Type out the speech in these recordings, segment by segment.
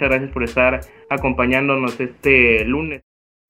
muchas gracias por estar acompañándonos este lunes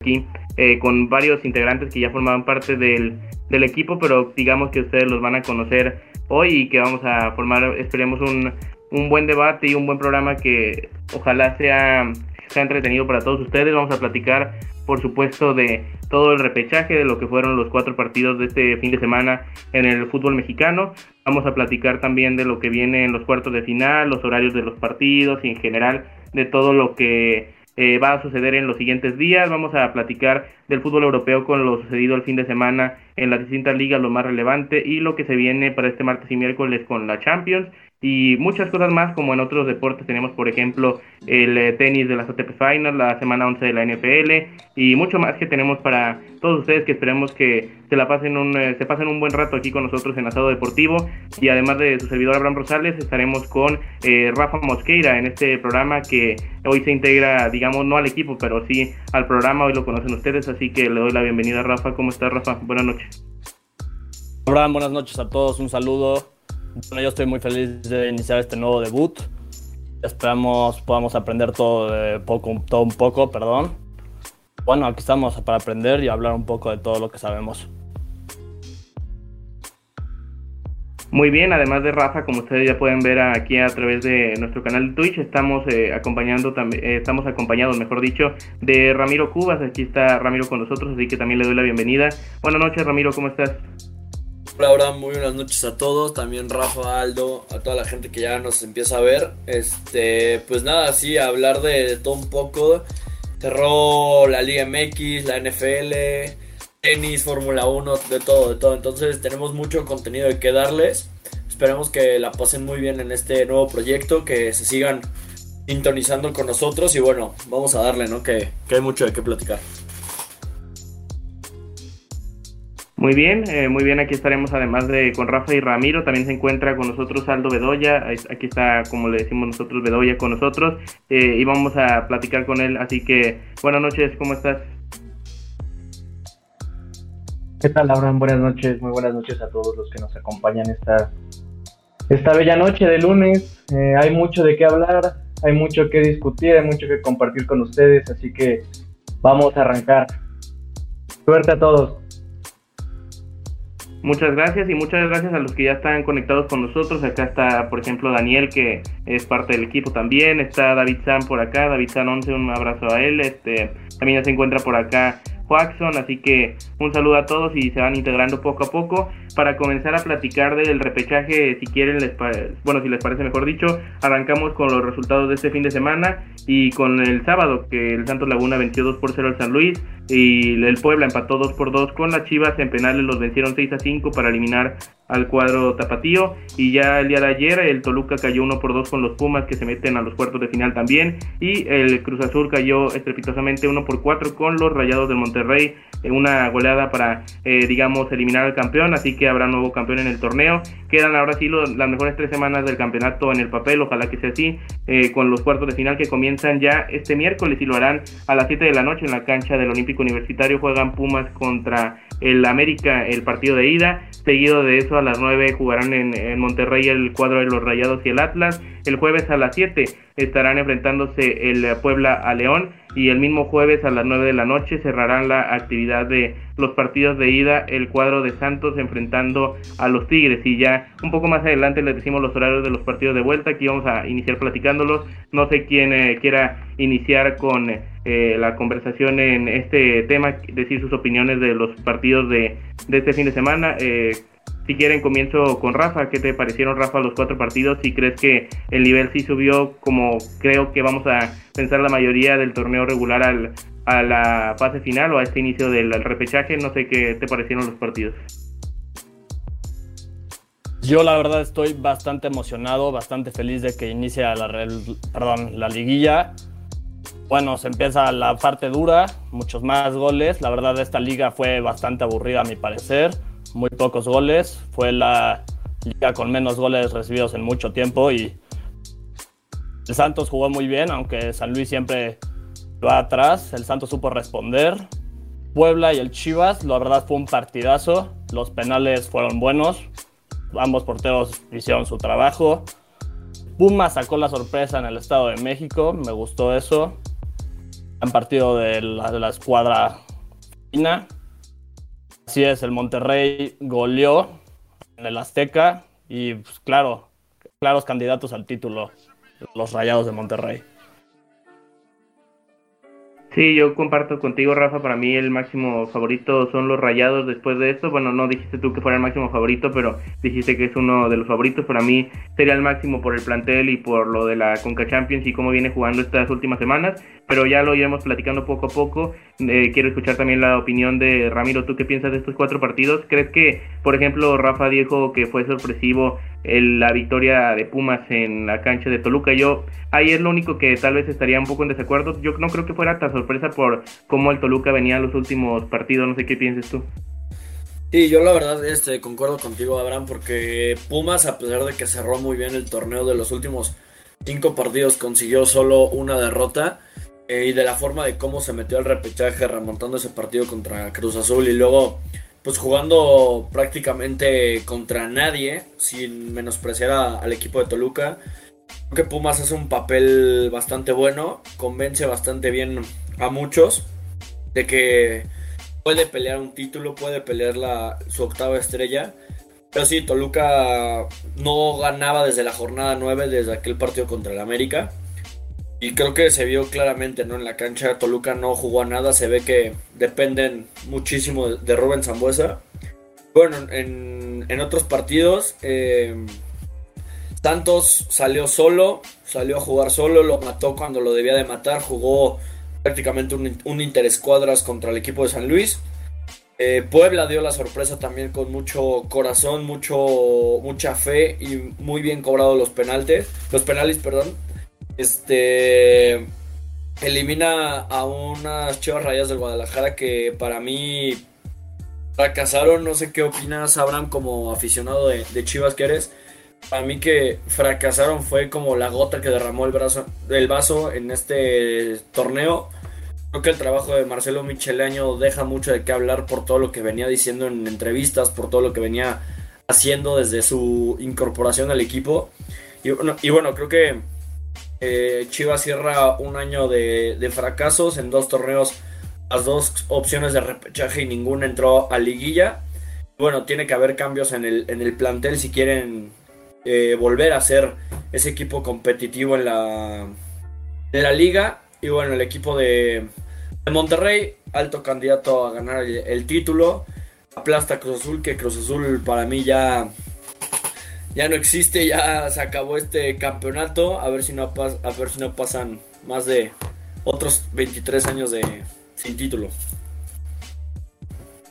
aquí eh, con varios integrantes que ya formaban parte del, del, equipo, pero digamos que ustedes los van a conocer hoy y que vamos a formar, esperemos, un, un buen debate y un buen programa que ojalá sea, sea entretenido para todos ustedes. Vamos a platicar por supuesto, de todo el repechaje, de lo que fueron los cuatro partidos de este fin de semana en el fútbol mexicano. Vamos a platicar también de lo que viene en los cuartos de final, los horarios de los partidos y en general de todo lo que eh, va a suceder en los siguientes días. Vamos a platicar del fútbol europeo con lo sucedido el fin de semana en las distintas ligas, lo más relevante y lo que se viene para este martes y miércoles con la Champions y muchas cosas más como en otros deportes tenemos por ejemplo el eh, tenis de las ATP Finals, la semana 11 de la NFL y mucho más que tenemos para todos ustedes que esperemos que se la pasen un, eh, se pasen un buen rato aquí con nosotros en Asado Deportivo y además de su servidor Abraham Rosales estaremos con eh, Rafa Mosqueira en este programa que hoy se integra digamos no al equipo pero sí al programa, hoy lo conocen ustedes así que le doy la bienvenida a Rafa, ¿cómo estás Rafa? Buenas noches. Abraham, buenas noches a todos, un saludo yo estoy muy feliz de iniciar este nuevo debut. Esperamos podamos aprender todo, poco, todo un poco, perdón. Bueno, aquí estamos para aprender y hablar un poco de todo lo que sabemos. Muy bien, además de Rafa, como ustedes ya pueden ver aquí a través de nuestro canal de Twitch, estamos eh, acompañando eh, estamos acompañados, mejor dicho, de Ramiro Cubas. Aquí está Ramiro con nosotros, así que también le doy la bienvenida. Buenas noches, Ramiro, ¿cómo estás? Hola, muy buenas noches a todos, también Rafa, Aldo, a toda la gente que ya nos empieza a ver. Este, pues nada, sí, hablar de, todo un poco. Cerró la Liga MX, la NFL, tenis, Fórmula 1, de todo, de todo. Entonces tenemos mucho contenido de que darles. Esperemos que la pasen muy bien en este nuevo proyecto, que se sigan sintonizando con nosotros y bueno, vamos a darle, ¿no? Que, que hay mucho de qué platicar. Muy bien, eh, muy bien, aquí estaremos además de con Rafa y Ramiro, también se encuentra con nosotros Aldo Bedoya, aquí está como le decimos nosotros Bedoya con nosotros eh, y vamos a platicar con él, así que buenas noches, ¿cómo estás? ¿Qué tal, Abraham? Buenas noches, muy buenas noches a todos los que nos acompañan esta, esta bella noche de lunes. Eh, hay mucho de qué hablar, hay mucho que discutir, hay mucho que compartir con ustedes, así que vamos a arrancar. Suerte a todos. Muchas gracias y muchas gracias a los que ya están conectados con nosotros. Acá está, por ejemplo, Daniel, que es parte del equipo también. Está David San por acá, David San 11, un abrazo a él. Este, también ya se encuentra por acá Joaquson, así que un saludo a todos y se van integrando poco a poco para comenzar a platicar del repechaje, si quieren, les bueno, si les parece mejor dicho, arrancamos con los resultados de este fin de semana y con el sábado que el Santos Laguna venció 2 por 0 al San Luis y el Puebla empató 2 por 2 con las Chivas. En penales los vencieron 6 a 5 para eliminar al cuadro tapatío. Y ya el día de ayer el Toluca cayó 1 por 2 con los Pumas que se meten a los cuartos de final también. Y el Cruz Azul cayó estrepitosamente 1 por 4 con los Rayados del Monterrey. En una goleada para eh, digamos eliminar al campeón. Así que habrá nuevo campeón en el torneo. Quedan ahora sí las mejores tres semanas del campeonato en el papel. Ojalá que sea así eh, con los cuartos de final que comienzan ya este miércoles y lo harán a las 7 de la noche en la cancha del Olímpico Universitario juegan Pumas contra el América el partido de ida. Seguido de eso a las 9 jugarán en, Monterrey el cuadro de los Rayados y el Atlas. El jueves a las 7 estarán enfrentándose el Puebla a León. Y el mismo jueves a las 9 de la noche cerrarán la actividad de los partidos de ida el cuadro de Santos enfrentando a los Tigres. Y ya un poco más adelante les decimos los horarios de los partidos de vuelta. Aquí vamos a iniciar platicándolos. No sé quién eh, quiera iniciar con eh, la conversación en este tema decir sus opiniones de los partidos de, de este fin de semana eh, si quieren, comienzo con Rafa. ¿Qué te parecieron, Rafa, los cuatro partidos? Si crees que el nivel sí subió, como creo que vamos a pensar la mayoría del torneo regular al, a la fase final o a este inicio del repechaje, no sé qué te parecieron los partidos. Yo la verdad estoy bastante emocionado, bastante feliz de que inicie la, perdón, la liguilla. Bueno, se empieza la parte dura, muchos más goles. La verdad esta liga fue bastante aburrida a mi parecer muy pocos goles. Fue la liga con menos goles recibidos en mucho tiempo y el Santos jugó muy bien, aunque San Luis siempre va atrás. El Santos supo responder. Puebla y el Chivas, la verdad fue un partidazo. Los penales fueron buenos. Ambos porteros hicieron su trabajo. Puma sacó la sorpresa en el Estado de México, me gustó eso. Han partido de la, de la escuadra fina. Así es, el Monterrey goleó en el Azteca y pues, claro, claros candidatos al título, los Rayados de Monterrey. Sí, yo comparto contigo, Rafa. Para mí el máximo favorito son los Rayados después de esto. Bueno, no dijiste tú que fuera el máximo favorito, pero dijiste que es uno de los favoritos. Para mí sería el máximo por el plantel y por lo de la Conca Champions y cómo viene jugando estas últimas semanas. Pero ya lo iremos platicando poco a poco. Eh, quiero escuchar también la opinión de Ramiro. ¿Tú qué piensas de estos cuatro partidos? ¿Crees que, por ejemplo, Rafa dijo que fue sorpresivo la victoria de Pumas en la cancha de Toluca. Yo ahí es lo único que tal vez estaría un poco en desacuerdo. Yo no creo que fuera tan sorpresa por cómo el Toluca venía en los últimos partidos. No sé qué pienses tú. Sí, yo la verdad este, concuerdo contigo, Abraham, porque Pumas, a pesar de que cerró muy bien el torneo de los últimos cinco partidos, consiguió solo una derrota. Eh, y de la forma de cómo se metió al repechaje remontando ese partido contra Cruz Azul y luego pues jugando prácticamente contra nadie, sin menospreciar al equipo de Toluca. Creo que Pumas hace un papel bastante bueno, convence bastante bien a muchos de que puede pelear un título, puede pelear la, su octava estrella. Pero sí, Toluca no ganaba desde la jornada 9, desde aquel partido contra el América. Y creo que se vio claramente, ¿no? En la cancha Toluca no jugó a nada, se ve que dependen muchísimo de, Rubén Zambuesa. Bueno, en, otros partidos, eh, Santos salió solo, salió a jugar solo, lo mató cuando lo debía de matar, jugó prácticamente un, un interescuadras contra el equipo de San Luis. Eh, Puebla dio la sorpresa también con mucho corazón, mucho, mucha fe y muy bien cobrado los penaltes, los penales, perdón. Este elimina a unas Chivas Rayas del Guadalajara que para mí fracasaron. No sé qué opinas, Abraham, como aficionado de, Chivas que eres. Para mí que fracasaron fue como la gota que derramó el, brazo, el vaso en este torneo. Creo que el trabajo de Marcelo Micheleaño deja mucho de qué hablar por todo lo que venía diciendo en entrevistas, por todo lo que venía haciendo desde su incorporación al equipo. Y bueno creo que eh, Chivas cierra un año de, fracasos en dos torneos, las dos opciones de repechaje y ninguna entró a liguilla. Bueno, tiene que haber cambios en el, en el plantel si quieren eh, volver a ser ese equipo competitivo en la, en la liga. Y bueno, el equipo de, Monterrey, alto candidato a ganar el, título. Aplasta Cruz Azul, que Cruz Azul para mí ya ya no existe, ya se acabó este campeonato. A ver si no, a ver si no pasan más de otros 23 años de sin título.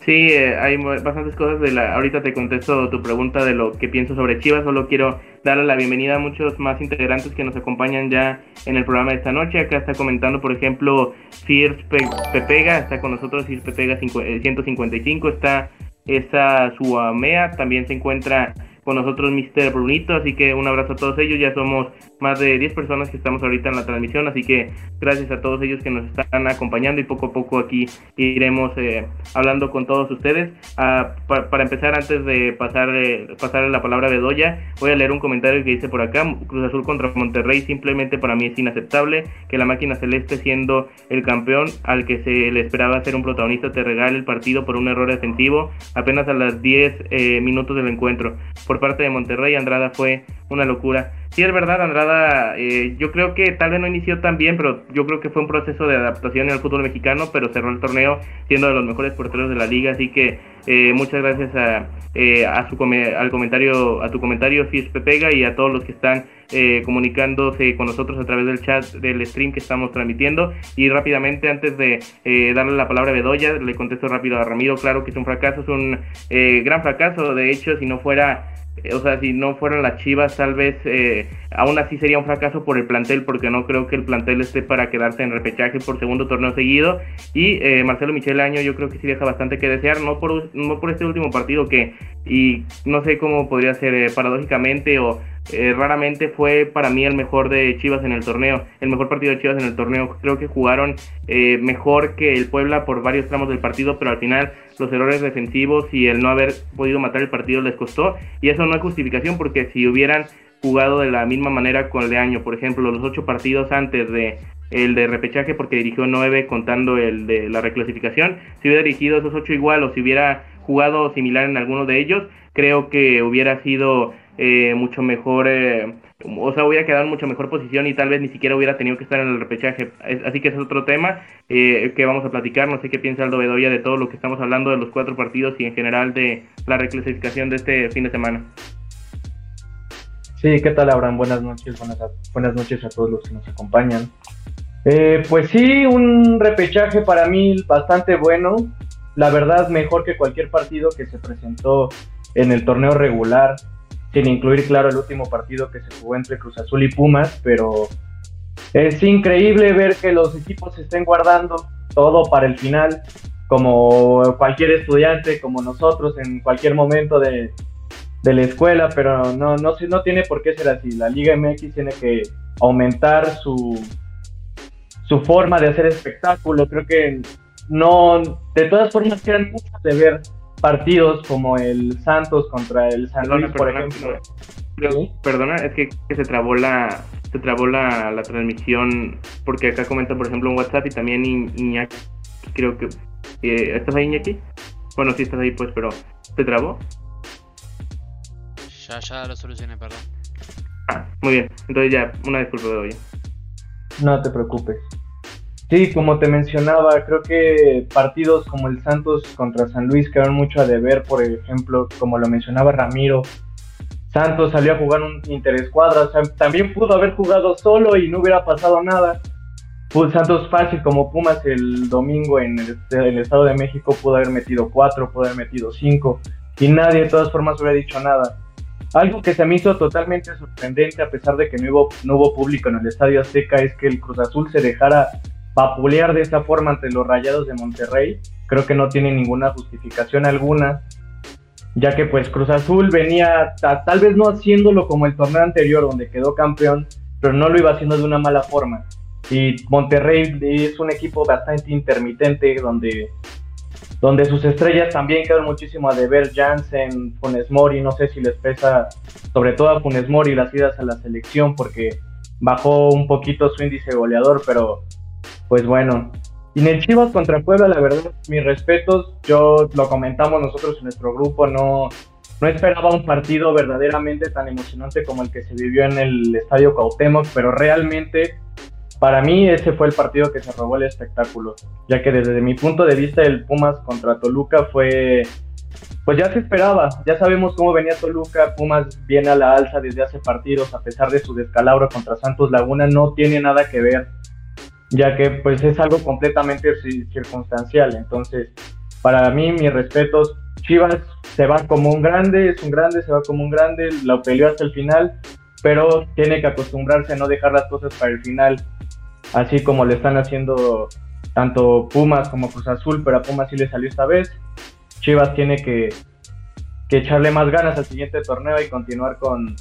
Sí, eh, hay bastantes cosas de la. Ahorita te contesto tu pregunta de lo que pienso sobre Chivas. Solo quiero darle la bienvenida a muchos más integrantes que nos acompañan ya en el programa de esta noche. Acá está comentando, por ejemplo, Sir Pepega, está con nosotros Sir Pepega 155, eh, está esa Suamea, también se encuentra con nosotros Mr. Brunito, así que un abrazo a todos ellos, ya somos más de 10 personas que estamos ahorita en la transmisión, así que gracias a todos ellos que nos están acompañando y poco a poco aquí iremos eh, hablando con todos ustedes. Ah, para empezar, antes de pasar, eh, pasar la palabra a Bedoya, voy a leer un comentario que dice por acá, Cruz Azul contra Monterrey simplemente para mí es inaceptable que la máquina celeste siendo el campeón al que se le esperaba ser un protagonista te regale el partido por un error defensivo apenas a las 10 eh, minutos del encuentro. Por parte de Monterrey, Andrada fue una locura. Sí, es verdad, Andrada, eh, yo creo que tal vez no inició tan bien, pero yo creo que fue un proceso de adaptación al fútbol mexicano, pero cerró el torneo siendo de los mejores porteros de la liga, así que eh, muchas gracias a, eh, a su al comentario, a tu comentario, Fis Pepega, y a todos los que están comunicándose con nosotros a través del chat del stream que estamos transmitiendo. Y rápidamente, antes de darle la palabra a Bedoya, le contesto rápido a Ramiro, claro que es un fracaso, es un gran fracaso, de hecho, si no fuera eh, o sea, si no fueran las Chivas, tal vez eh, aún así sería un fracaso por el plantel, porque no creo que el plantel esté para quedarse en repechaje por segundo torneo seguido. Y eh, Marcelo Michel Año yo creo que sí deja bastante que desear, no por, no por este último partido que, y no sé cómo podría ser paradójicamente o raramente fue para mí el mejor de Chivas en el torneo, el mejor partido de Chivas en el torneo. Creo que jugaron mejor que el Puebla por varios tramos del partido, pero al final los errores defensivos y el no haber podido matar el partido les costó. Y eso no es justificación porque si hubieran jugado de la misma manera con el de año. Por ejemplo, los ocho partidos antes de el de repechaje porque dirigió nueve contando el de la reclasificación. Si hubiera dirigido esos ocho igual o si hubiera jugado similar en alguno de ellos, creo que hubiera sido eh, mucho mejor, eh, o sea, hubiera quedado en mucho mejor posición y tal vez ni siquiera hubiera tenido que estar en el repechaje. así que es otro tema eh, que vamos a platicar. No sé qué piensa Aldo Bedoya de todo lo que estamos hablando de los cuatro partidos y en general de la reclasificación de este fin de semana. Sí, ¿qué tal, Abraham? Buenas noches, buenas, buenas noches a todos los que nos acompañan. Eh, pues sí, un repechaje para mí bastante bueno. La verdad, mejor que cualquier partido que se presentó en el torneo regular, sin incluir, claro, el último partido que se jugó entre Cruz Azul y Pumas, pero es increíble ver que los equipos se estén guardando todo para el final, como cualquier estudiante, como nosotros, en cualquier momento de, de la escuela, pero no, no, no tiene por qué ser así. La Liga MX tiene que aumentar su, su forma de hacer espectáculo. Creo que no, de todas formas, quedan muchos de ver partidos como el Santos contra el San Luis, por ejemplo. Perdona, es que, se trabó la se trabó la, la, transmisión porque acá comenta por ejemplo en WhatsApp y también Iñaki creo que eh, ¿estás ahí Iñaki? Bueno, sí estás ahí pues, pero ¿se trabó? Ya, ya lo solucioné, perdón. Ah, muy bien. Entonces ya, una disculpa de hoy. No te preocupes. Sí, como te mencionaba, creo que partidos como el Santos contra San Luis quedaron mucho a deber, por ejemplo, como lo mencionaba Ramiro. Santos salió a jugar un interescuadra, también pudo haber jugado solo y no hubiera pasado nada. Santos fácil como Pumas el domingo en el, en el, Estado de México pudo haber metido cuatro, pudo haber metido cinco y nadie de todas formas hubiera dicho nada. Algo que se me hizo totalmente sorprendente, a pesar de que no hubo, no hubo público en el Estadio Azteca, es que el Cruz Azul se dejara vapulear de esa forma ante los Rayados de Monterrey. Creo que no tiene ninguna justificación alguna, ya que pues Cruz Azul venía tal vez no haciéndolo como el torneo anterior donde quedó campeón, pero no lo iba haciendo de una mala forma. Y Monterrey es un equipo bastante intermitente donde donde sus estrellas también quedan muchísimo a deber, Jansen, Funes Mori, no sé si les pesa, sobre todo a Funes Mori, las idas a la selección, porque bajó un poquito su índice goleador, pero pues bueno. Y en el Chivas contra Puebla, la verdad, mis respetos, yo lo comentamos nosotros en nuestro grupo, no, no esperaba un partido verdaderamente tan emocionante como el que se vivió en el Estadio Cuauhtémoc, pero realmente para mí ese fue el partido que se robó el espectáculo, ya que desde mi punto de vista el Pumas contra Toluca fue, pues ya se esperaba, ya sabemos cómo venía Toluca, Pumas viene a la alza desde hace partidos, a pesar de su descalabro contra Santos Laguna, no tiene nada que ver, ya que pues es algo completamente circunstancial, entonces para mí mis respetos, Chivas se va como un grande, es un grande, se va como un grande, lo peleó hasta el final, pero tiene que acostumbrarse a no dejar las cosas para el final así como le están haciendo tanto Pumas como Cruz Azul, pero a Pumas sí le salió esta vez. Chivas tiene que, echarle más ganas al siguiente torneo y continuar con,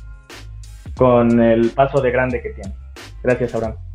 con el paso de grande que tiene. Gracias, Abraham.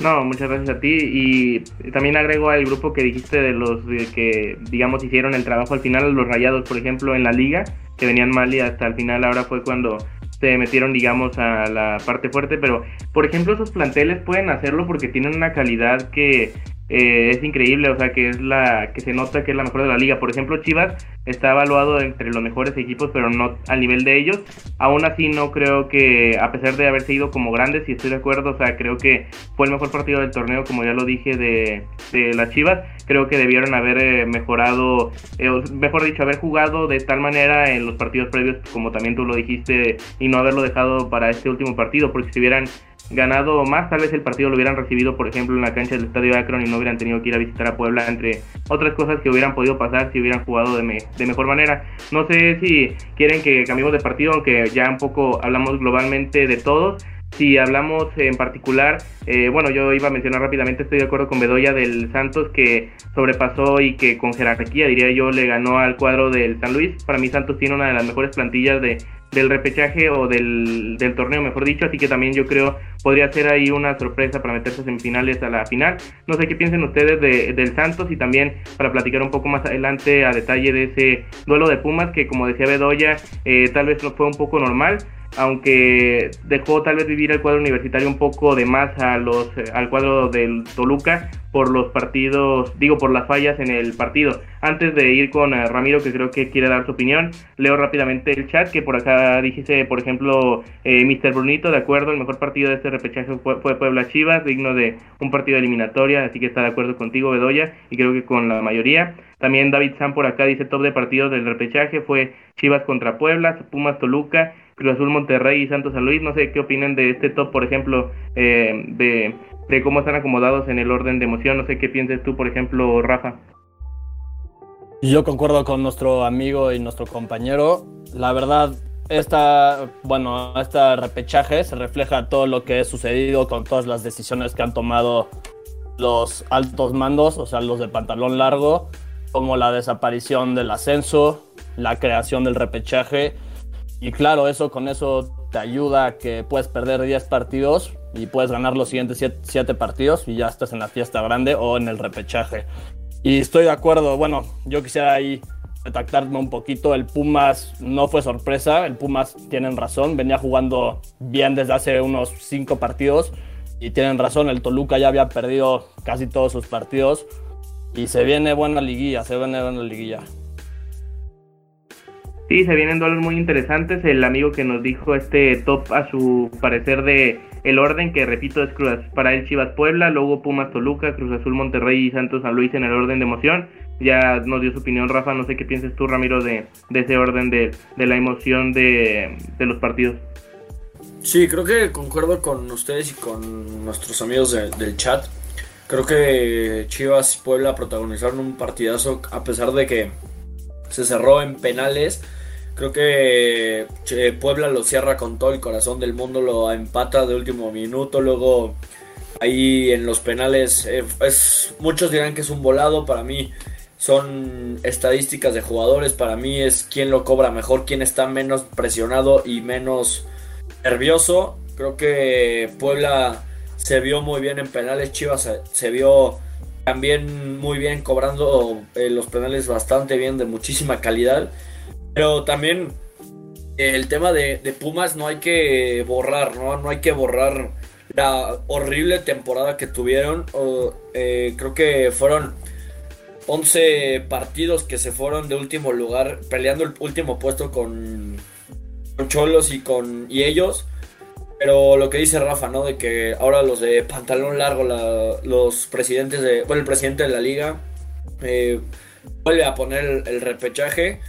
No, muchas gracias a ti. Y también agrego al grupo que dijiste de los que, digamos, hicieron el trabajo al final, los rayados, por ejemplo, en la liga, que venían mal y hasta el final ahora fue cuando se metieron, digamos, a la parte fuerte, pero, por ejemplo, esos planteles pueden hacerlo porque tienen una calidad que eh, es increíble, o sea, que es la que se nota que es la mejor de la liga. Por ejemplo, Chivas está evaluado entre los mejores equipos, pero no al nivel de ellos. Aún así, no creo que, a pesar de haberse ido como grandes, y estoy de acuerdo, o sea, creo que fue el mejor partido del torneo, como ya lo dije, de, de las Chivas. Creo que debieron haber eh, mejorado, eh, mejor dicho, haber jugado de tal manera en los partidos previos, como también tú lo dijiste, y no haberlo dejado para este último partido, porque si hubieran ganado más, tal vez el partido lo hubieran recibido, por ejemplo, en la cancha del Estadio Akron y no hubieran tenido que ir a visitar a Puebla, entre otras cosas que hubieran podido pasar si hubieran jugado de, de mejor manera. No sé si quieren que cambiemos de partido, aunque ya un poco hablamos globalmente de todos. Si hablamos en particular, eh, bueno, yo iba a mencionar rápidamente, estoy de acuerdo con Bedoya del Santos que sobrepasó y que con jerarquía, diría yo, le ganó al cuadro del San Luis. Para mí Santos tiene una de las mejores plantillas de, del repechaje o del, torneo, mejor dicho, así que también yo creo podría ser ahí una sorpresa para meterse a semifinales a la final. No sé qué piensen ustedes de, del Santos y también para platicar un poco más adelante a detalle de ese duelo de Pumas que como decía Bedoya, eh, tal vez no fue un poco normal. aunque dejó tal vez vivir el cuadro universitario un poco de más a los, al cuadro del Toluca por los partidos, digo por las fallas en el partido. Antes de ir con eh, Ramiro, que creo que quiere dar su opinión, leo rápidamente el chat, que por acá dijiste, por ejemplo, eh, Mr. Brunito, de acuerdo, el mejor partido de este repechaje fue, Puebla Chivas, digno de un partido eliminatoria, así que está de acuerdo contigo, Bedoya, y creo que con la mayoría. También David Sam por acá dice top de partidos del repechaje fue Chivas contra Puebla, Pumas Toluca, Cruz Azul Monterrey y Santos San Luis. No sé qué opinan de este top, por ejemplo, eh, de de cómo están acomodados en el orden de emoción. No sé qué pienses tú, por ejemplo, Rafa. Yo concuerdo con nuestro amigo y nuestro compañero. La verdad, esta, bueno, este repechaje se refleja todo lo que ha sucedido con todas las decisiones que han tomado los altos mandos, o sea, los de pantalón largo, como la desaparición del ascenso, la creación del repechaje. Y claro, eso con eso te ayuda a que puedes perder 10 partidos y puedes ganar los siguientes 7 partidos y ya estás en la fiesta grande o en el repechaje. Y estoy de acuerdo, bueno, yo quisiera ahí retactarme un poquito. El Pumas no fue sorpresa, el Pumas tienen razón, venía jugando bien desde hace unos 5 partidos y tienen razón, el Toluca ya había perdido casi todos sus partidos y se viene buena liguilla, se viene buena liguilla. Sí, se vienen duelos muy interesantes. El amigo que nos dijo este top a su parecer de el orden, que repito es Cruz para el Chivas Puebla, luego Pumas Toluca, Cruz Azul Monterrey y Santos San Luis en el orden de emoción. Ya nos dio su opinión Rafa, no sé qué piensas tú Ramiro de, ese orden de, la emoción de, los partidos. Sí, creo que concuerdo con ustedes y con nuestros amigos del chat. Creo que Chivas y Puebla protagonizaron un partidazo a pesar de que se cerró en penales. Creo que Puebla lo cierra con todo el corazón del mundo, lo empata de último minuto, luego ahí en los penales eh, es, muchos dirán que es un volado, para mí son estadísticas de jugadores, para mí es quién lo cobra mejor, quién está menos presionado y menos nervioso. Creo que Puebla se vio muy bien en penales, Chivas se vio también muy bien cobrando eh, los penales bastante bien, de muchísima calidad. Pero también eh, el tema de, Pumas no hay que borrar, ¿no? No hay que borrar la horrible temporada que tuvieron. Eh, creo que fueron 11 partidos que se fueron de último lugar, peleando el último puesto con, Cholos y con y ellos. Pero lo que dice Rafa, ¿no? De que ahora los de pantalón largo, los presidentes de. Bueno, el presidente de la liga eh, vuelve a poner el, repechaje.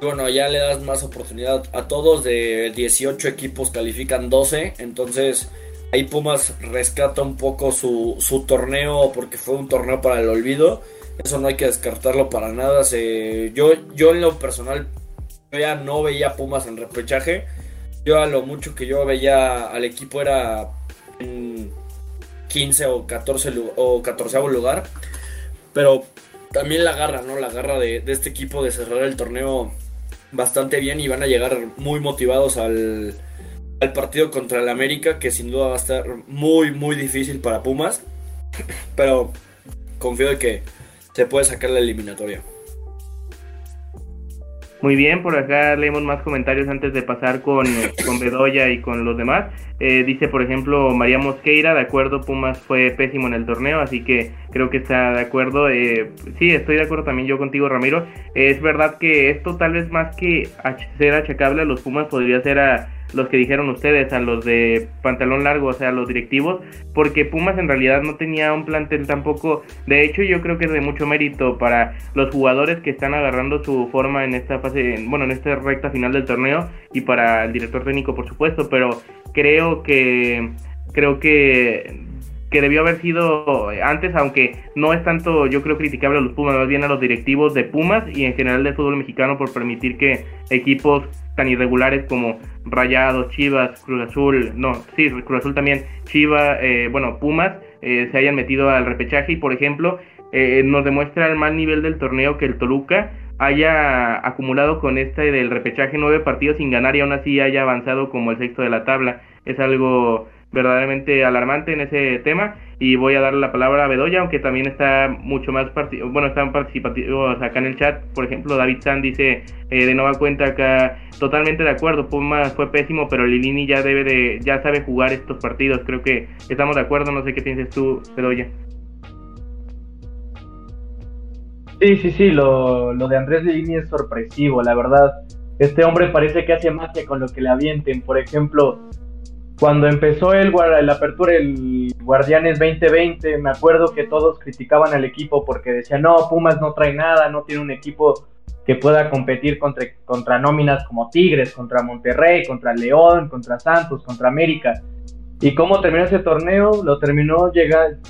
Bueno, ya le das más oportunidad a todos. De 18 equipos califican 12. Entonces ahí Pumas rescata un poco su, su torneo porque fue un torneo para el olvido. Eso no hay que descartarlo para nada. Yo, yo en lo personal ya no veía Pumas en repechaje yo a lo mucho que yo veía al equipo era en 15 o 14 o 14 lugar. Pero también la garra, ¿no? La garra de, este equipo de cerrar el torneo bastante bien y van a llegar muy motivados al, al partido contra el América, que sin duda va a estar muy, muy difícil para Pumas. Pero confío en que se puede sacar la eliminatoria. Muy bien, por acá leemos más comentarios antes de pasar con, con Bedoya y con los demás. Eh, dice, por ejemplo, María Mosqueira, de acuerdo, Pumas fue pésimo en el torneo, así que creo que está de acuerdo. Eh, sí, estoy de acuerdo también yo contigo, Ramiro. es verdad que esto tal vez más que ser achacable a los Pumas podría ser a los que dijeron ustedes, a los de pantalón largo, o sea, a los directivos, porque Pumas en realidad no tenía un plantel tampoco, de hecho yo creo que es de mucho mérito para los jugadores que están agarrando su forma en esta fase, bueno, en esta recta final del torneo y para el director técnico por supuesto, pero creo que creo que que debió haber sido antes, aunque no es tanto, yo creo, criticable a los Pumas, más bien a los directivos de Pumas y en general del fútbol mexicano por permitir que equipos tan irregulares como Rayados, Chivas, Cruz Azul, no, sí, Cruz Azul también, Chivas, eh, bueno, Pumas, eh, se hayan metido al repechaje y, por ejemplo, eh, nos demuestra el mal nivel del torneo que el Toluca haya acumulado con este del repechaje nueve partidos sin ganar y aún así haya avanzado como el sexto de la tabla. Es algo verdaderamente alarmante en ese tema y voy a darle la palabra a Bedoya, aunque también está mucho más bueno, están participativos acá en el chat, por ejemplo, David San dice eh, de nueva cuenta acá, totalmente de acuerdo, Pumas fue pésimo, pero Lilini ya debe de, ya sabe jugar estos partidos, creo que estamos de acuerdo, no sé qué piensas tú, Bedoya. Sí, sí, sí, lo, lo de Andrés Lilini es sorpresivo, la verdad. Este hombre parece que hace magia con lo que le avienten. Por ejemplo, cuando empezó el, la apertura el Guardianes 2020, me acuerdo que todos criticaban al equipo porque decían, no, Pumas no trae nada, no tiene un equipo que pueda competir contra, contra nóminas como Tigres, contra Monterrey, contra León, contra Santos, contra América. ¿Y cómo terminó ese torneo? Lo terminó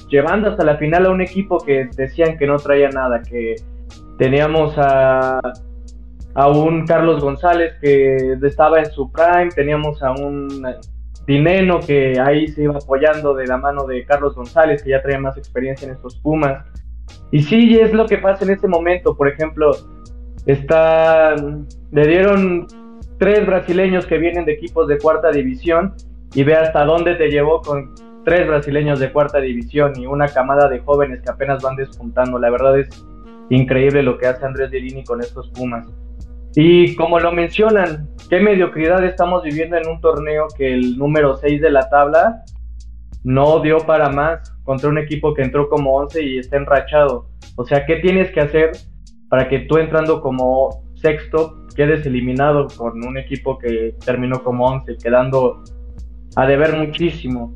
llevando hasta la final a un equipo que decían que no traía nada, que teníamos a, a un Carlos González que estaba en su prime, teníamos a un Dineno que ahí se iba apoyando de la mano de Carlos González, que ya traía más experiencia en estos Pumas. Y sí, es lo que pasa en ese momento. Por ejemplo, está, le dieron tres brasileños que vienen de equipos de cuarta división y ve hasta dónde te llevó con tres brasileños de cuarta división y una camada de jóvenes que apenas van despuntando. La verdad es increíble lo que hace Andrés Dirini con estos Pumas. Y como lo mencionan, qué mediocridad estamos viviendo en un torneo que el número 6 de la tabla no dio para más contra un equipo que entró como 11 y está enrachado. O sea, ¿qué tienes que hacer para que tú entrando como sexto quedes eliminado con un equipo que terminó como 11, quedando a deber muchísimo?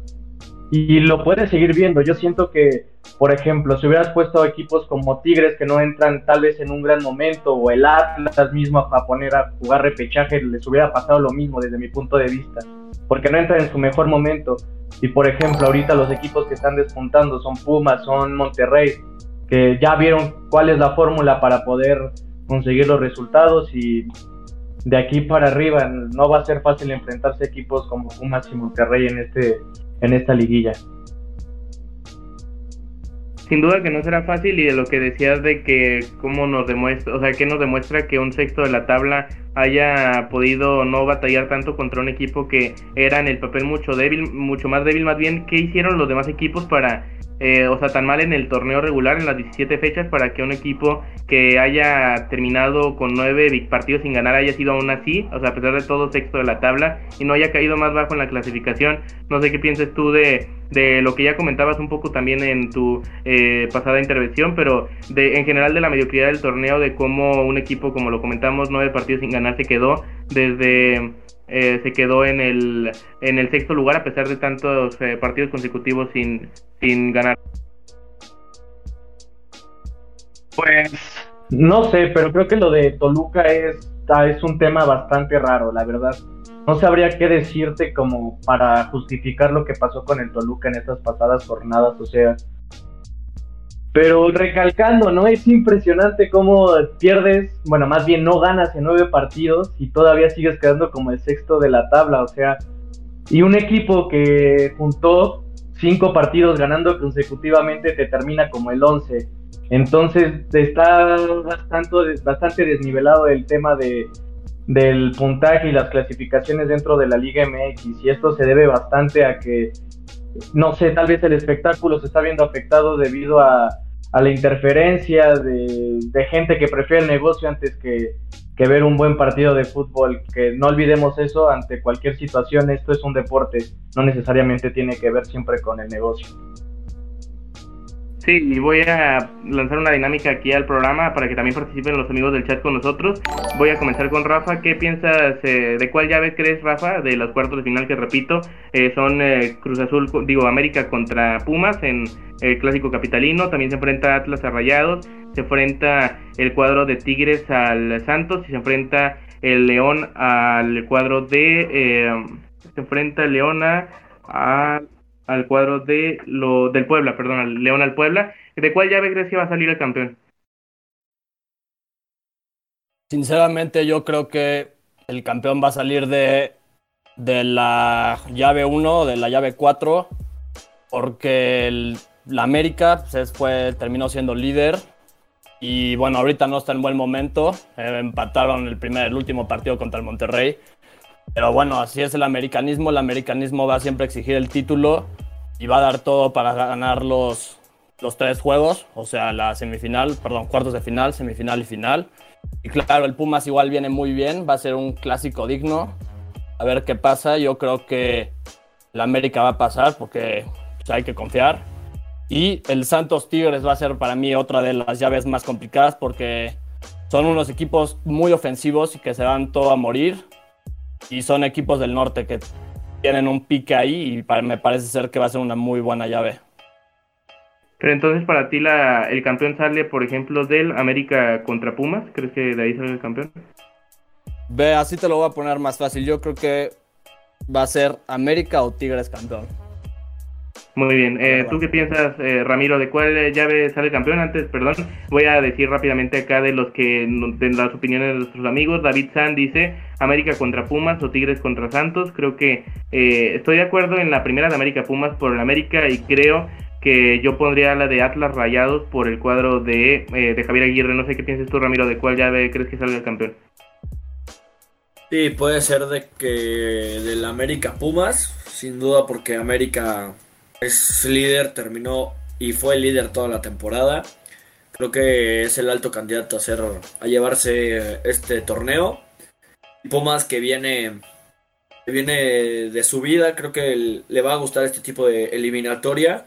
Y lo puedes seguir viendo. Yo siento que por ejemplo, si hubieras puesto equipos como Tigres que no entran tal vez en un gran momento, o el Atlas mismo a poner a jugar repechaje, les hubiera pasado lo mismo desde mi punto de vista, porque no entran en su mejor momento. Y por ejemplo, ahorita los equipos que están despuntando son Pumas, son Monterrey, que ya vieron cuál es la fórmula para poder conseguir los resultados y de aquí para arriba no va a ser fácil enfrentarse a equipos como Pumas y Monterrey en este en esta liguilla. Sin duda que no será fácil y de lo que decías de que cómo nos demuestra, o sea, que nos demuestra que un sexto de la tabla haya podido no batallar tanto contra un equipo que era en el papel mucho débil, mucho más débil más bien, ¿qué hicieron los demás equipos para eh, o sea, tan mal en el torneo regular, en las 17 fechas, para que un equipo que haya terminado con 9 partidos sin ganar haya sido aún así, o sea, a pesar de todo sexto de la tabla, y no haya caído más bajo en la clasificación. No sé qué pienses tú de, de lo que ya comentabas un poco también en tu eh, pasada intervención, pero de, en general de la mediocridad del torneo, de cómo un equipo, como lo comentamos, 9 partidos sin ganar se quedó desde eh, se quedó en el, en el sexto lugar a pesar de tantos eh, partidos consecutivos sin, sin ganar. Pues no sé, pero creo que lo de Toluca es, es un tema bastante raro, la verdad. No sabría qué decirte como para justificar lo que pasó con el Toluca en estas pasadas jornadas, o sea, pero recalcando, ¿no? Es impresionante cómo pierdes, bueno, más bien no ganas en nueve partidos y todavía sigues quedando como el sexto de la tabla, o sea, y un equipo que juntó cinco partidos ganando consecutivamente te termina como el once. Entonces está bastante, bastante desnivelado el tema de, del puntaje y las clasificaciones dentro de la Liga MX y esto se debe bastante a que no sé, tal vez el espectáculo se está viendo afectado debido a, la interferencia de, de, gente que prefiere el negocio antes que, que, ver un buen partido de fútbol. Que no olvidemos eso ante cualquier situación, esto es un deporte, no necesariamente tiene que ver siempre con el negocio. Sí, y voy a lanzar una dinámica aquí al programa para que también participen los amigos del chat con nosotros. Voy a comenzar con Rafa. ¿Qué piensas, eh, de cuál llave crees, Rafa, de los cuartos de final que repito? Eh, son eh, Cruz Azul, digo, América contra Pumas en el clásico capitalino. También se enfrenta Atlas a Rayados. Se enfrenta el cuadro de Tigres al Santos y se enfrenta el León al cuadro de. se enfrenta el León a al cuadro de lo del Puebla, perdón, al León al Puebla. ¿De cuál llave crees que va a salir el campeón? Sinceramente, yo creo que el campeón va a salir de, de la llave 1, de la llave 4, porque el, la América pues, fue, terminó siendo líder. Y bueno, ahorita no está en buen momento. Eh, empataron el primer, el último partido contra el Monterrey. Pero bueno, así es el americanismo. El americanismo va a siempre exigir el título y va a dar todo para ganar los, los tres juegos, o sea, la semifinal, perdón, cuartos de final, semifinal y final. Y claro, el Pumas igual viene muy bien, va a ser un clásico digno. A ver qué pasa. Yo creo que la América va a pasar porque pues, hay que confiar. Y el Santos Tigres va a ser para mí otra de las llaves más complicadas porque son unos equipos muy ofensivos y que se van todo a morir. Y son equipos del norte que tienen un pique ahí y me parece ser que va a ser una muy buena llave. Pero entonces para ti la, el campeón sale, por ejemplo, del América contra Pumas. ¿Crees que de ahí sale el campeón? Ve, así te lo voy a poner más fácil. Yo creo que va a ser América o Tigres campeón. Muy bien. Eh, ¿Tú qué piensas, eh, Ramiro? ¿De cuál llave sale campeón? Antes, perdón, voy a decir rápidamente acá de los que de las opiniones de nuestros amigos. David San dice América contra Pumas o Tigres contra Santos. Creo que eh, estoy de acuerdo en la primera de América Pumas por el América y creo que yo pondría la de Atlas Rayados por el cuadro de, de Javier Aguirre. No sé qué piensas tú, Ramiro, de cuál llave crees que salga el campeón. Sí, puede ser de que del América Pumas, sin duda porque América es líder, terminó y fue líder toda la temporada. Creo que es el alto candidato a ser a llevarse este torneo. Pumas que viene viene de su vida, creo que le va a gustar este tipo de eliminatoria.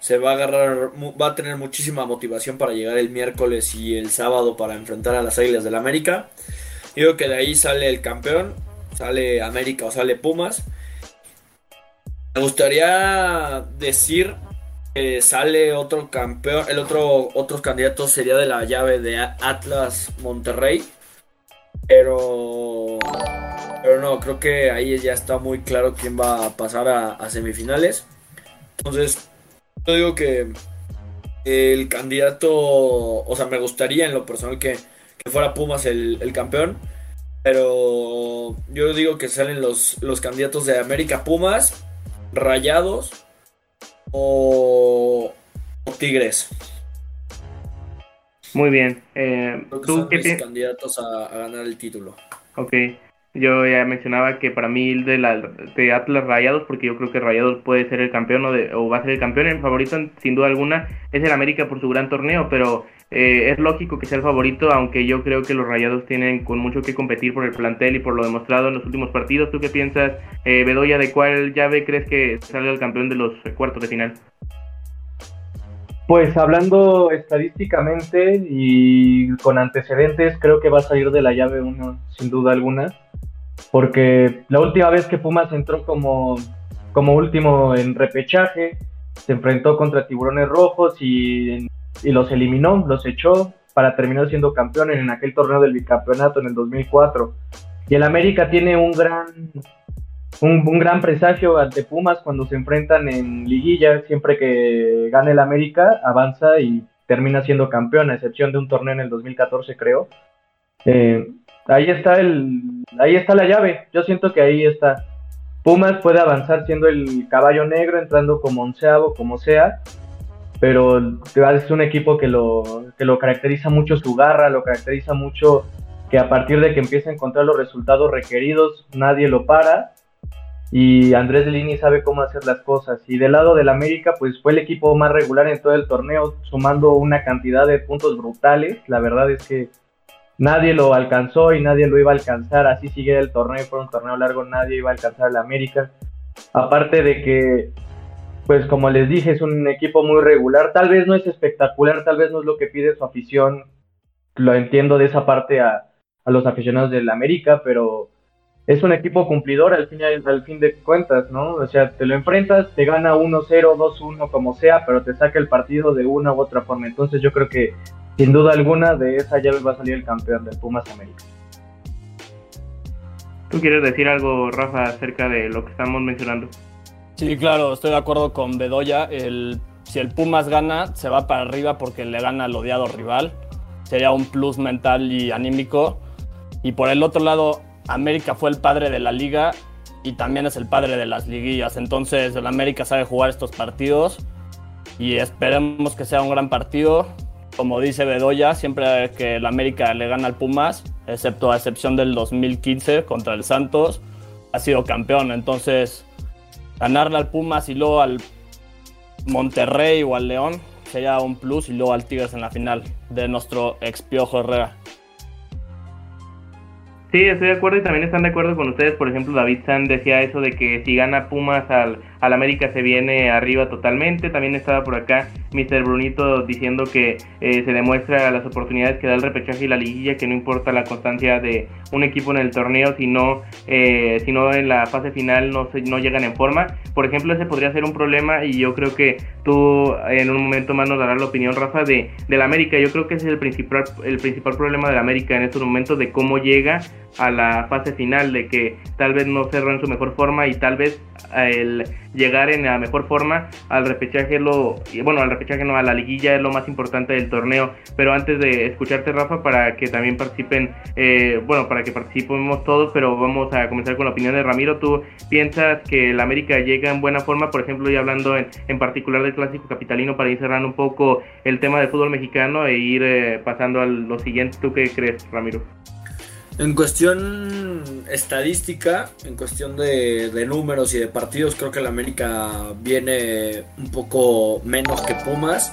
Se va a agarrar, va a tener muchísima motivación para llegar el miércoles y el sábado para enfrentar a las Águilas del América. Digo que de ahí sale el campeón, sale América o sale Pumas. Me gustaría decir que sale otro campeón, el otro otros candidatos sería de la llave de Atlas Monterrey, pero pero no, creo que ahí ya está muy claro quién va a pasar a, semifinales. Entonces, yo digo que el candidato, o sea, me gustaría en lo personal que fuera Pumas el, campeón. Pero yo digo que salen los, los candidatos de América Pumas, Rayados o, Tigres. Muy bien. Eh, ¿Tú qué candidatos a, a, ganar el título? Ok. Yo ya mencionaba que para mí de, la, de Atlas Rayados, porque yo creo que Rayados puede ser el campeón o, de, o va a ser el campeón. El favorito, sin duda alguna, es el América por su gran torneo, pero eh, es lógico que sea el favorito, aunque yo creo que los Rayados tienen con mucho que competir por el plantel y por lo demostrado en los últimos partidos. ¿Tú qué piensas, eh, Bedoya, de cuál llave crees que salga el campeón de los cuartos de final? Pues hablando estadísticamente y con antecedentes, creo que va a salir de la llave 1 sin duda alguna porque la última vez que Pumas entró como, como último en repechaje, se enfrentó contra Tiburones Rojos y, y, los eliminó, los echó para terminar siendo campeón en aquel torneo del bicampeonato en el 2004. Y el América tiene un gran, un, gran presagio ante Pumas cuando se enfrentan en liguilla. Siempre que gane el América, avanza y termina siendo campeón, a excepción de un torneo en el 2014, creo. Eh, ahí está el, ahí está la llave. Yo siento que ahí está. Pumas puede avanzar siendo el caballo negro, entrando como onceavo, como sea, pero es un equipo que lo, que lo caracteriza mucho su garra, lo caracteriza mucho que a partir de que empieza a encontrar los resultados requeridos, nadie lo para. Y Andrés Delini sabe cómo hacer las cosas. Y del lado del América, pues fue el equipo más regular en todo el torneo, sumando una cantidad de puntos brutales. La verdad es que nadie lo alcanzó y nadie lo iba a alcanzar. Así sigue el torneo, fue un torneo largo, nadie iba a alcanzar al América. Aparte de que, pues como les dije, es un equipo muy regular. Tal vez no es espectacular, tal vez no es lo que pide su afición. Lo entiendo de esa parte a, a los aficionados del América, pero es un equipo cumplidor al fin, al fin de cuentas, ¿no? O sea, te lo enfrentas, te gana 1-0, 2-1, como sea, pero te saca el partido de una u otra forma. Entonces yo creo que sin duda alguna de esa llave va a salir el campeón del Pumas América. ¿Tú quieres decir algo, Rafa, acerca de lo que estamos mencionando? Sí, claro, estoy de acuerdo con Bedoya. Si el Pumas gana, se va para arriba porque le gana al odiado rival. Sería un plus mental y anímico. Y por el otro lado, América fue el padre de la liga y también es el padre de las liguillas. Entonces, el América sabe jugar estos partidos y esperemos que sea un gran partido como dice Bedoya, siempre que el América le gana al Pumas, excepto a excepción del 2015 contra el Santos, ha sido campeón. Entonces, ganarle al Pumas y luego al Monterrey o al León sería un plus y luego al Tigres en la final de nuestro ex Piojo Herrera. Sí, estoy de acuerdo y también están de acuerdo con ustedes. Por ejemplo, David San decía eso de que si gana Pumas al, al América se viene arriba totalmente. También estaba por acá Mr. Brunito diciendo que eh, se demuestra las oportunidades que da el repechaje y la liguilla, que no importa la constancia de un equipo en el torneo, sino, eh, sino en la fase final no, se, no llegan en forma. Por ejemplo, ese podría ser un problema y yo creo que tú en un momento más nos darás la opinión, Rafa, de, de la América. Yo creo que ese es el principal, el principal problema de la América en estos momentos, de cómo llega a la fase final, de que tal vez no cerró en su mejor forma y tal vez el llegar en la mejor forma. Al repechaje lo bueno al repechaje no a la liguilla es lo más importante del torneo. Pero antes de escucharte Rafa para que también participen eh, bueno para que participemos todos pero vamos a comenzar con la opinión de Ramiro. Tú piensas que el América llega en buena forma por ejemplo y hablando en, en particular del clásico capitalino para ir cerrando un poco el tema del fútbol mexicano e ir eh, pasando a lo siguiente. Tú qué crees Ramiro en cuestión estadística, en cuestión de, números y de partidos, creo que el América viene un poco menos que Pumas.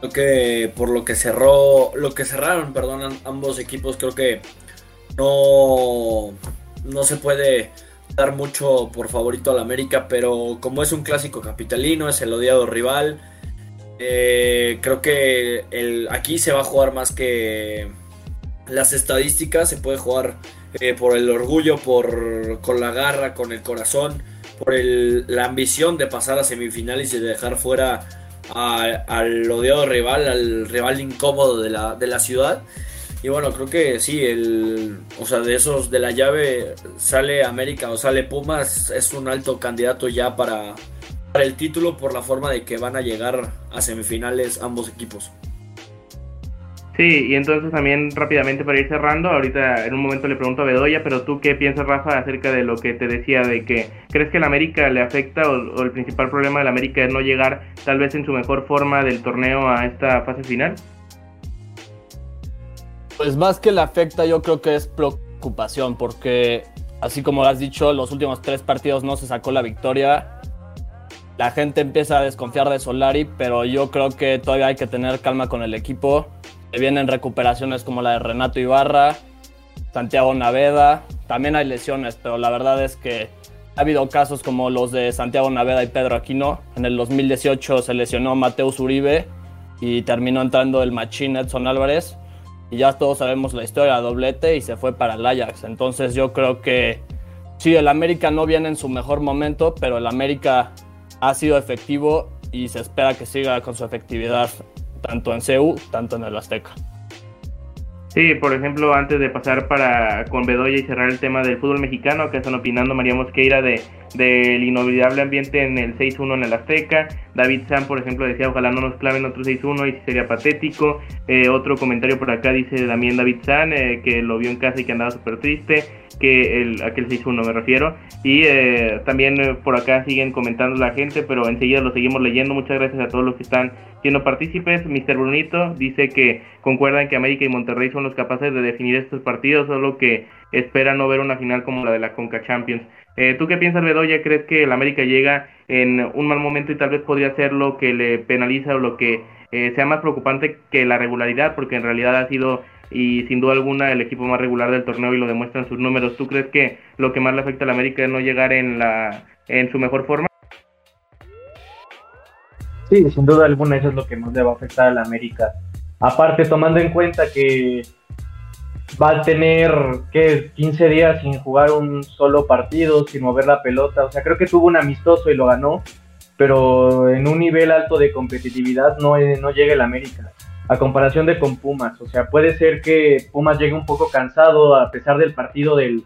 Creo que por lo que cerró, lo que cerraron, perdón, ambos equipos, creo que no, no se puede dar mucho por favorito al América, pero como es un clásico capitalino, es el odiado rival, eh, creo que aquí se va a jugar más que las estadísticas, se puede jugar eh, por el orgullo, por, con la garra, con el corazón, por el, la ambición de pasar a semifinales y de dejar fuera al odiado rival, al rival incómodo de la, de la ciudad. Y bueno, creo que sí, el, o sea, de esos de la llave sale América o sale Pumas, es un alto candidato ya para, para el título por la forma de que van a llegar a semifinales ambos equipos. Sí, y entonces también rápidamente para ir cerrando, ahorita en un momento le pregunto a Bedoya, pero tú qué piensas, Rafa, acerca de lo que te decía, de que crees que el América le afecta o, el principal problema del América es no llegar tal vez en su mejor forma del torneo a esta fase final? Pues más que le afecta, yo creo que es preocupación, porque así como has dicho, los últimos tres partidos no se sacó la victoria. La gente empieza a desconfiar de Solari, pero yo creo que todavía hay que tener calma con el equipo vienen recuperaciones como la de Renato Ibarra, Santiago Naveda, también hay lesiones, pero la verdad es que ha habido casos como los de Santiago Naveda y Pedro Aquino. En el 2018 se lesionó Mateus Uribe y terminó entrando el machín Edson Álvarez. Y ya todos sabemos la historia, doblete y se fue para el Ajax. Entonces yo creo que sí, el América no viene en su mejor momento, pero el América ha sido efectivo y se espera que siga con su efectividad tanto en CEU, tanto en el Azteca. Sí, por ejemplo, antes de pasar para con Bedoya y cerrar el tema del fútbol mexicano, que están opinando María Mosqueira de del inolvidable ambiente en el 6-1 en el Azteca. David Sam, por ejemplo, decía ojalá no nos claven otro 6-1 y sería patético. Eh, otro comentario por acá dice también David Sam, eh, que lo vio en casa y que andaba súper triste que el, aquel 6-1 me refiero. Y eh, también eh, por acá siguen comentando la gente, pero enseguida lo seguimos leyendo. Muchas gracias a todos los que están siendo partícipes. Mr. Brunito dice que concuerdan que América y Monterrey son los capaces de definir estos partidos, solo que espera no ver una final como la de la Conca Champions. Eh, ¿Tú qué piensas, Bedoya? ¿Crees que el América llega en un mal momento y tal vez podría ser lo que le penaliza o lo que eh, sea más preocupante que la regularidad? Porque en realidad ha sido y sin duda alguna el equipo más regular del torneo y lo demuestran sus números. ¿Tú crees que lo que más le afecta al América es no llegar en la en su mejor forma? Sí, sin duda alguna eso es lo que más le va a afectar al América. Aparte, tomando en cuenta que va a tener que 15 días sin jugar un solo partido, sin mover la pelota, o sea, creo que tuvo un amistoso y lo ganó, pero en un nivel alto de competitividad no, no llega el América a comparación de con Pumas. O sea, puede ser que Pumas llegue un poco cansado a pesar del partido del,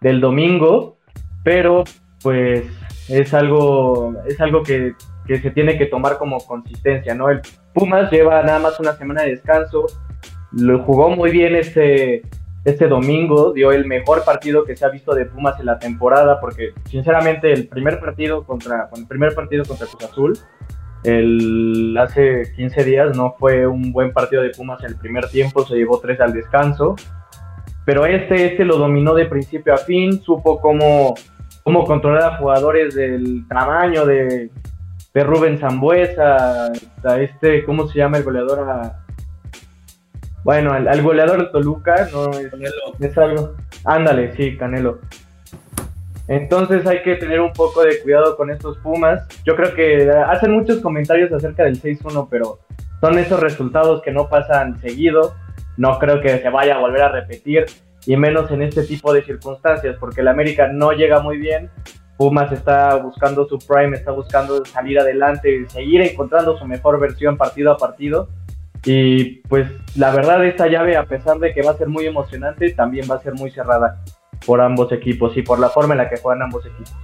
del domingo, pero pues es algo, es algo que, que, se tiene que tomar como consistencia, ¿no? El Pumas lleva nada más una semana de descanso, lo jugó muy bien este, este domingo, dio el mejor partido que se ha visto de Pumas en la temporada, porque sinceramente el primer partido contra, el primer partido contra Cruz Azul el, hace 15 días no fue un buen partido de Pumas en el primer tiempo, se llevó tres al descanso. Pero este, este lo dominó de principio a fin, supo cómo, cómo controlar a jugadores del tamaño de, de Rubén Zambuesa, a este, ¿cómo se llama el goleador? A, bueno, al, goleador de Toluca, no es, es algo. Ándale, sí, Canelo. Entonces hay que tener un poco de cuidado con estos Pumas. Yo creo que hacen muchos comentarios acerca del 6-1, pero son esos resultados que no pasan seguido. No creo que se vaya a volver a repetir, y menos en este tipo de circunstancias, porque el América no llega muy bien. Pumas está buscando su prime, está buscando salir adelante seguir encontrando su mejor versión partido a partido. Y pues la verdad esta llave, a pesar de que va a ser muy emocionante, también va a ser muy cerrada por ambos equipos y por la forma en la que juegan ambos equipos.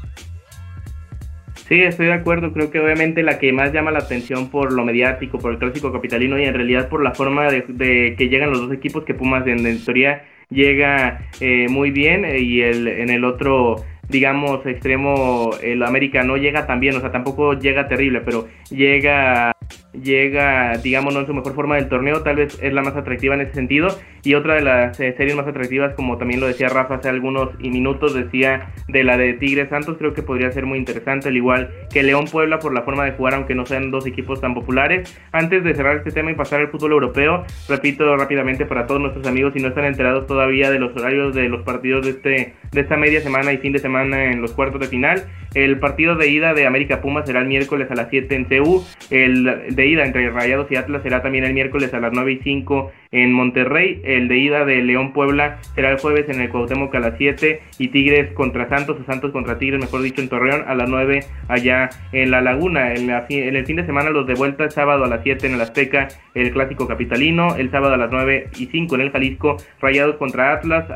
Sí, estoy de acuerdo. Creo que obviamente la que más llama la atención por lo mediático, por el clásico capitalino y en realidad por la forma de, que llegan los dos equipos, que Pumas en, en teoría llega eh, muy bien eh, y el, en el otro digamos extremo el América no llega tan bien, o sea, tampoco llega terrible, pero llega llega, digamos, no en su mejor forma del torneo, tal vez es la más atractiva en ese sentido. Y otra de las eh, series más atractivas, como también lo decía Rafa hace algunos minutos, decía de la de Tigres Santos, creo que podría ser muy interesante, al igual que León Puebla por la forma de jugar, aunque no sean dos equipos tan populares. Antes de cerrar este tema y pasar al fútbol europeo, repito rápidamente para todos nuestros amigos, si no están enterados todavía de los horarios de los partidos de, este, de esta media semana y fin de semana en los cuartos de final, el partido de ida de América Puma será el miércoles a las 7 en CU, el de ida entre Rayados y Atlas será también el miércoles a las 9 y 5 en Monterrey. El de ida de León Puebla será el jueves en el Cuauhtémoc a las 7 y Tigres contra Santos o Santos contra Tigres, mejor dicho, en Torreón a las 9 allá en La Laguna. En, el fin de semana los de vuelta, sábado a las 7 en el Azteca, el clásico capitalino, el sábado a las 9 y 5 en el Jalisco, Rayados contra Atlas,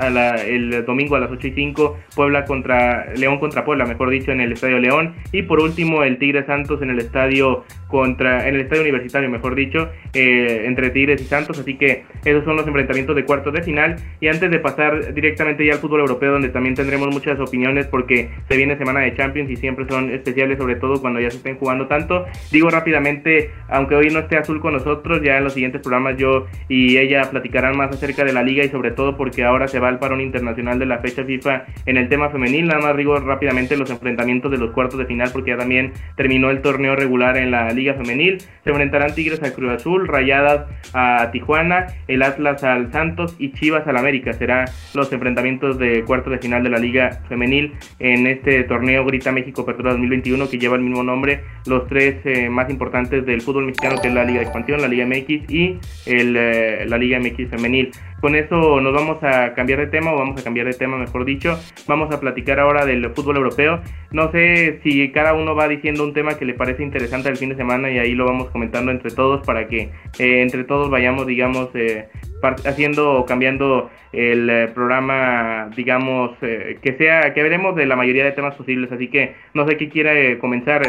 el domingo a las 8 y 5, Puebla contra León contra Puebla, mejor dicho, en el Estadio León y por último el Tigres Santos en el estadio contra en el estadio universitario, mejor dicho, eh, entre Tigres y Santos, así que esos son los enfrentamientos de cuartos de final. Y antes de pasar directamente ya al fútbol europeo, donde también tendremos muchas opiniones, porque se viene semana de Champions y siempre son especiales, sobre todo cuando ya se estén jugando tanto. Digo rápidamente, aunque hoy no esté azul con nosotros, ya en los siguientes programas yo y ella platicarán más acerca de la liga y sobre todo porque ahora se va al parón internacional de la fecha FIFA en el tema femenil. Nada más digo rápidamente los enfrentamientos de los cuartos de final, porque ya también terminó el torneo regular en la liga femenil. Se enfrentarán Tigres a Cruz Azul, Rayadas a Tijuana, el Atlas al Santos y Chivas al América. Serán los enfrentamientos de cuartos de final de la liga femenil en este torneo Grita México Apertura 2021 que lleva el mismo nombre. Los tres eh, más importantes del fútbol mexicano que es la Liga de Expansión, la Liga MX y el, eh, la Liga MX femenil. Con eso nos vamos a cambiar de tema, o vamos a cambiar de tema, mejor dicho. Vamos a platicar ahora del fútbol europeo. No sé si cada uno va diciendo un tema que le parece interesante el fin de semana y ahí lo vamos comentando entre todos para que eh, entre todos vayamos, digamos, eh, haciendo o cambiando el eh, programa, digamos, que sea, que veremos de la mayoría de temas posibles. Así que no sé qué quiere comenzar.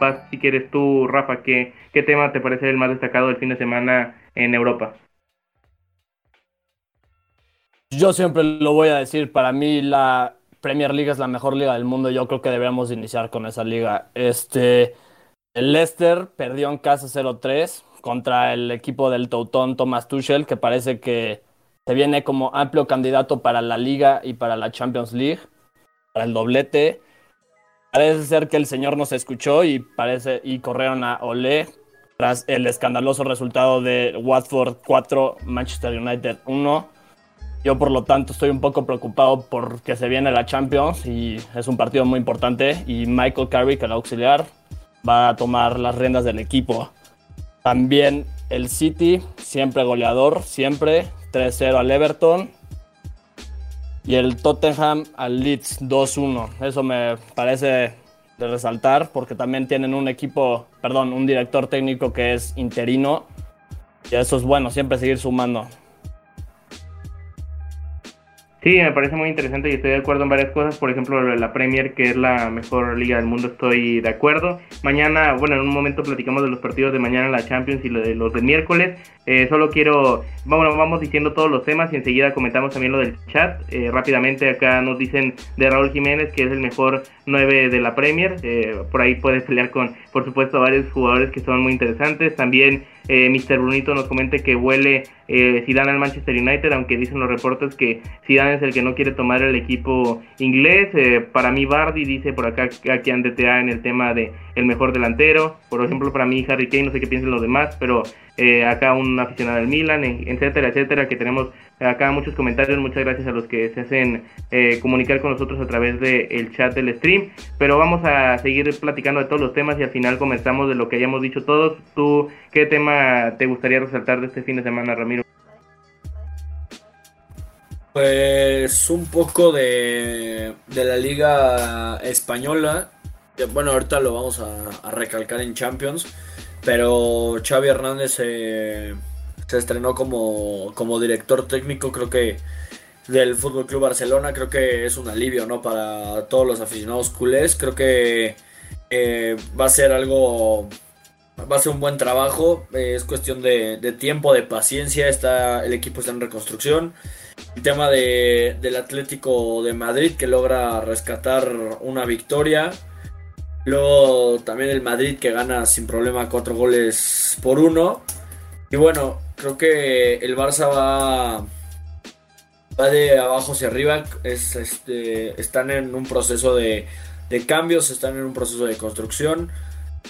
vas, si quieres tú, Rafa, ¿qué, ¿qué tema te parece el más destacado del fin de semana en Europa? Yo siempre lo voy a decir, para mí la Premier League es la mejor liga del mundo yo creo que deberíamos iniciar con esa liga. Este, el Leicester perdió en casa 0-3 contra el equipo del Teutón Thomas Tuchel, que parece que se viene como amplio candidato para la liga y para la Champions League, para el doblete. Parece ser que el señor nos escuchó y parece y corrieron a Olé tras el escandaloso resultado de Watford 4 Manchester United 1. Yo por lo tanto estoy un poco preocupado porque se viene la Champions y es un partido muy importante y Michael Carrick, el auxiliar, va a tomar las riendas del equipo. También el City, siempre goleador, siempre 3-0 al Everton. Y el Tottenham al Leeds 2-1. Eso me parece de resaltar porque también tienen un equipo, perdón, un director técnico que es interino. Y eso es bueno, siempre seguir sumando. Sí, me parece muy interesante y estoy de acuerdo en varias cosas. Por ejemplo, la Premier, que es la mejor liga del mundo, estoy de acuerdo. Mañana, bueno, en un momento platicamos de los partidos de mañana, la Champions y de los del miércoles. Eh, solo quiero, bueno, vamos diciendo todos los temas y enseguida comentamos también lo del chat. Eh, rápidamente acá nos dicen de Raúl Jiménez, que es el mejor 9 de la Premier. Eh, por ahí puede pelear con, por supuesto, varios jugadores que son muy interesantes. También eh, Mr. Brunito nos comente que huele eh, Zidane al Manchester United, aunque dicen los reportes que Zidane es el que no quiere tomar el equipo inglés. Eh, para mí Bardi dice por acá que han DTA en el tema de el mejor delantero. Por ejemplo, para mí Harry Kane, no sé qué piensen los demás, pero eh, acá un aficionado del Milan, etcétera, etcétera, que tenemos acá muchos comentarios, muchas gracias a los que se hacen eh, comunicar con nosotros a través del chat del stream, pero vamos a seguir platicando de todos los temas y al final comenzamos de lo que hayamos dicho todos. ¿Tú qué tema te gustaría resaltar de este fin de semana, Ramiro? Pues un poco de, de la liga española, bueno, ahorita lo vamos a recalcar en Champions pero Xavi Hernández se, estrenó como, como director técnico, creo que del Fútbol Club Barcelona. Creo que es un alivio, ¿no? Para todos los aficionados culés. Creo que eh, va a ser algo. Va a ser un buen trabajo. es cuestión de, tiempo, de paciencia. Está, el equipo está en reconstrucción. El tema de, del Atlético de Madrid que logra rescatar una victoria. Luego también el Madrid que gana sin problema cuatro goles por uno. Y bueno, creo que el Barça va, va de abajo hacia arriba. Es, este, están en un proceso de, cambios, están en un proceso de construcción.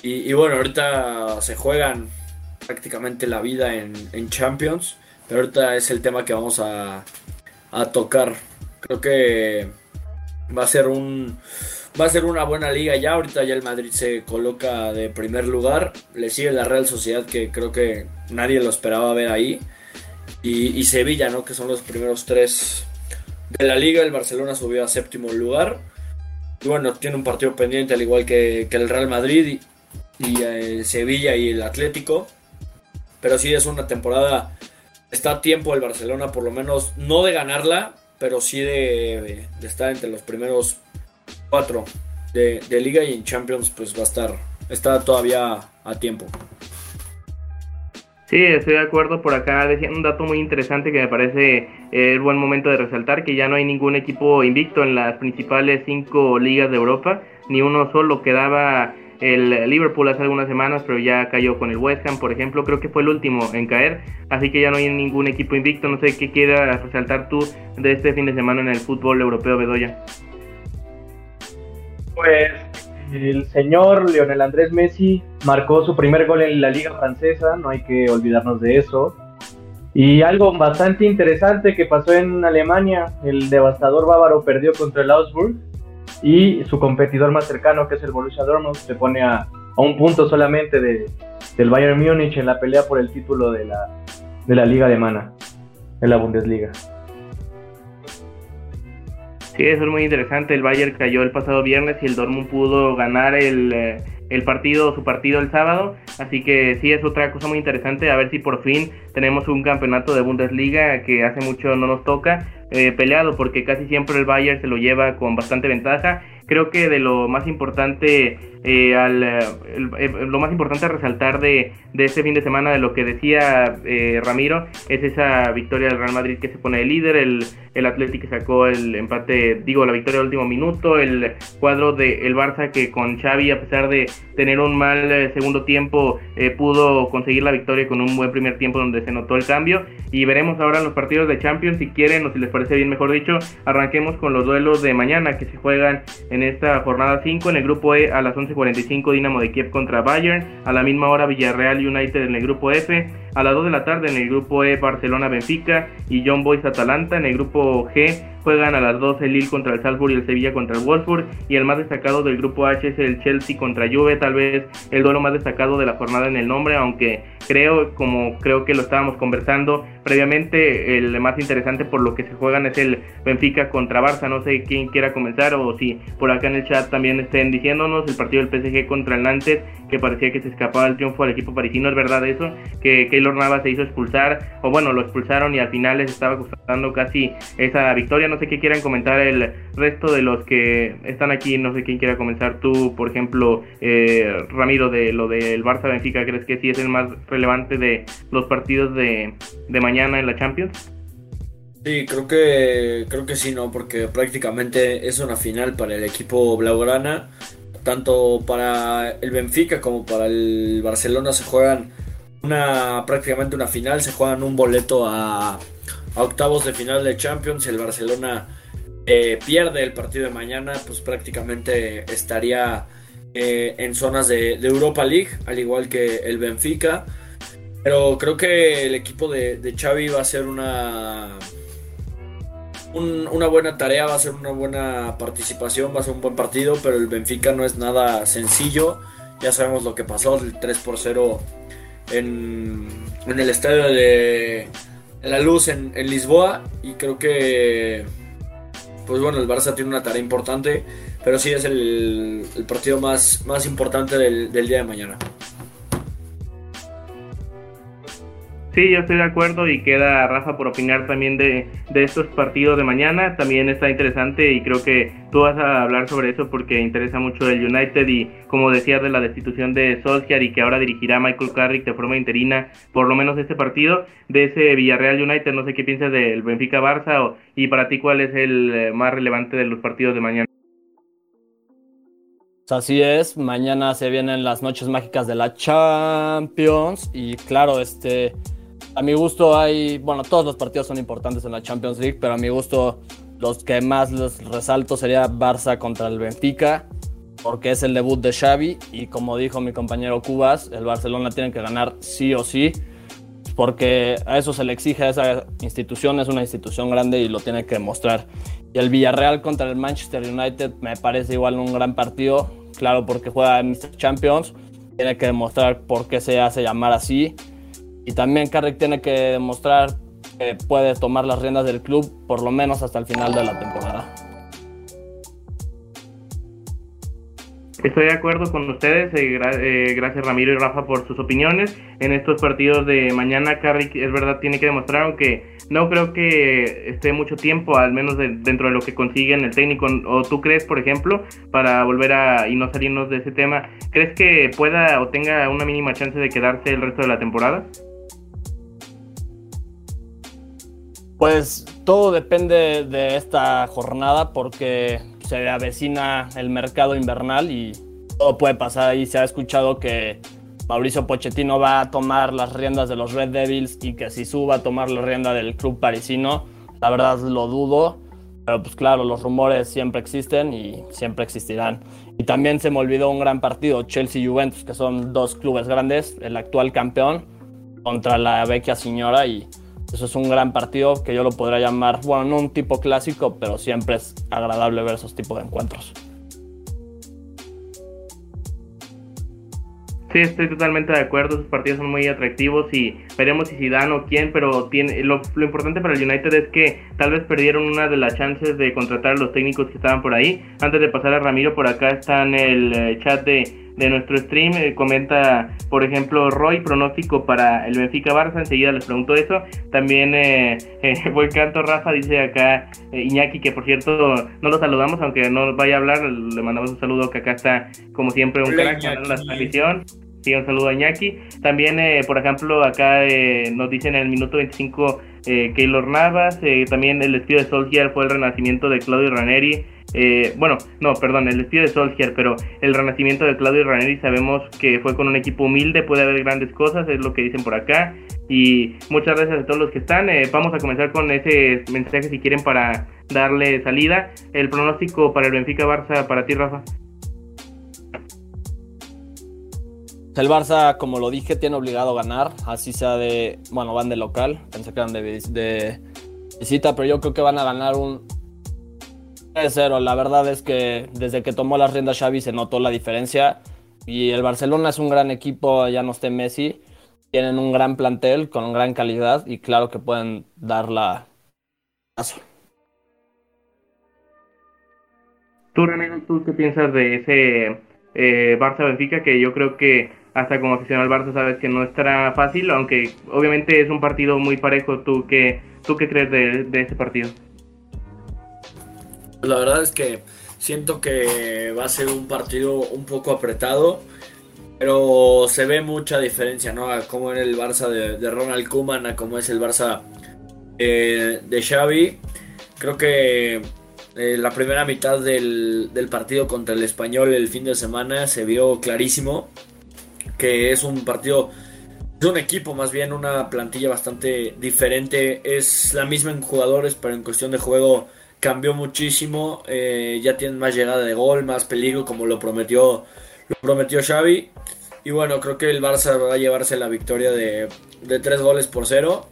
Y, bueno, ahorita se juegan prácticamente la vida en, Champions. Pero ahorita es el tema que vamos a, a tocar. Creo que va a ser un Va a ser una buena liga ya. Ahorita ya el Madrid se coloca de primer lugar. Le sigue la Real Sociedad que creo que nadie lo esperaba ver ahí. Y, Sevilla, ¿no? Que son los primeros tres de la liga. El Barcelona subió a séptimo lugar. Y bueno, tiene un partido pendiente al igual que, el Real Madrid y, el eh, Sevilla y el Atlético. Pero sí es una temporada. Está a tiempo el Barcelona, por lo menos, no de ganarla, pero sí de, de estar entre los primeros de, Liga y en Champions, pues va a estar, está todavía a tiempo. Sí, estoy de acuerdo. Por acá decía un dato muy interesante que me parece el buen momento de resaltar, que ya no hay ningún equipo invicto en las principales cinco ligas de Europa, ni uno solo quedaba el Liverpool hace algunas semanas, pero ya cayó con el West Ham, por ejemplo, creo que fue el último en caer, así que ya no hay ningún equipo invicto. No sé qué quieras resaltar tú de este fin de semana en el fútbol europeo, Bedoya. Pues el señor Lionel Andrés Messi marcó su primer gol en la liga francesa, no hay que olvidarnos de eso. Y algo bastante interesante que pasó en Alemania, el devastador bávaro perdió contra el Augsburg y su competidor más cercano, que es el Borussia Dortmund, se pone a, un punto solamente de, del Bayern Múnich en la pelea por el título de la, de la liga alemana, de la Bundesliga. Sí, eso es muy interesante. El Bayern cayó el pasado viernes y el Dortmund pudo ganar el, eh, el partido, su partido el sábado. Así que sí, es otra cosa muy interesante. A ver si por fin tenemos un campeonato de Bundesliga que hace mucho no nos toca. Eh, peleado porque casi siempre el Bayern se lo lleva con bastante ventaja. Creo que de lo más importante eh, al, eh, eh, lo más importante a resaltar de, de, este fin de semana, de lo que decía Ramiro, es esa victoria del Real Madrid que se pone de líder, el, el Atlético sacó el empate, digo, la victoria del último minuto, el cuadro del el Barça que con Xavi, a pesar de tener un mal segundo tiempo, pudo conseguir la victoria con un buen primer tiempo donde se notó el cambio. Y veremos ahora los partidos de Champions, si quieren o si les parece bien, mejor dicho, arranquemos con los duelos de mañana que se juegan en esta jornada 5 en el grupo E a las 11 45 Dinamo de Kiev contra Bayern, a la misma hora Villarreal United en el grupo F, a las 2 de la tarde en el grupo E Barcelona Benfica y John Boys Atalanta en el grupo G Juegan a las 12 el Lille contra el Salzburg y el Sevilla contra el Wolfsburg. Y el más destacado del grupo H es el Chelsea contra Juve, tal vez el duelo más destacado de la jornada en el nombre, aunque creo, como creo que lo estábamos conversando previamente, el más interesante por lo que se juegan es el Benfica contra Barça. No sé quién quiera comenzar o si por acá en el chat también estén diciéndonos el partido del PSG contra el Nantes, que parecía que se escapaba el triunfo al equipo parisino. ¿Es verdad eso? Que Keylor Navas se hizo expulsar, o bueno, lo expulsaron y al final les estaba costando casi esa victoria no sé qué quieran comentar el resto de los que están aquí, no sé quién quiera comenzar tú, por ejemplo, eh, Ramiro, de lo del Barça Benfica, ¿crees que sí es el más relevante de los partidos de, mañana en la Champions? Sí, creo que creo que sí, no, porque prácticamente es una final para el equipo blaugrana, tanto para el Benfica como para el Barcelona se juegan una prácticamente una final, se juegan un boleto a, octavos de final de Champions, el Barcelona eh, pierde el partido de mañana, pues prácticamente estaría eh, en zonas de, Europa League, al igual que el Benfica. Pero creo que el equipo de, de Xavi va a ser una, una buena tarea, va a ser una buena participación, va a ser un buen partido, pero el Benfica no es nada sencillo. Ya sabemos lo que pasó, el 3 por 0 en, el estadio de La Luz en, Lisboa. Y creo que, pues bueno, el Barça tiene una tarea importante, pero sí es el, partido más, más importante del día de mañana. Sí, yo estoy de acuerdo y queda Rafa por opinar también de, estos partidos de mañana. También está interesante y creo que tú vas a hablar sobre eso porque interesa mucho el United y como decías de la destitución de Solskjaer y que ahora dirigirá Michael Carrick de forma interina por lo menos este partido de ese Villarreal United. No sé qué piensas del Benfica Barça y para ti cuál es el eh, más relevante de los partidos de mañana. Así es, mañana se vienen las noches mágicas de la Champions y claro, este a mi gusto hay, bueno, todos los partidos son importantes en la Champions League, pero a mi gusto los que más les resalto sería Barça contra el Benfica, porque es el debut de Xavi y como dijo mi compañero Cubas, el Barcelona tiene que ganar sí o sí, porque a eso se le exige a esa institución, es una institución grande y lo tiene que demostrar. Y el Villarreal contra el Manchester United me parece igual un gran partido, claro, porque juega en Champions, tiene que demostrar por qué se hace llamar así y también Carrick tiene que demostrar que puede tomar las riendas del club por lo menos hasta el final de la temporada. Estoy de acuerdo con ustedes, eh, eh, gracias Ramiro y Rafa por sus opiniones. En estos partidos de mañana, Carrick es verdad tiene que demostrar, aunque no creo que esté mucho tiempo, al menos dentro de lo que consigue en el técnico. ¿O tú crees, por ejemplo, para volver a y no salirnos de ese tema, crees que pueda o tenga una mínima chance de quedarse el resto de la temporada? Pues todo depende de esta jornada porque se avecina el mercado invernal y todo puede pasar ahí. Se ha escuchado que Mauricio Pochettino va a tomar las riendas de los Red Devils y que si suba a tomar la rienda del club parisino. La verdad lo dudo, pero pues claro, los rumores siempre existen y siempre existirán. Y también se me olvidó un gran partido, Chelsea y Juventus, que son dos clubes grandes, el actual campeón contra la vecchia señora y eso es un gran partido que yo lo podría llamar, bueno, no un tipo clásico, pero siempre es agradable ver esos tipos de encuentros. Sí, estoy totalmente de acuerdo. Sus partidos son muy atractivos y veremos si dan o quién, pero tiene, lo, lo, importante para el United es que tal vez perdieron una de las chances de contratar a los técnicos que estaban por ahí. Antes de pasar a Ramiro, por acá está en el eh, chat de de nuestro stream. Eh, comenta, por ejemplo, Roy, pronóstico para el Benfica Barça. Enseguida les pregunto eso. También, eh, eh, buen canto, Rafa, dice acá eh, Iñaki, que por cierto no lo saludamos, aunque no vaya a hablar. Le mandamos un saludo que acá está, como siempre, un crack la transmisión. Sí, un saludo a Iñaki. También, por ejemplo, acá nos dicen en el minuto 25 Keylor Navas. también el despido de Solskjaer fue el renacimiento de Claudio Ranieri. Eh, bueno, no, perdón, el despido de Solskjaer, pero el renacimiento de Claudio Ranieri sabemos que fue con un equipo humilde, puede haber grandes cosas, es lo que dicen por acá. Y muchas gracias a todos los que están. Eh, vamos a comenzar con ese mensaje si quieren para darle salida. El pronóstico para el Benfica Barça, para ti, Rafa. El Barça, como lo dije, tiene obligado a ganar, así sea de, bueno, van de local, pensé que eran de, de visita, pero yo creo que van a ganar un 0 La verdad es que desde que tomó las riendas Xavi se notó la diferencia. Y el Barcelona es un gran equipo, ya no esté Messi. Tienen un gran plantel con gran calidad y claro que pueden dar la Tú, René, ¿tú qué piensas de ese eh, Barça-Benfica? Que yo creo que hasta como aficionado al Barça sabes que no estará fácil, aunque obviamente es un partido muy parejo. ¿Tú qué, tú qué crees de, de ese partido? La verdad es que siento que va a ser un partido un poco apretado, pero se ve mucha diferencia, ¿no? A cómo era el Barça de, Ronald Koeman, a cómo es el Barça eh, de Xavi. Creo que eh, la primera mitad del, del, partido contra el español el fin de semana se vio clarísimo que es un partido es un equipo, más bien una plantilla bastante diferente. Es la misma en jugadores, pero en cuestión de juego cambió muchísimo. Eh, ya tienen más llegada de gol, más peligro, como lo prometió, lo prometió Xavi. Y bueno, creo que el Barça va a llevarse la victoria de, de tres goles por cero.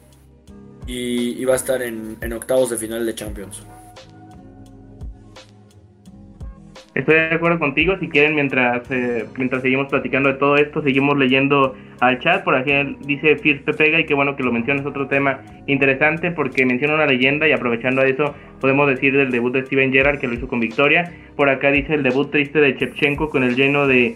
Y, va a estar en, en octavos de final de Champions. Estoy de acuerdo contigo. Si quieren, mientras eh, mientras seguimos platicando de todo esto, seguimos leyendo al chat. Por aquí dice Fierce Pepega y qué bueno que lo mencionas. Otro tema interesante porque menciona una leyenda y aprovechando eso, podemos decir del debut de Steven Gerrard que lo hizo con victoria. Por acá dice el debut triste de Chepchenko con el lleno de,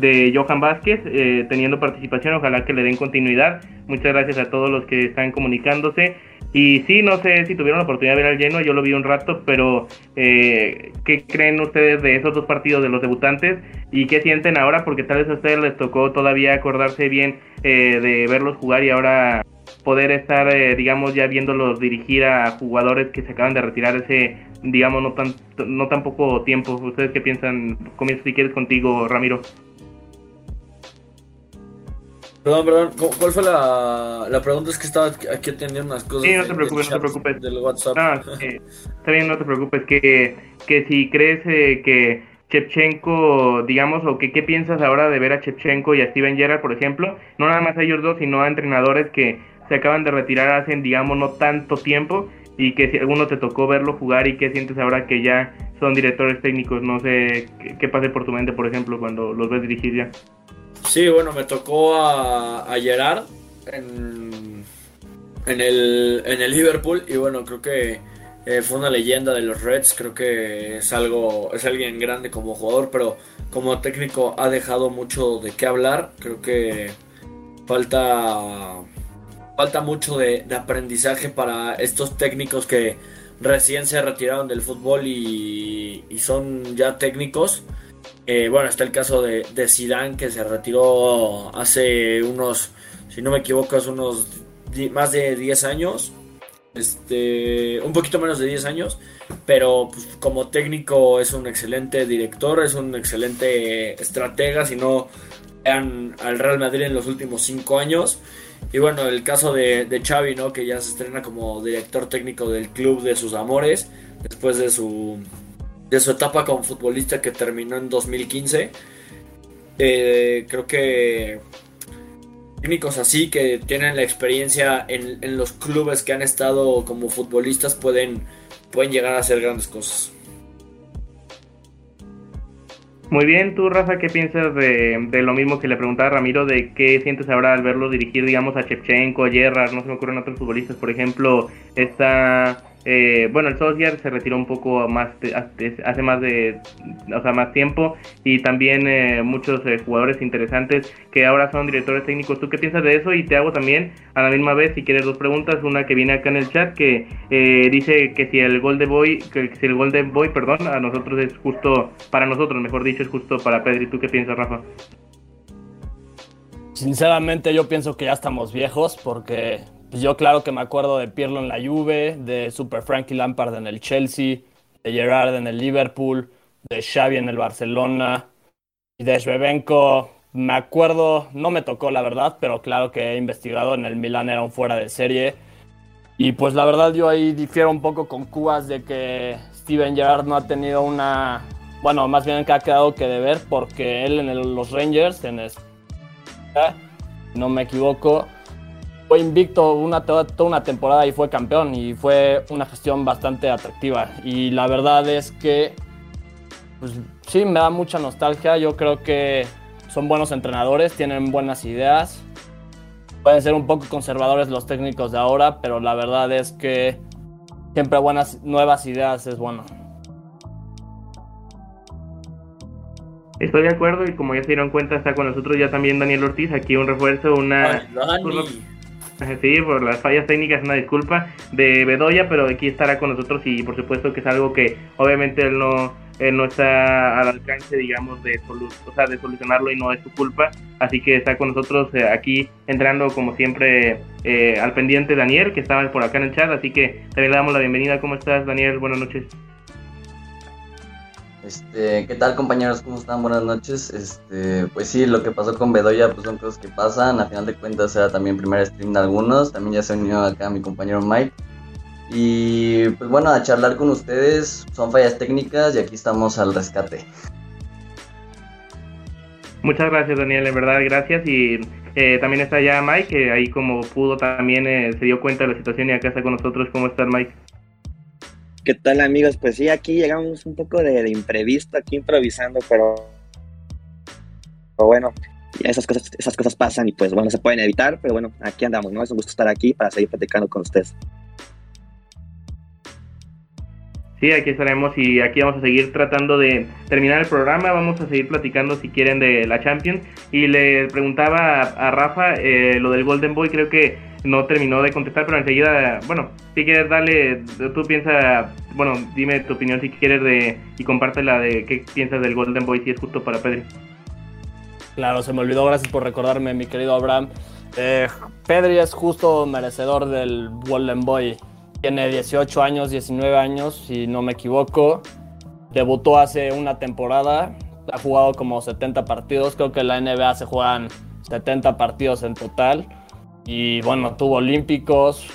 de Johan Vázquez, eh, teniendo participación. Ojalá que le den continuidad. Muchas gracias a todos los que están comunicándose. Y sí, no sé si tuvieron la oportunidad de ver al lleno, yo lo vi un rato, pero eh, ¿qué creen ustedes de esos dos partidos de los debutantes? ¿Y qué sienten ahora? Porque tal vez a ustedes les tocó todavía acordarse bien eh, de verlos jugar y ahora poder estar, eh, digamos, ya viéndolos dirigir a jugadores que se acaban de retirar ese, digamos, no tan, no tan poco tiempo. ¿Ustedes qué piensan? Comienzo si quieres contigo, Ramiro. Perdón, perdón, ¿cuál fue la, la pregunta? Es que estaba aquí atendiendo unas cosas. Sí, no te preocupes, no te preocupes. Del WhatsApp. está bien, no te preocupes. Que, que si crees eh, que Chepchenko, digamos, o que qué piensas ahora de ver a Chepchenko y a Steven Gerrard, por ejemplo, no nada más a ellos dos, sino a entrenadores que se acaban de retirar hace, digamos, no tanto tiempo y que si alguno te tocó verlo jugar y qué sientes ahora que ya son directores técnicos, no sé qué, qué pase por tu mente, por ejemplo, cuando los ves dirigir ya. Sí, bueno, me tocó a, a Gerard en, en, el, en el Liverpool y bueno, creo que eh, fue una leyenda de los Reds, creo que es algo, es alguien grande como jugador, pero como técnico ha dejado mucho de qué hablar, creo que falta, falta mucho de, de aprendizaje para estos técnicos que recién se retiraron del fútbol y, y son ya técnicos. Eh, bueno, está el caso de, de Zidane que se retiró hace unos, si no me equivoco, hace unos más de 10 años. Este, un poquito menos de 10 años, pero pues, como técnico es un excelente director, es un excelente estratega, si no al Real Madrid en los últimos 5 años. Y bueno, el caso de, de Xavi, ¿no? que ya se estrena como director técnico del club de sus amores, después de su de su etapa como futbolista que terminó en 2015. Eh, creo que técnicos así que tienen la experiencia en, los clubes que han estado como futbolistas pueden, pueden llegar a hacer grandes cosas. Muy bien, tú Rafa, ¿qué piensas de, de, lo mismo que le preguntaba Ramiro, de qué sientes ahora al verlo dirigir, digamos, a Chepchenko, a Gerrard, no se me ocurren otros futbolistas, por ejemplo, está eh, bueno, el Solskjaer se retiró un poco más hace más de, o sea, más tiempo y también eh, muchos eh, jugadores interesantes que ahora son directores técnicos. ¿Tú qué piensas de eso? Y te hago también a la misma vez, si quieres, dos preguntas. Una que viene acá en el chat que dice que si el gol de Boy, si el gol de Boy, perdón, a nosotros es justo, para nosotros, mejor dicho, es justo para Pedri. ¿Tú qué piensas, Rafa? Sinceramente, yo pienso que ya estamos viejos porque pues yo claro que me acuerdo de Pirlo en la Juve, de Super Frankie Lampard en el Chelsea, de Gerard en el Liverpool, de Xavi en el Barcelona y de Shevchenko. Me acuerdo, no me tocó la verdad, pero claro que he investigado en el Milan era un fuera de serie. Y pues la verdad yo ahí difiero un poco con Cubas de que Steven Gerrard no ha tenido una, bueno, más bien que ha quedado que deber porque él en los Rangers, en no me equivoco, fue invicto una, toda, una temporada y fue campeón y fue una gestión bastante atractiva. Y la verdad es que, pues, sí, me da mucha nostalgia. Yo creo que son buenos entrenadores, tienen buenas ideas. Pueden ser un poco conservadores los técnicos de ahora, pero la verdad es que siempre buenas nuevas ideas es bueno. Estoy de acuerdo y como ya se dieron cuenta está con nosotros ya también Daniel Ortiz, aquí un refuerzo, una... Sí, por las fallas técnicas, una disculpa de Bedoya, pero aquí estará con nosotros y por supuesto que es algo que obviamente él no, no está al alcance, digamos, de, o sea, de solucionarlo y no es su culpa. Así que está con nosotros eh, aquí entrando como siempre eh, al pendiente Daniel, que estaba por acá en el chat. Así que también le damos la bienvenida. ¿Cómo estás, Daniel? Buenas noches. Este, ¿qué tal compañeros? ¿Cómo están? Buenas noches. Este, pues sí, lo que pasó con Bedoya pues son cosas que pasan. A final de cuentas era también primer stream de algunos. También ya se unió acá mi compañero Mike. Y pues bueno, a charlar con ustedes. Son fallas técnicas y aquí estamos al rescate. Muchas gracias Daniel, en verdad gracias y eh, también está ya Mike, que ahí como pudo también eh, se dio cuenta de la situación y acá está con nosotros. ¿Cómo estás Mike? ¿Qué tal amigos? Pues sí, aquí llegamos un poco de, imprevisto, aquí improvisando, pero, pero bueno, esas cosas, esas cosas pasan y pues bueno, se pueden evitar, pero bueno, aquí andamos, ¿no? Es un gusto estar aquí para seguir platicando con ustedes. Sí, aquí estaremos y aquí vamos a seguir tratando de terminar el programa. Vamos a seguir platicando si quieren de la Champions. Y le preguntaba a, Rafa eh, lo del Golden Boy, creo que no terminó de contestar, pero enseguida, bueno, si quieres darle, tú piensas, bueno, dime tu opinión si quieres de y compártela de qué piensas del Golden Boy, si es justo para Pedri. Claro, se me olvidó, gracias por recordarme, mi querido Abraham. Eh, Pedri es justo merecedor del Golden Boy. Tiene 18 años, 19 años, si no me equivoco. Debutó hace una temporada, ha jugado como 70 partidos, creo que en la NBA se juegan 70 partidos en total y bueno, tuvo olímpicos,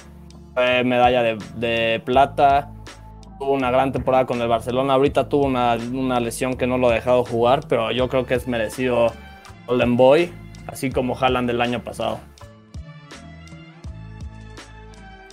fue medalla de, plata, tuvo una gran temporada con el Barcelona. Ahorita tuvo una, una, lesión que no lo ha dejado jugar, pero yo creo que es merecido Golden Boy, así como Haaland del año pasado.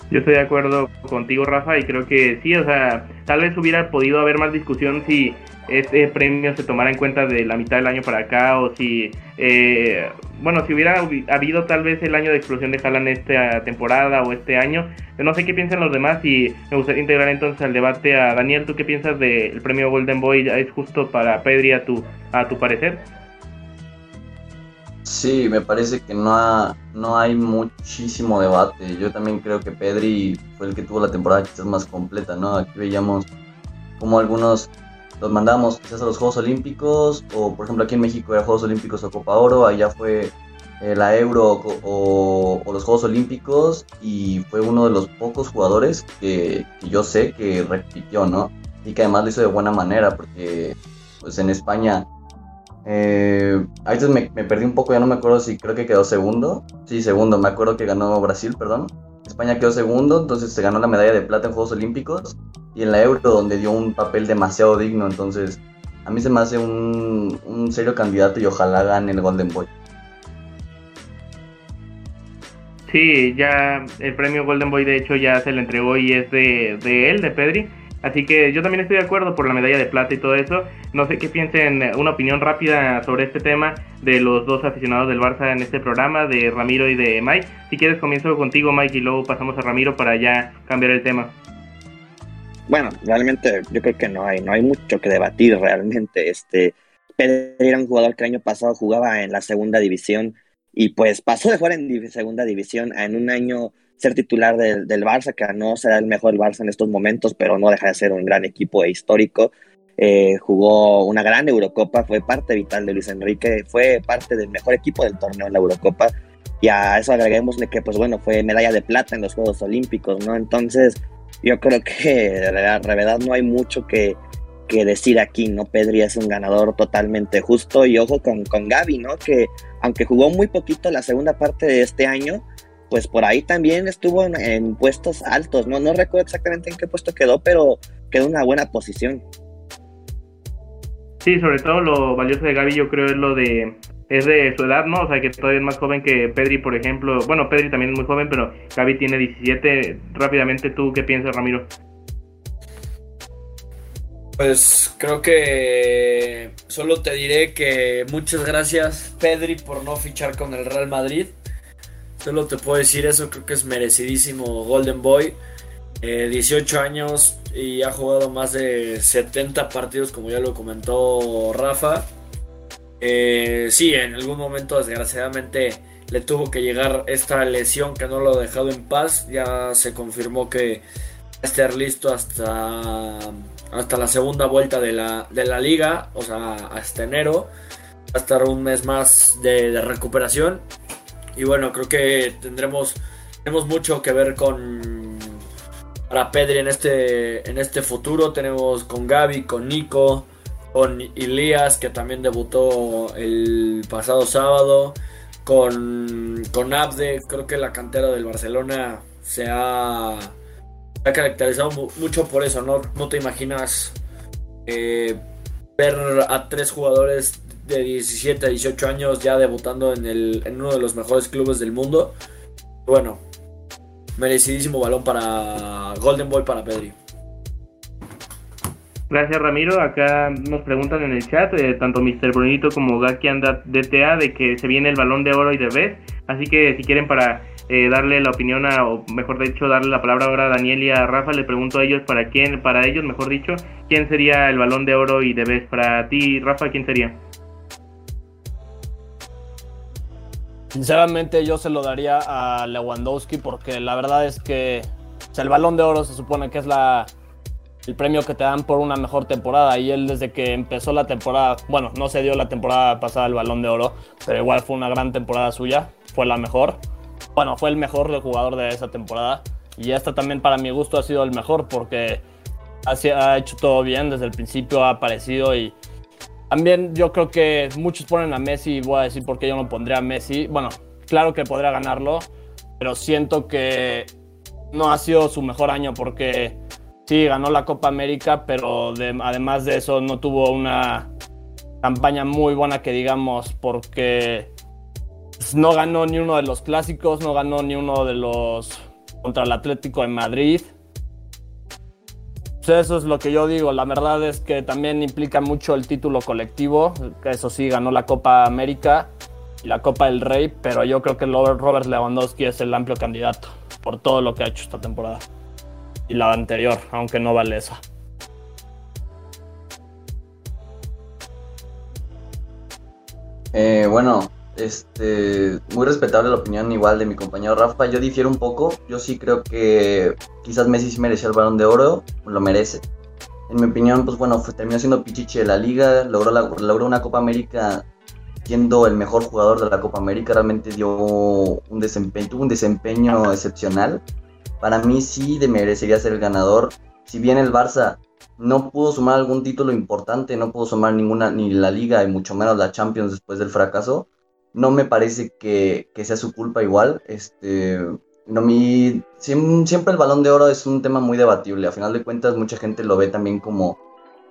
Yo estoy de acuerdo contigo, Rafa, y creo que sí, o sea, tal vez hubiera podido haber más discusión si este premio se tomara en cuenta de la mitad del año para acá o si, eh, bueno, si hubiera habido tal vez el año de explosión de Haaland esta temporada o este año. No sé qué piensan los demás y me gustaría integrar entonces al debate a Daniel. ¿Tú qué piensas del premio Golden Boy? ¿Es justo para Pedri a tu, a tu parecer? Sí, me parece que no, no hay muchísimo debate. Yo también creo que Pedri fue el que tuvo la temporada quizás más completa, ¿no? Aquí veíamos como algunos los mandamos quizás a los Juegos Olímpicos, o por ejemplo aquí en México era Juegos Olímpicos o Copa Oro, allá fue eh, la Euro o, los Juegos Olímpicos, y fue uno de los pocos jugadores que, yo sé que repitió, ¿no? Y que además lo hizo de buena manera, porque pues en España eh, a veces me, me, perdí un poco, ya no me acuerdo si creo que quedó segundo. Sí, segundo, me acuerdo que ganó Brasil, perdón. España quedó segundo, entonces se ganó la medalla de plata en Juegos Olímpicos y en la Euro donde dio un papel demasiado digno, entonces a mí se me hace un, un serio candidato y ojalá gane el Golden Boy. Sí, ya el premio Golden Boy de hecho ya se le entregó y es de, de él, de Pedri. Así que yo también estoy de acuerdo por la medalla de plata y todo eso. No sé qué piensen, una opinión rápida sobre este tema de los dos aficionados del Barça en este programa, de Ramiro y de Mike. Si quieres comienzo contigo Mike y luego pasamos a Ramiro para ya cambiar el tema. Bueno, realmente yo creo que no hay, no hay mucho que debatir realmente. Este, Pedro era un jugador que el año pasado jugaba en la segunda división y pues pasó de jugar en segunda división en un año ser titular del, del, Barça, que no será el mejor Barça en estos momentos, pero no deja de ser un gran equipo e histórico. Eh, jugó una gran Eurocopa, fue parte vital de Luis Enrique, fue parte del mejor equipo del torneo en la Eurocopa. Y a eso agreguémosle que, pues bueno, fue medalla de plata en los Juegos Olímpicos, ¿no? Entonces, yo creo que de la verdad no hay mucho que, que decir aquí, ¿no? Pedri es un ganador totalmente justo y ojo con, con Gaby, ¿no? Que aunque jugó muy poquito la segunda parte de este año, pues por ahí también estuvo en, puestos altos, ¿no? No recuerdo exactamente en qué puesto quedó, pero quedó en una buena posición. Sí, sobre todo lo valioso de Gaby yo creo es lo de es de su edad, ¿no? O sea, que todavía es más joven que Pedri, por ejemplo. Bueno, Pedri también es muy joven, pero Gaby tiene 17. Rápidamente, ¿tú qué piensas, Ramiro? Pues creo que solo te diré que muchas gracias, Pedri, por no fichar con el Real Madrid. Solo te puedo decir eso, creo que es merecidísimo Golden Boy. 18 eh, años y ha jugado más de 70 partidos, como ya lo comentó Rafa. Eh, sí, en algún momento desgraciadamente le tuvo que llegar esta lesión que no lo ha dejado en paz. Ya se confirmó que va a estar listo hasta, hasta la segunda vuelta de la, de la liga, o sea, hasta enero. Va a estar un mes más de, de recuperación y bueno, creo que tendremos, tenemos mucho que ver con para Pedri en este, en este futuro. Tenemos con Gaby, con Nico, con Ilias, que también debutó el pasado sábado, con, con Abde, creo que la cantera del Barcelona se ha, ha caracterizado mucho por eso, ¿no? No te imaginas eh, ver a tres jugadores de 17 a 18 años ya debutando en, el, en uno de los mejores clubes del mundo. Bueno, merecidísimo balón para Golden Boy para Pedri. Gracias Ramiro, acá nos preguntan en el chat, eh, tanto Mr. Brunito como Gaki anda DTA, de que se viene el balón de oro y de vez, así que si quieren para eh, darle la opinión o mejor dicho, darle la palabra ahora a Daniel y a Rafa, le pregunto a ellos para quién, para ellos, mejor dicho, quién sería el balón de oro y de vez. Para ti, Rafa, ¿quién sería? Sinceramente yo se lo daría a Lewandowski porque la verdad es que el balón de oro se supone que es la, el premio que te dan por una mejor temporada. Y él desde que empezó la temporada, bueno, no se dio la temporada pasada el balón de oro, pero igual fue una gran temporada suya, fue la mejor. Bueno, fue el mejor jugador de esa temporada. Y esta también para mi gusto ha sido el mejor porque ha, hecho todo bien desde el principio, ha aparecido y también yo creo que muchos ponen a Messi y voy a decir por qué yo no pondría a Messi. Bueno, claro que podría ganarlo, pero siento que no ha sido su mejor año porque sí, ganó la Copa América, pero además de eso no tuvo una campaña muy buena que digamos porque no ganó ni uno de los clásicos, no ganó ni uno de los contra el Atlético de Madrid. Eso es lo que yo digo. La verdad es que también implica mucho el título colectivo. Eso sí, ganó la Copa América y la Copa del Rey, pero yo creo que Robert Lewandowski es el amplio candidato por todo lo que ha hecho esta temporada y la anterior, aunque no vale esa. Eh, bueno, este, muy respetable la opinión igual de mi compañero Rafa. Yo difiero un poco. Yo sí creo que quizás Messi sí merecía el balón de oro, lo merece. En mi opinión, pues bueno, terminó siendo Pichichi de la liga, logró, logró una Copa América siendo el mejor jugador de la Copa América, realmente dio un desempeño, tuvo un desempeño excepcional. Para mí sí de merecería ser el ganador. Si bien el Barça no pudo sumar algún título importante, no pudo sumar ninguna, ni la liga y mucho menos la Champions después del fracaso, no me parece que, sea su culpa igual. Este, no, mi, siempre el balón de oro es un tema muy debatible. A final de cuentas, mucha gente lo ve también como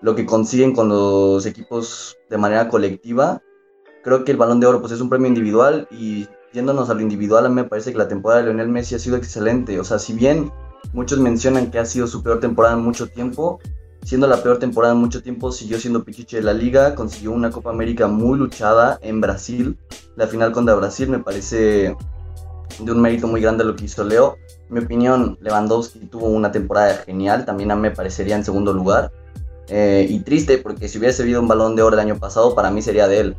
lo que consiguen con los equipos de manera colectiva. Creo que el balón de oro pues, es un premio individual y yéndonos a lo individual, a mí me parece que la temporada de Lionel Messi ha sido excelente. O sea, si bien muchos mencionan que ha sido su peor temporada en mucho tiempo, siendo la peor temporada en mucho tiempo, siguió siendo Pichiche de la liga, consiguió una Copa América muy luchada en Brasil. La final contra Brasil me parece de un mérito muy grande lo que hizo Leo. En mi opinión, Lewandowski tuvo una temporada genial, también me parecería en segundo lugar. Eh, y triste porque si hubiese habido un balón de oro el año pasado, para mí sería de él.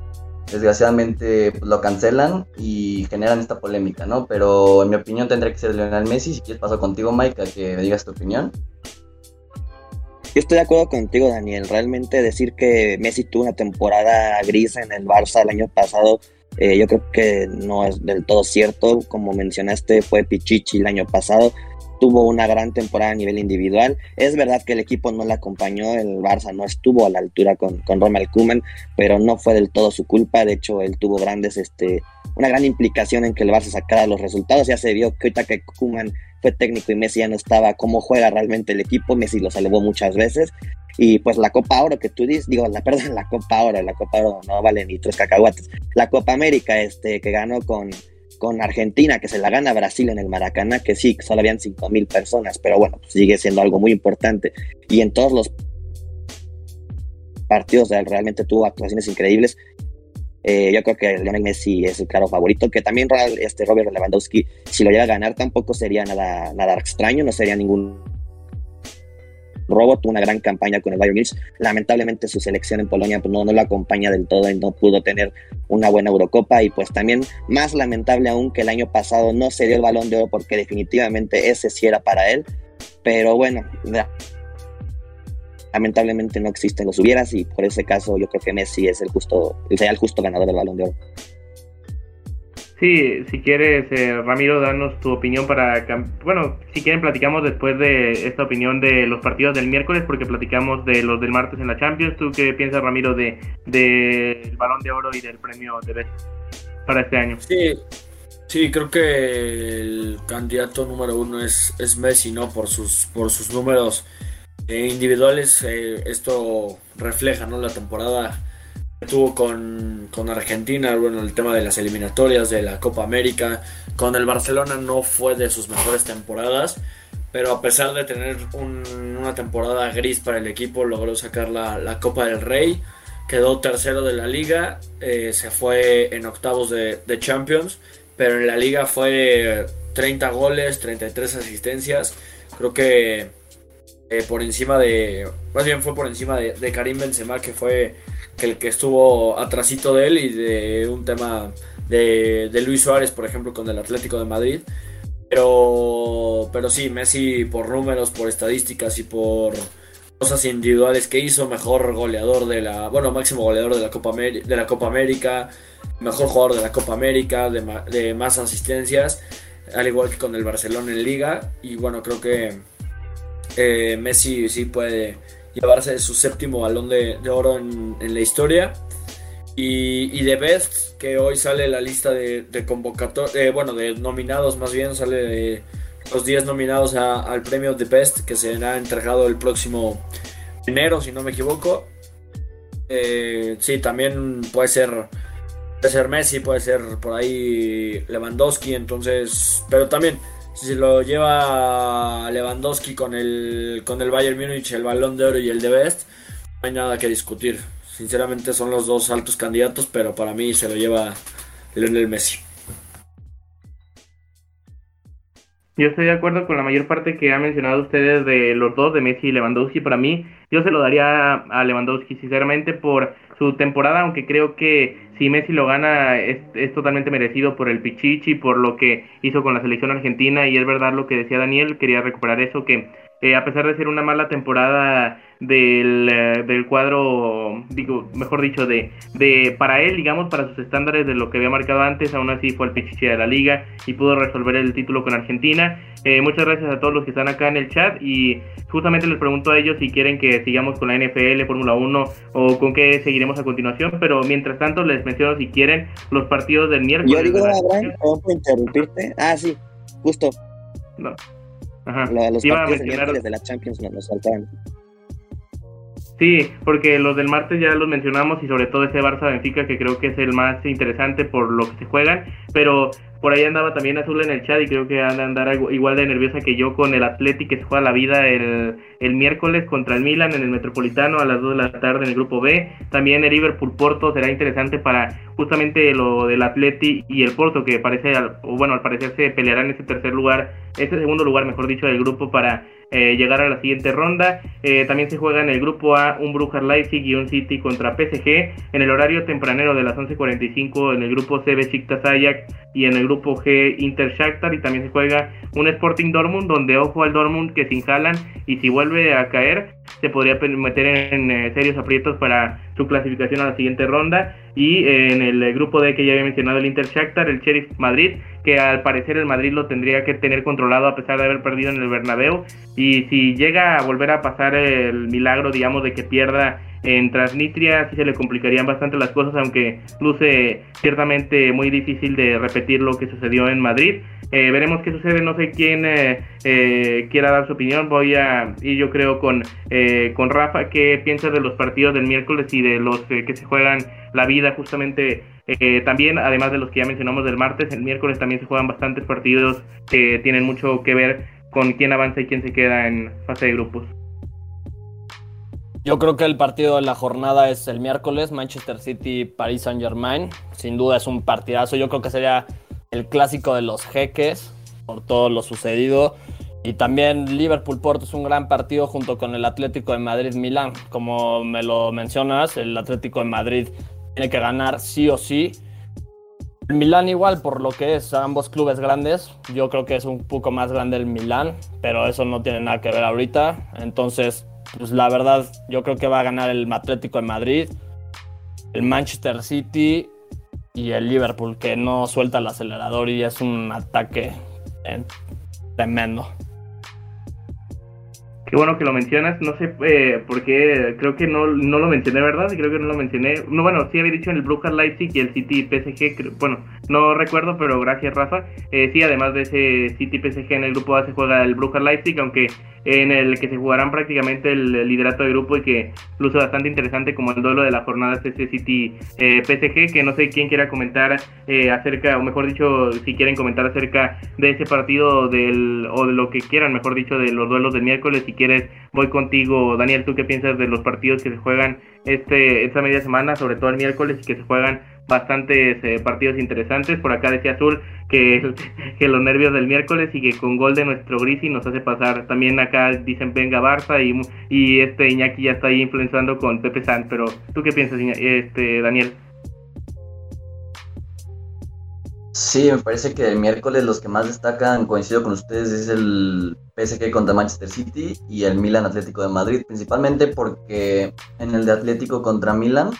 Desgraciadamente pues, lo cancelan y generan esta polémica, ¿no? Pero en mi opinión tendría que ser Lionel Messi. Si quieres paso contigo, Mike, que me digas tu opinión. Yo estoy de acuerdo contigo, Daniel. Realmente decir que Messi tuvo una temporada gris en el Barça el año pasado, eh, yo creo que no es del todo cierto. Como mencionaste, fue Pichichi el año pasado. Tuvo una gran temporada a nivel individual. Es verdad que el equipo no le acompañó, el Barça no estuvo a la altura con, con Ronald Koeman, pero no fue del todo su culpa. De hecho, él tuvo grandes, este, una gran implicación en que el Barça sacara los resultados. Ya se vio que ahorita que Koeman fue técnico y Messi ya no estaba, cómo juega realmente el equipo, Messi lo salvó muchas veces. Y pues la Copa Oro que tú dices, digo, la perdón, la Copa Oro, la Copa Oro no vale ni tres cacahuates. La Copa América, este, que ganó con, con Argentina, que se la gana Brasil en el Maracaná, que sí, solo habían cinco mil personas, pero bueno, pues sigue siendo algo muy importante. Y en todos los partidos realmente tuvo actuaciones increíbles. Eh, yo creo que Lionel Messi es el claro favorito, que también este Robert Lewandowski, si lo llega a ganar, tampoco sería nada, nada extraño, no sería ningún robot, una gran campaña con el Bayern Munich. Lamentablemente su selección en Polonia pues, no, no lo acompaña del todo y no pudo tener una buena Eurocopa y pues también más lamentable aún que el año pasado no se dio el balón de oro porque definitivamente ese sí era para él. Pero bueno, lamentablemente no existen los hubieras y por ese caso yo creo que Messi es el justo, el real justo ganador del balón de oro. Sí, si quieres, eh, Ramiro, danos tu opinión para... Bueno, si quieren platicamos después de esta opinión de los partidos del miércoles, porque platicamos de los del martes en la Champions. ¿Tú qué piensas, Ramiro, del de, Balón de Oro y del premio de para este año? Sí, sí, creo que el candidato número uno es, es Messi, ¿no? Por sus, por sus números eh, individuales. Eh, esto refleja, ¿no? La temporada tuvo con, Argentina, bueno, el tema de las eliminatorias de la Copa América. Con el Barcelona no fue de sus mejores temporadas, pero a pesar de tener una temporada gris para el equipo, logró sacar la, Copa del Rey. Quedó tercero de la liga, eh, se fue en octavos de, Champions, pero en la liga fue 30 goles, 33 asistencias. Creo que eh, por encima de, más bien fue por encima de Karim Benzema, que fue el que estuvo atrasito de él y de un tema de, Luis Suárez, por ejemplo, con el Atlético de Madrid. Pero, pero sí, Messi por números, por estadísticas y por cosas individuales que hizo, mejor goleador de la, bueno, máximo goleador de la Copa, de la Copa América, mejor jugador de la Copa América, de, más asistencias, al igual que con el Barcelona en liga. Y bueno, creo que eh, Messi sí puede llevarse su séptimo balón de, oro en, la historia. Y, de Best, que hoy sale la lista de, de eh, bueno, de nominados más bien, sale de los 10 nominados al premio de Best, que será entregado el próximo enero, si no me equivoco. Eh, sí, también puede ser, puede ser Messi, puede ser por ahí Lewandowski, entonces, pero también si lo lleva Lewandowski con el, con el Bayern Múnich, el balón de oro y el de Best, no hay nada que discutir. Sinceramente son los dos altos candidatos, pero para mí se lo lleva Lionel Messi. Yo estoy de acuerdo con la mayor parte que han mencionado ustedes de los dos, de Messi y Lewandowski. Para mí, yo se lo daría a Lewandowski, sinceramente, por su temporada, aunque creo que si Messi lo gana es, es, totalmente merecido por el Pichichi, por lo que hizo con la selección argentina y es verdad lo que decía Daniel, quería recuperar eso, que eh, a pesar de ser una mala temporada del, eh, del, cuadro, digo, mejor dicho, de, de para él, digamos, para sus estándares de lo que había marcado antes, aún así fue el pichichi de la liga y pudo resolver el título con Argentina. Eh, muchas gracias a todos los que están acá en el chat y justamente les pregunto a ellos si quieren que sigamos con la NFL, Fórmula 1 o con qué seguiremos a continuación, pero mientras tanto les menciono si quieren los partidos del miércoles. Yo digo, Abraham, interrumpirte? Ah, sí, justo. No. Ajá. los partidos de la Champions nos saltaron. Sí, porque los del martes ya los mencionamos y sobre todo ese Barça Benfica que creo que es el más interesante por lo que se juegan, pero por ahí andaba también Azul en el chat y creo que anda a andar igual de nerviosa que yo con el Athletic que se juega la vida el, el miércoles contra el Milan en el Metropolitano a las 2 de la tarde en el grupo B. También el Liverpool Porto será interesante para justamente lo del Atleti y el Porto que parece, bueno, al parecer se pelearán ese tercer lugar, ese segundo lugar, mejor dicho, del grupo para eh, llegar a la siguiente ronda. Eh, también se juega en el grupo A un Brujas Leipzig y un City contra PSG. En el horario tempranero de las 11.45 en el grupo C Besiktas Ajax y en el grupo G Inter Shakhtar. Y también se juega un Sporting Dortmund donde ojo al Dortmund que se inhalan y si vuelve a caer se podría meter en, eh, serios aprietos para su clasificación a la siguiente ronda. Y en el grupo D que ya había mencionado el Inter Shakhtar, el Sheriff Madrid, que al parecer el Madrid lo tendría que tener controlado a pesar de haber perdido en el Bernabéu. Y si llega a volver a pasar el milagro, digamos, de que pierda en Transnistria, sí se le complicarían bastante las cosas, aunque luce ciertamente muy difícil de repetir lo que sucedió en Madrid. Eh, veremos qué sucede, no sé quién eh, eh, quiera dar su opinión. Voy a ir yo creo con, con Rafa, qué piensas de los partidos del miércoles y de los que se juegan la vida justamente también, además de los que ya mencionamos del martes, el miércoles también se juegan bastantes partidos que tienen mucho que ver con quién avanza y quién se queda en fase de grupos. Yo creo que el partido de la jornada es el miércoles, Manchester City, Paris Saint Germain. Sin duda es un partidazo. Yo creo que sería el clásico de los jeques por todo lo sucedido. Y también Liverpool Porto es un gran partido junto con el Atlético de Madrid Milán. Como me lo mencionas, el Atlético de Madrid tiene que ganar sí o sí. El Milán igual por lo que es ambos clubes grandes. Yo creo que es un poco más grande el Milán, pero eso no tiene nada que ver ahorita. Entonces, pues la verdad, yo creo que va a ganar el Atlético de Madrid, el Manchester City y el Liverpool, que no suelta el acelerador y es un ataque eh, tremendo. Qué bueno que lo mencionas, no sé eh, por qué, creo que no, no lo mencioné, ¿verdad? Creo que no lo mencioné. No, bueno, sí había dicho en el Brujas Leipzig y el City PSG, bueno, no recuerdo, pero gracias Rafa. Eh, sí, además de ese City PSG en el grupo A se juega el Brujas Leipzig, aunque en el que se jugarán prácticamente el liderato de grupo y que luce bastante interesante como el duelo de la jornada es ese City eh, PSG, que no sé quién quiera comentar eh, acerca, o mejor dicho, si quieren comentar acerca de ese partido del, o de lo que quieran, mejor dicho, de los duelos del miércoles, si quieres voy contigo, Daniel, ¿tú qué piensas de los partidos que se juegan este esta media semana, sobre todo el miércoles, y que se juegan bastantes eh, partidos interesantes. Por acá decía Azul que, que los nervios del miércoles y que con gol de nuestro Grisi nos hace pasar. También acá dicen venga Barça y, y este Iñaki ya está ahí influenciando con Pepe San. Pero ¿tú qué piensas, este Daniel? Sí, me parece que el miércoles los que más destacan, coincido con ustedes, es el PSG contra Manchester City y el Milan Atlético de Madrid, principalmente porque en el de Atlético contra Milan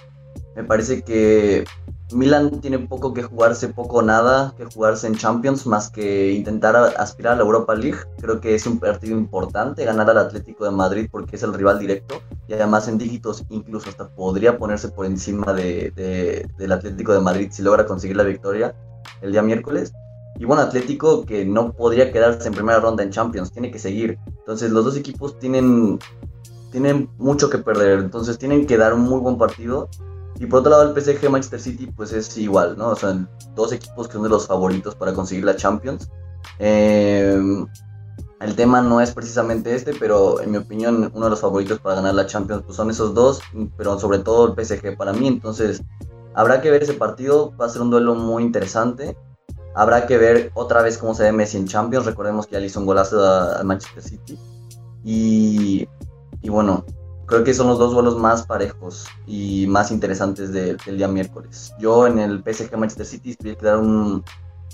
me parece que Milan tiene poco que jugarse, poco nada que jugarse en Champions, más que intentar aspirar a la Europa League. Creo que es un partido importante ganar al Atlético de Madrid porque es el rival directo y además en dígitos incluso hasta podría ponerse por encima de, del Atlético de Madrid si logra conseguir la victoria el día miércoles. Y bueno, Atlético que no podría quedarse en primera ronda en Champions, tiene que seguir. Entonces los dos equipos tienen, tienen mucho que perder, entonces tienen que dar un muy buen partido y por otro lado, el PSG Manchester City, pues es igual, ¿no? O sea, dos equipos que son de los favoritos para conseguir la Champions. Em, el tema no es precisamente este, pero en mi opinión, uno de los favoritos para ganar la Champions pues son esos dos, pero sobre todo el PSG para mí. Entonces, habrá que ver ese partido, va a ser un duelo muy interesante. Habrá que ver otra vez cómo se ve Messi en Champions. Recordemos que ya le hizo un golazo al Manchester City. Y, y bueno, creo que son los dos vuelos más parejos y más interesantes del día miércoles. Yo en el PSG Manchester City si que dar un,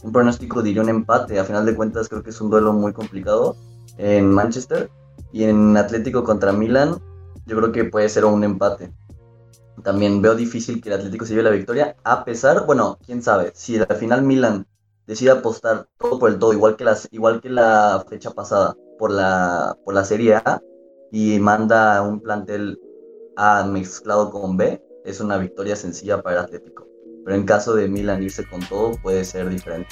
un, pronóstico, diría un empate. A final de cuentas creo que es un duelo muy complicado en Manchester. Y en Atlético contra Milan, yo creo que puede ser un empate. También veo difícil que el Atlético se lleve la victoria, a pesar, bueno, quién sabe, si al final Milan decide apostar todo por el todo, igual que, las, igual que la fecha pasada por la, por la Serie A, y manda un plantel A mezclado con B, es una victoria sencilla para el Atlético. Pero en caso de Milan irse con todo, puede ser diferente.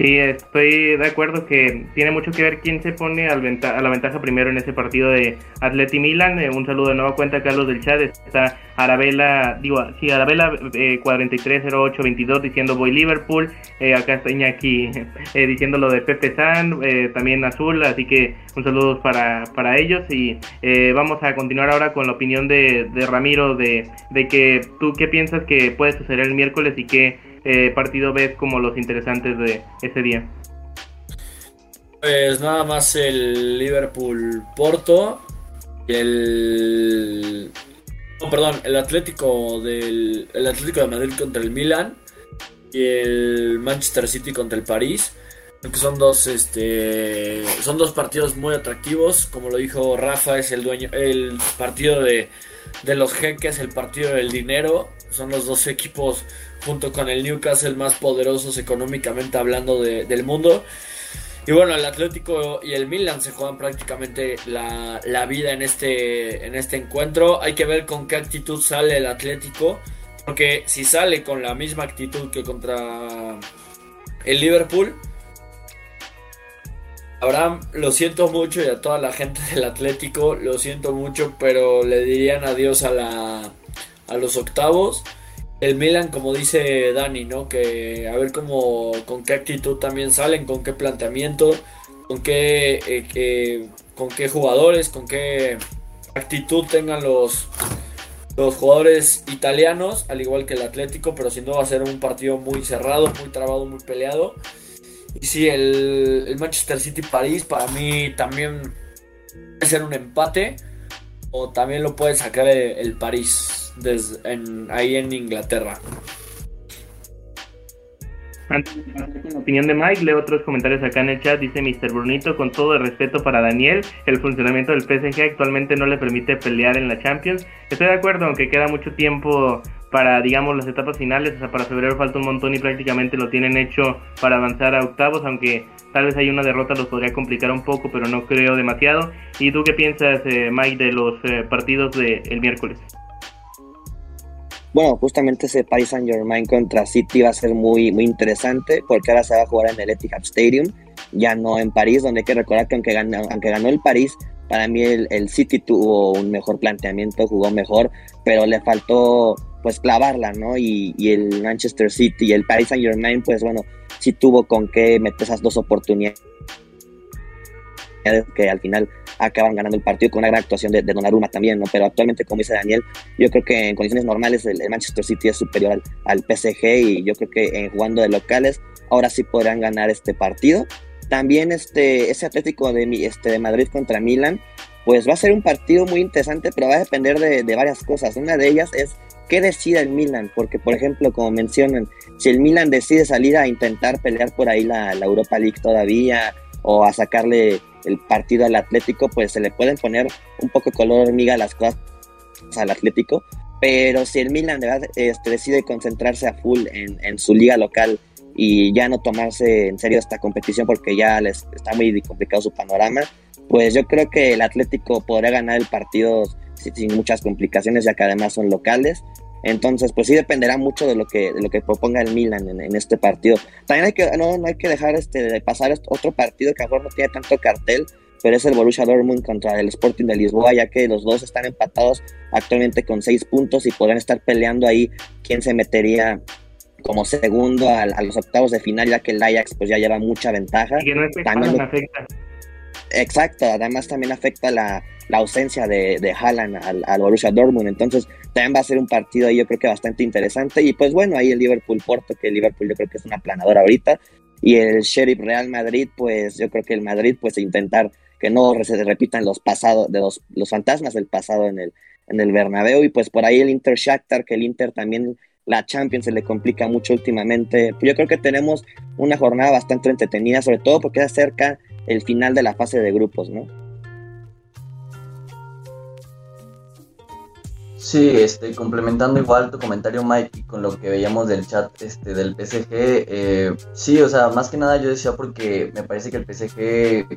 Sí, estoy de acuerdo que tiene mucho que ver quién se pone a la ventaja primero en ese partido de Atleti Milan. Eh, un saludo de nueva cuenta, Carlos del chat. Está Arabella, digo, sí, Arabella eh, 430822 diciendo voy Liverpool. Eh, acá está Iñaki eh, diciendo lo de Pepe San, también Azul. Así que un saludo para, para ellos. Y vamos a continuar ahora con la opinión de, de Ramiro de, de que tú qué piensas que puede suceder el miércoles y que eh, partido ves como los interesantes de ese día? Pues nada más el Liverpool Porto y el perdón, el Atlético del el Atlético de Madrid contra el Milan y el Manchester City contra el París. que son dos este son dos partidos muy atractivos, como lo dijo Rafa, es el dueño el partido de de los jeques, el partido del dinero. Son los dos equipos junto con el Newcastle más poderosos económicamente hablando del mundo. Y bueno, el Atlético y el Milan se juegan prácticamente la, vida en este, en este encuentro. Hay que ver con qué actitud sale el Atlético. Porque si sale con la misma actitud que contra el Liverpool, Abraham, lo siento mucho y a toda la gente del Atlético, lo siento mucho, pero le dirían adiós a, la, a los octavos. El Milan, como dice Dani, ¿no? Que a ver cómo, con qué actitud también salen, con qué planteamiento, con qué, eh, con qué jugadores, con qué actitud tengan los, los jugadores italianos, al igual que el Atlético, pero si no va a ser un partido muy cerrado, muy trabado, muy peleado. Y sí, el, Manchester City París para mí también puede ser un empate o también lo puede sacar el, París ahí en Inglaterra. Antes de pasar con la opinión de Mike, leo otros comentarios acá en el chat. Dice Mr. Brunito, con todo el respeto para Daniel, el funcionamiento del PSG actualmente no le permite pelear en la Champions. Estoy de acuerdo, aunque queda mucho tiempo para, digamos, las etapas finales. O sea, para febrero falta un montón y prácticamente lo tienen hecho para avanzar a octavos, aunque tal vez hay una derrota los podría complicar un poco, pero no creo demasiado. ¿Y tú qué piensas, eh, Mike, de los eh, partidos del miércoles? Bueno, justamente ese Paris Saint Germain contra City va a ser muy, muy interesante porque ahora se va a jugar en el Etihad Stadium, ya no en París, donde hay que recordar que aunque ganó, aunque ganó el París, para mí el, el, City tuvo un mejor planteamiento, jugó mejor, pero le faltó pues clavarla, ¿no? Y, y, el Manchester City y el Paris Saint Germain, pues bueno, sí tuvo con qué meter esas dos oportunidades que al final acaban ganando el partido con una gran actuación de, de Donnarumma también, ¿no? Pero actualmente, como dice Daniel, yo creo que en condiciones normales el, Manchester City es superior al, al, PSG y yo creo que en jugando de locales ahora sí podrán ganar este partido. También este, ese Atlético de, este, de Madrid contra Milan, pues va a ser un partido muy interesante, pero va a depender de, varias cosas. Una de ellas es qué decide el Milan, porque por ejemplo, como mencionan, si el Milan decide salir a intentar pelear por ahí la, Europa League todavía o a sacarle el partido al Atlético, pues se le pueden poner un poco color hormiga las cosas al Atlético. Pero si el Milan este, decide concentrarse a full en, en, su liga local y ya no tomarse en serio esta competición porque ya les está muy complicado su panorama, pues yo creo que el Atlético podría ganar el partido sin, muchas complicaciones, ya que además son locales. Entonces, pues sí dependerá mucho de lo que, de lo que proponga el Milan en, en, este partido. También hay que, no, no hay que dejar este, de pasar otro partido que a lo mejor no tiene tanto cartel, pero es el Borussia Dortmund contra el Sporting de Lisboa, ya que los dos están empatados actualmente con seis puntos y podrán estar peleando ahí quién se metería como segundo a, a los octavos de final, ya que el Ajax pues ya lleva mucha ventaja. Y que no también afecta. Exacto, además también afecta la, la ausencia de, de Haaland al, al, Borussia Dortmund, entonces también va a ser un partido ahí yo creo que bastante interesante y pues bueno, ahí el Liverpool-Porto, que el Liverpool yo creo que es una planadora ahorita, y el Sheriff Real Madrid, pues yo creo que el Madrid pues intentar que no se repitan los pasados, de los, los fantasmas del pasado en el, en el Bernabéu, y pues por ahí el Inter Shakhtar, que el Inter también la Champions se le complica mucho últimamente. Yo creo que tenemos una jornada bastante entretenida, sobre todo porque se acerca el final de la fase de grupos, ¿no? Sí, este, complementando igual tu comentario, Mike, y con lo que veíamos del chat este, del PSG, eh, sí, o sea, más que nada yo decía porque me parece que el PSG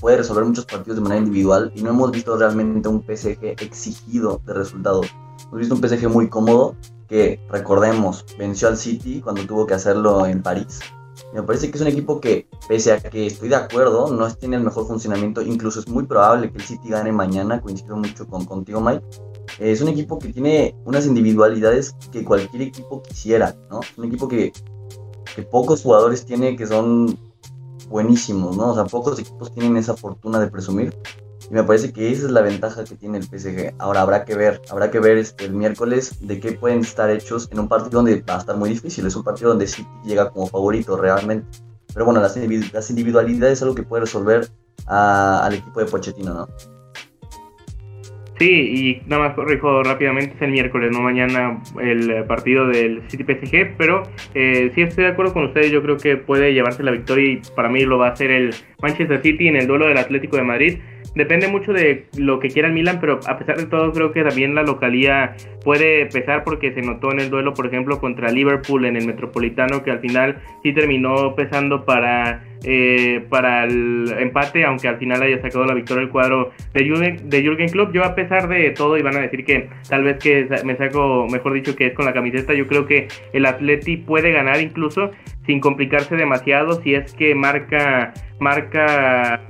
puede resolver muchos partidos de manera individual y no hemos visto realmente un PSG exigido de resultados. Hemos visto un PSG muy cómodo que, recordemos, venció al City cuando tuvo que hacerlo en París. Me parece que es un equipo que, pese a que estoy de acuerdo, no tiene el mejor funcionamiento, incluso es muy probable que el City gane mañana, coincido mucho con contigo, Mike. Es un equipo que tiene unas individualidades que cualquier equipo quisiera, ¿no? Es un equipo que, que pocos jugadores tiene que son buenísimos, ¿no? O sea, pocos equipos tienen esa fortuna de presumir. Y me parece que esa es la ventaja que tiene el PSG. Ahora habrá que ver, habrá que ver este, el miércoles de qué pueden estar hechos en un partido donde va a estar muy difícil. Es un partido donde City llega como favorito realmente. Pero bueno, las, las individualidades es algo que puede resolver al equipo de Pochettino, ¿no? Sí, y nada más corrijo rápidamente, es el miércoles, no mañana el partido del City PSG, pero eh, sí estoy de acuerdo con ustedes, yo creo que puede llevarse la victoria y para mí lo va a hacer el Manchester City en el duelo del Atlético de Madrid. Depende mucho de lo que quiera el Milan, pero a pesar de todo creo que también la localía puede pesar porque se notó en el duelo, por ejemplo, contra Liverpool en el Metropolitano, que al final sí terminó pesando para, eh, para el empate, aunque al final haya sacado la victoria el cuadro de Jürgen, de Jürgen Klopp. Yo a pesar de todo, y van a decir que tal vez que me saco, mejor dicho, que es con la camiseta, yo creo que el Atleti puede ganar incluso sin complicarse demasiado si es que marca, marca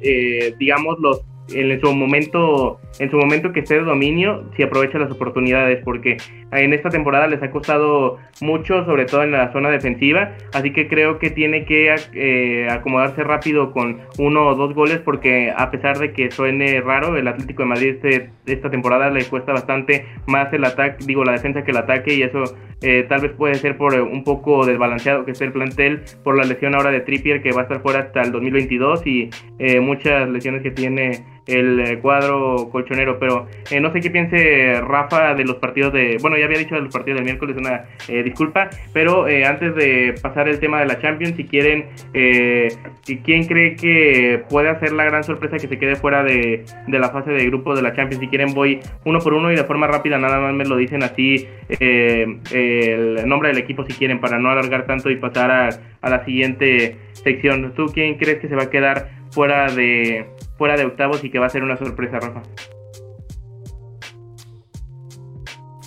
eh, digamos, los en su momento en su momento que esté de dominio si aprovecha las oportunidades porque en esta temporada les ha costado mucho sobre todo en la zona defensiva así que creo que tiene que eh, acomodarse rápido con uno o dos goles porque a pesar de que suene raro el Atlético de Madrid este, esta temporada le cuesta bastante más el ataque digo la defensa que el ataque y eso eh, tal vez puede ser por un poco desbalanceado que esté el plantel por la lesión ahora de Trippier que va a estar fuera hasta el 2022 y eh, muchas lesiones que tiene el eh, cuadro colchonero. Pero eh, no sé qué piense Rafa de los partidos de. Bueno, ya había dicho de los partidos del miércoles, una eh, disculpa. Pero antes de pasar el tema de la Champions, si quieren, ¿quién cree que puede hacer la gran sorpresa que se quede fuera de, la fase de grupo de la Champions? Si quieren, voy uno por uno y de forma rápida, nada más me lo dicen así el nombre del equipo si quieren, para no alargar tanto y pasar a, a la siguiente sección. ¿Tú quién crees que se va a quedar fuera de fuera de octavos y que va a ser una sorpresa, Rafa?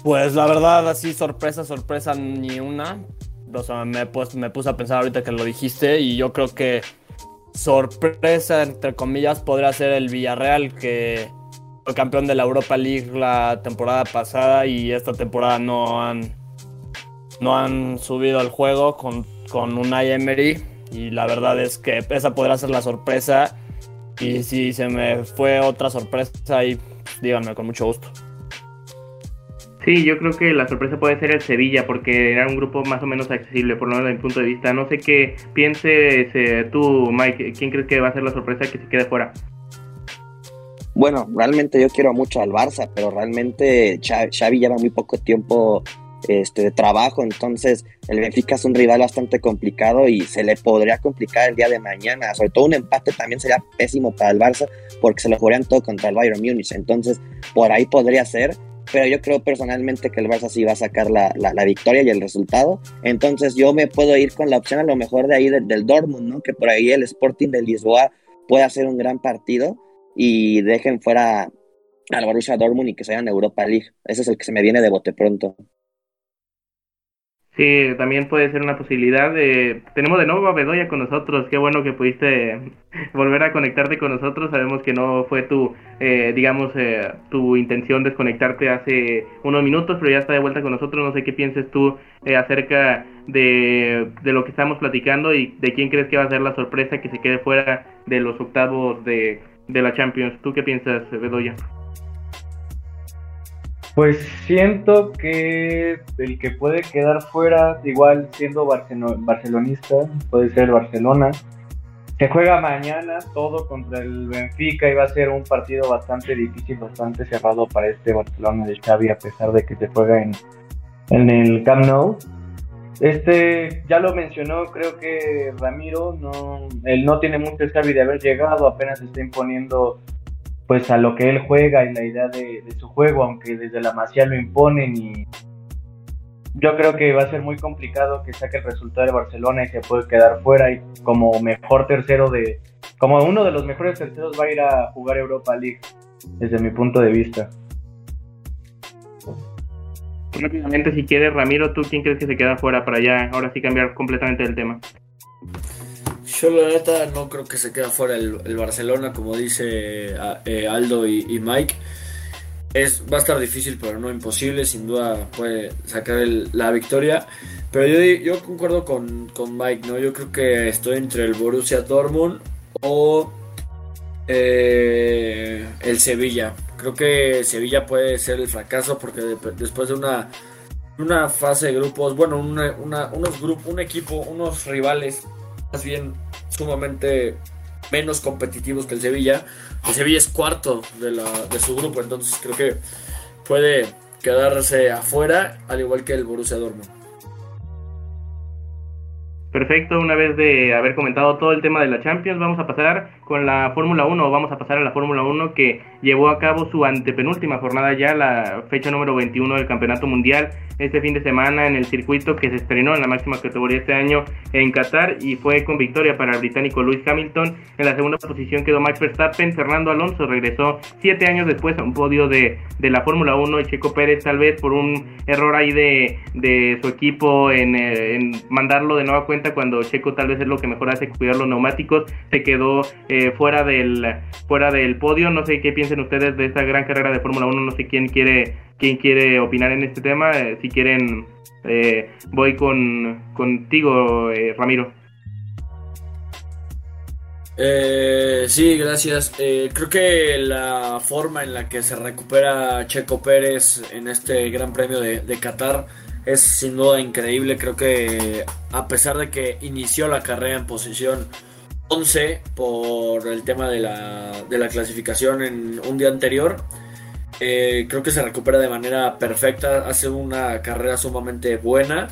Pues la verdad, así sorpresa, sorpresa, ni una. O sea, me, pues, me puse a pensar ahorita que lo dijiste y yo creo que sorpresa, entre comillas, podría ser el Villarreal que fue campeón de la Europa League la temporada pasada y esta temporada no han, no han subido al juego con, con un Emery y la verdad es que esa podrá ser la sorpresa. Y si se me fue otra sorpresa ahí, díganme con mucho gusto. Sí, yo creo que la sorpresa puede ser el Sevilla, porque era un grupo más o menos accesible, por lo menos desde mi punto de vista. No sé qué pienses tú, Mike. ¿Quién crees que va a ser la sorpresa que se quede fuera? Bueno, realmente yo quiero mucho al Barça, pero realmente Xavi lleva muy poco tiempo este, de trabajo, entonces el Benfica es un rival bastante complicado y se le podría complicar el día de mañana, sobre todo un empate también sería pésimo para el Barça porque se lo jugarían todo contra el Bayern Múnich, entonces por ahí podría ser, pero yo creo personalmente que el Barça sí va a sacar la, victoria y el resultado, entonces yo me puedo ir con la opción a lo mejor de ahí del, Dortmund, ¿no? que por ahí el Sporting de Lisboa puede hacer un gran partido y dejen fuera al Borussia Dortmund y que se vayan a Europa League. Ese es el que se me viene de bote pronto. Sí, también puede ser una posibilidad. De... Tenemos de nuevo a Bedoya con nosotros. Qué bueno que pudiste volver a conectarte con nosotros. Sabemos que no fue tu, eh, digamos, eh, tu intención desconectarte hace unos minutos, pero ya está de vuelta con nosotros. No sé qué pienses tú eh, acerca de, de, lo que estamos platicando y de quién crees que va a ser la sorpresa que se quede fuera de los octavos de, de la Champions. ¿Tú qué piensas, Bedoya? Pues siento que el que puede quedar fuera, igual siendo barcelonista, puede ser Barcelona. Se juega mañana todo contra el Benfica y va a ser un partido bastante difícil, bastante cerrado para este Barcelona de Xavi, a pesar de que se juega en, en el Camp Nou. Este, ya lo mencionó, creo que Ramiro, no, él no tiene mucho Xavi de haber llegado, apenas está imponiendo pues a lo que él juega y la idea de, su juego, aunque desde la Masía lo imponen y yo creo que va a ser muy complicado que saque el resultado de Barcelona y se puede quedar fuera y como mejor tercero de, como uno de los mejores terceros va a ir a jugar Europa League, desde mi punto de vista. Rápidamente, si quieres, Ramiro, ¿tú quién crees que se queda fuera para ya, ahora sí cambiar completamente el tema? Yo la neta no creo que se quede fuera el, Barcelona, como dice eh, Aldo y, Mike. Es, va a estar difícil, pero no imposible. Sin duda puede sacar la victoria. Pero yo, yo concuerdo con, Mike, ¿no? Yo creo que estoy entre el Borussia Dortmund o eh, el Sevilla. Creo que Sevilla puede ser el fracaso porque después de una, una fase de grupos, bueno, unos grupos, un equipo, unos rivales más bien sumamente menos competitivos que el Sevilla. El Sevilla es cuarto de, la, de su grupo, entonces creo que puede quedarse afuera, al igual que el Borussia Dortmund. Perfecto, una vez de haber comentado todo el tema de la Champions, vamos a pasar con la Fórmula 1, vamos a pasar a la Fórmula 1 que llevó a cabo su antepenúltima jornada ya, la fecha número 21 del Campeonato Mundial, este fin de semana en el circuito que se estrenó en la máxima categoría este año en Qatar y fue con victoria para el británico Lewis Hamilton. En la segunda posición quedó Max Verstappen, Fernando Alonso regresó siete años después a un podio de, de la Fórmula 1 y Checo Pérez tal vez por un error ahí de, de su equipo en, eh, en mandarlo de nueva cuenta cuando Checo tal vez es lo que mejor hace cuidar los neumáticos, se quedó eh, fuera, del, fuera del podio. No sé qué piensen ustedes de esta gran carrera de Fórmula 1, no sé quién quiere, quién quiere opinar en este tema. Eh, si quieren, eh, voy con, contigo, Ramiro. sí, gracias. creo que la forma en la que se recupera Checo Pérez en este Gran Premio de Qatar es sin duda increíble. Creo que a pesar de que inició la carrera en posición 11 por el tema de la, de la clasificación en un día anterior. Eh, creo que se recupera de manera perfecta, hace una carrera sumamente buena.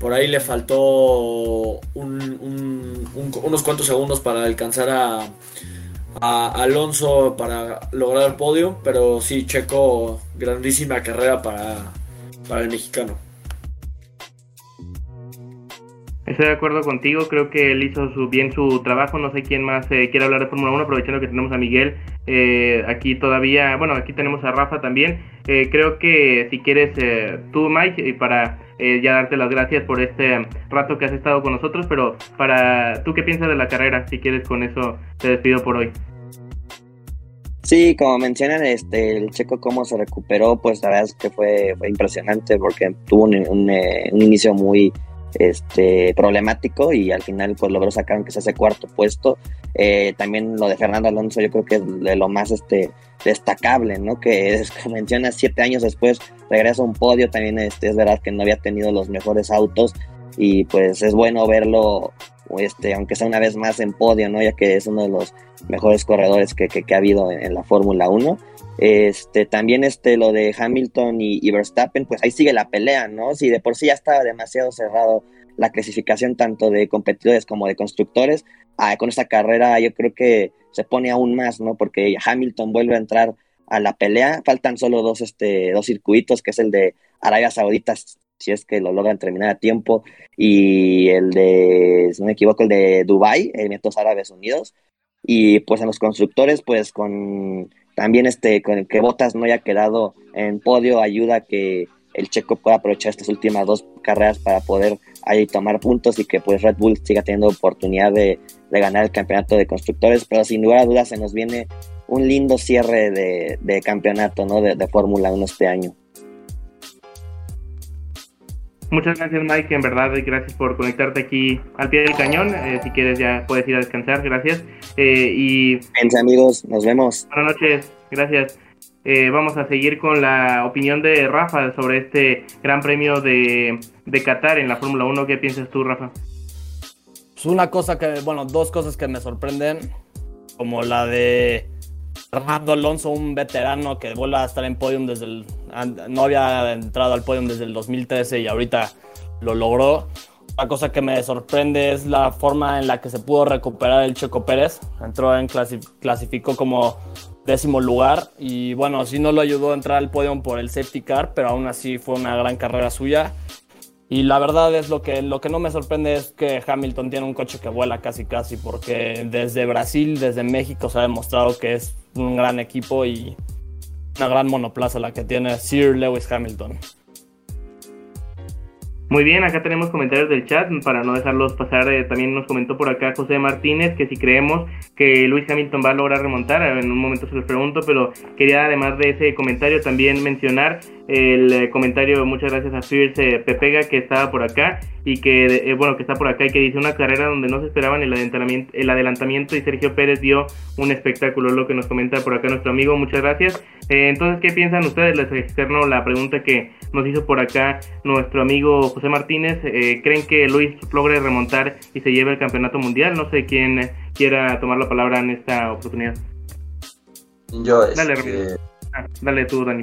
Por ahí le faltó unos cuantos segundos para alcanzar a, Alonso para lograr el podio, pero sí, Checo, grandísima carrera para, para el mexicano. Estoy de acuerdo contigo, creo que él hizo su, bien su trabajo, no sé quién más eh, quiere hablar de Fórmula 1, aprovechando que tenemos a Miguel eh, aquí todavía, bueno, aquí tenemos a Rafa también, eh, creo que si quieres tú Mike, y para ya darte las gracias por este rato que has estado con nosotros, pero para tú qué piensas de la carrera, si quieres con eso te despido por hoy. Sí, como mencionan, este, el checo cómo se recuperó, pues la verdad es que fue, impresionante porque tuvo un, un inicio muy, este, problemático y al final pues logró sacar aunque sea ese cuarto puesto. Eh, también lo de Fernando Alonso yo creo que es de lo más este, destacable, ¿no? Que es, como menciona, siete años después regresa a un podio, también este, es verdad que no había tenido los mejores autos y pues es bueno verlo, este, aunque sea una vez más en podio, ¿no? Ya que es uno de los mejores corredores que, ha habido en, en la Fórmula 1. Este, también este, lo de Hamilton y, Verstappen, pues ahí sigue la pelea, ¿no? Si de por sí ya estaba demasiado cerrado la clasificación tanto de competidores como de constructores, ah, con esta carrera yo creo que se pone aún más, ¿no? Porque Hamilton vuelve a entrar a la pelea, faltan solo dos, este, dos circuitos, que es el de Arabia Saudita, si es que lo logran terminar a tiempo, y el de, si no me equivoco, el de Dubai, Emiratos Árabes Unidos, y pues en los constructores, pues con también este, con el que Botas no haya quedado en podio ayuda a que el checo pueda aprovechar estas últimas dos carreras para poder ahí tomar puntos y que pues Red Bull siga teniendo oportunidad de, ganar el campeonato de constructores, pero sin lugar a dudas se nos viene un lindo cierre de, campeonato ¿no? de, de Fórmula 1 este año. Muchas gracias Mike, en verdad gracias por conectarte aquí al pie del cañón. Eh, si quieres ya puedes ir a descansar, gracias. Eh, y Bien, amigos, nos vemos. Buenas noches, gracias. Eh, vamos a seguir con la opinión de Rafa sobre este Gran Premio de, de Qatar en la Fórmula 1. ¿Qué piensas tú, Rafa? Pues una cosa que, bueno, dos cosas que me sorprenden, como la de Fernando Alonso, un veterano que vuelve a estar en podium desde el. No había entrado al podium desde el 2013 y ahorita lo logró. La cosa que me sorprende es la forma en la que se pudo recuperar el Checo Pérez. Entró en clasificó como décimo lugar y bueno, sí no lo ayudó a entrar al podium por el safety car, pero aún así fue una gran carrera suya. Y la verdad es lo que, lo que no me sorprende es que Hamilton tiene un coche que vuela casi casi, porque desde Brasil, desde México se ha demostrado que es un gran equipo y una gran monoplaza la que tiene Sir Lewis Hamilton. Muy bien, acá tenemos comentarios del chat para no dejarlos pasar. Eh, también nos comentó por acá José Martínez que si creemos que Luis Hamilton va a lograr remontar, en un momento se los pregunto, pero quería además de ese comentario también mencionar el eh, comentario, muchas gracias a Fierce Pepega que estaba por acá y que, eh, bueno, que está por acá y que dice una carrera donde no se esperaban el adelantamiento, el adelantamiento y Sergio Pérez dio un espectáculo, lo que nos comenta por acá nuestro amigo, muchas gracias. Eh, entonces, ¿qué piensan ustedes? Les externo la pregunta que nos hizo por acá nuestro amigo José Martínez. ¿Creen que Luis logre remontar y se lleve el campeonato mundial? No sé quién quiera tomar la palabra en esta oportunidad. Yo, dale, este, ah, dale tú, Dani.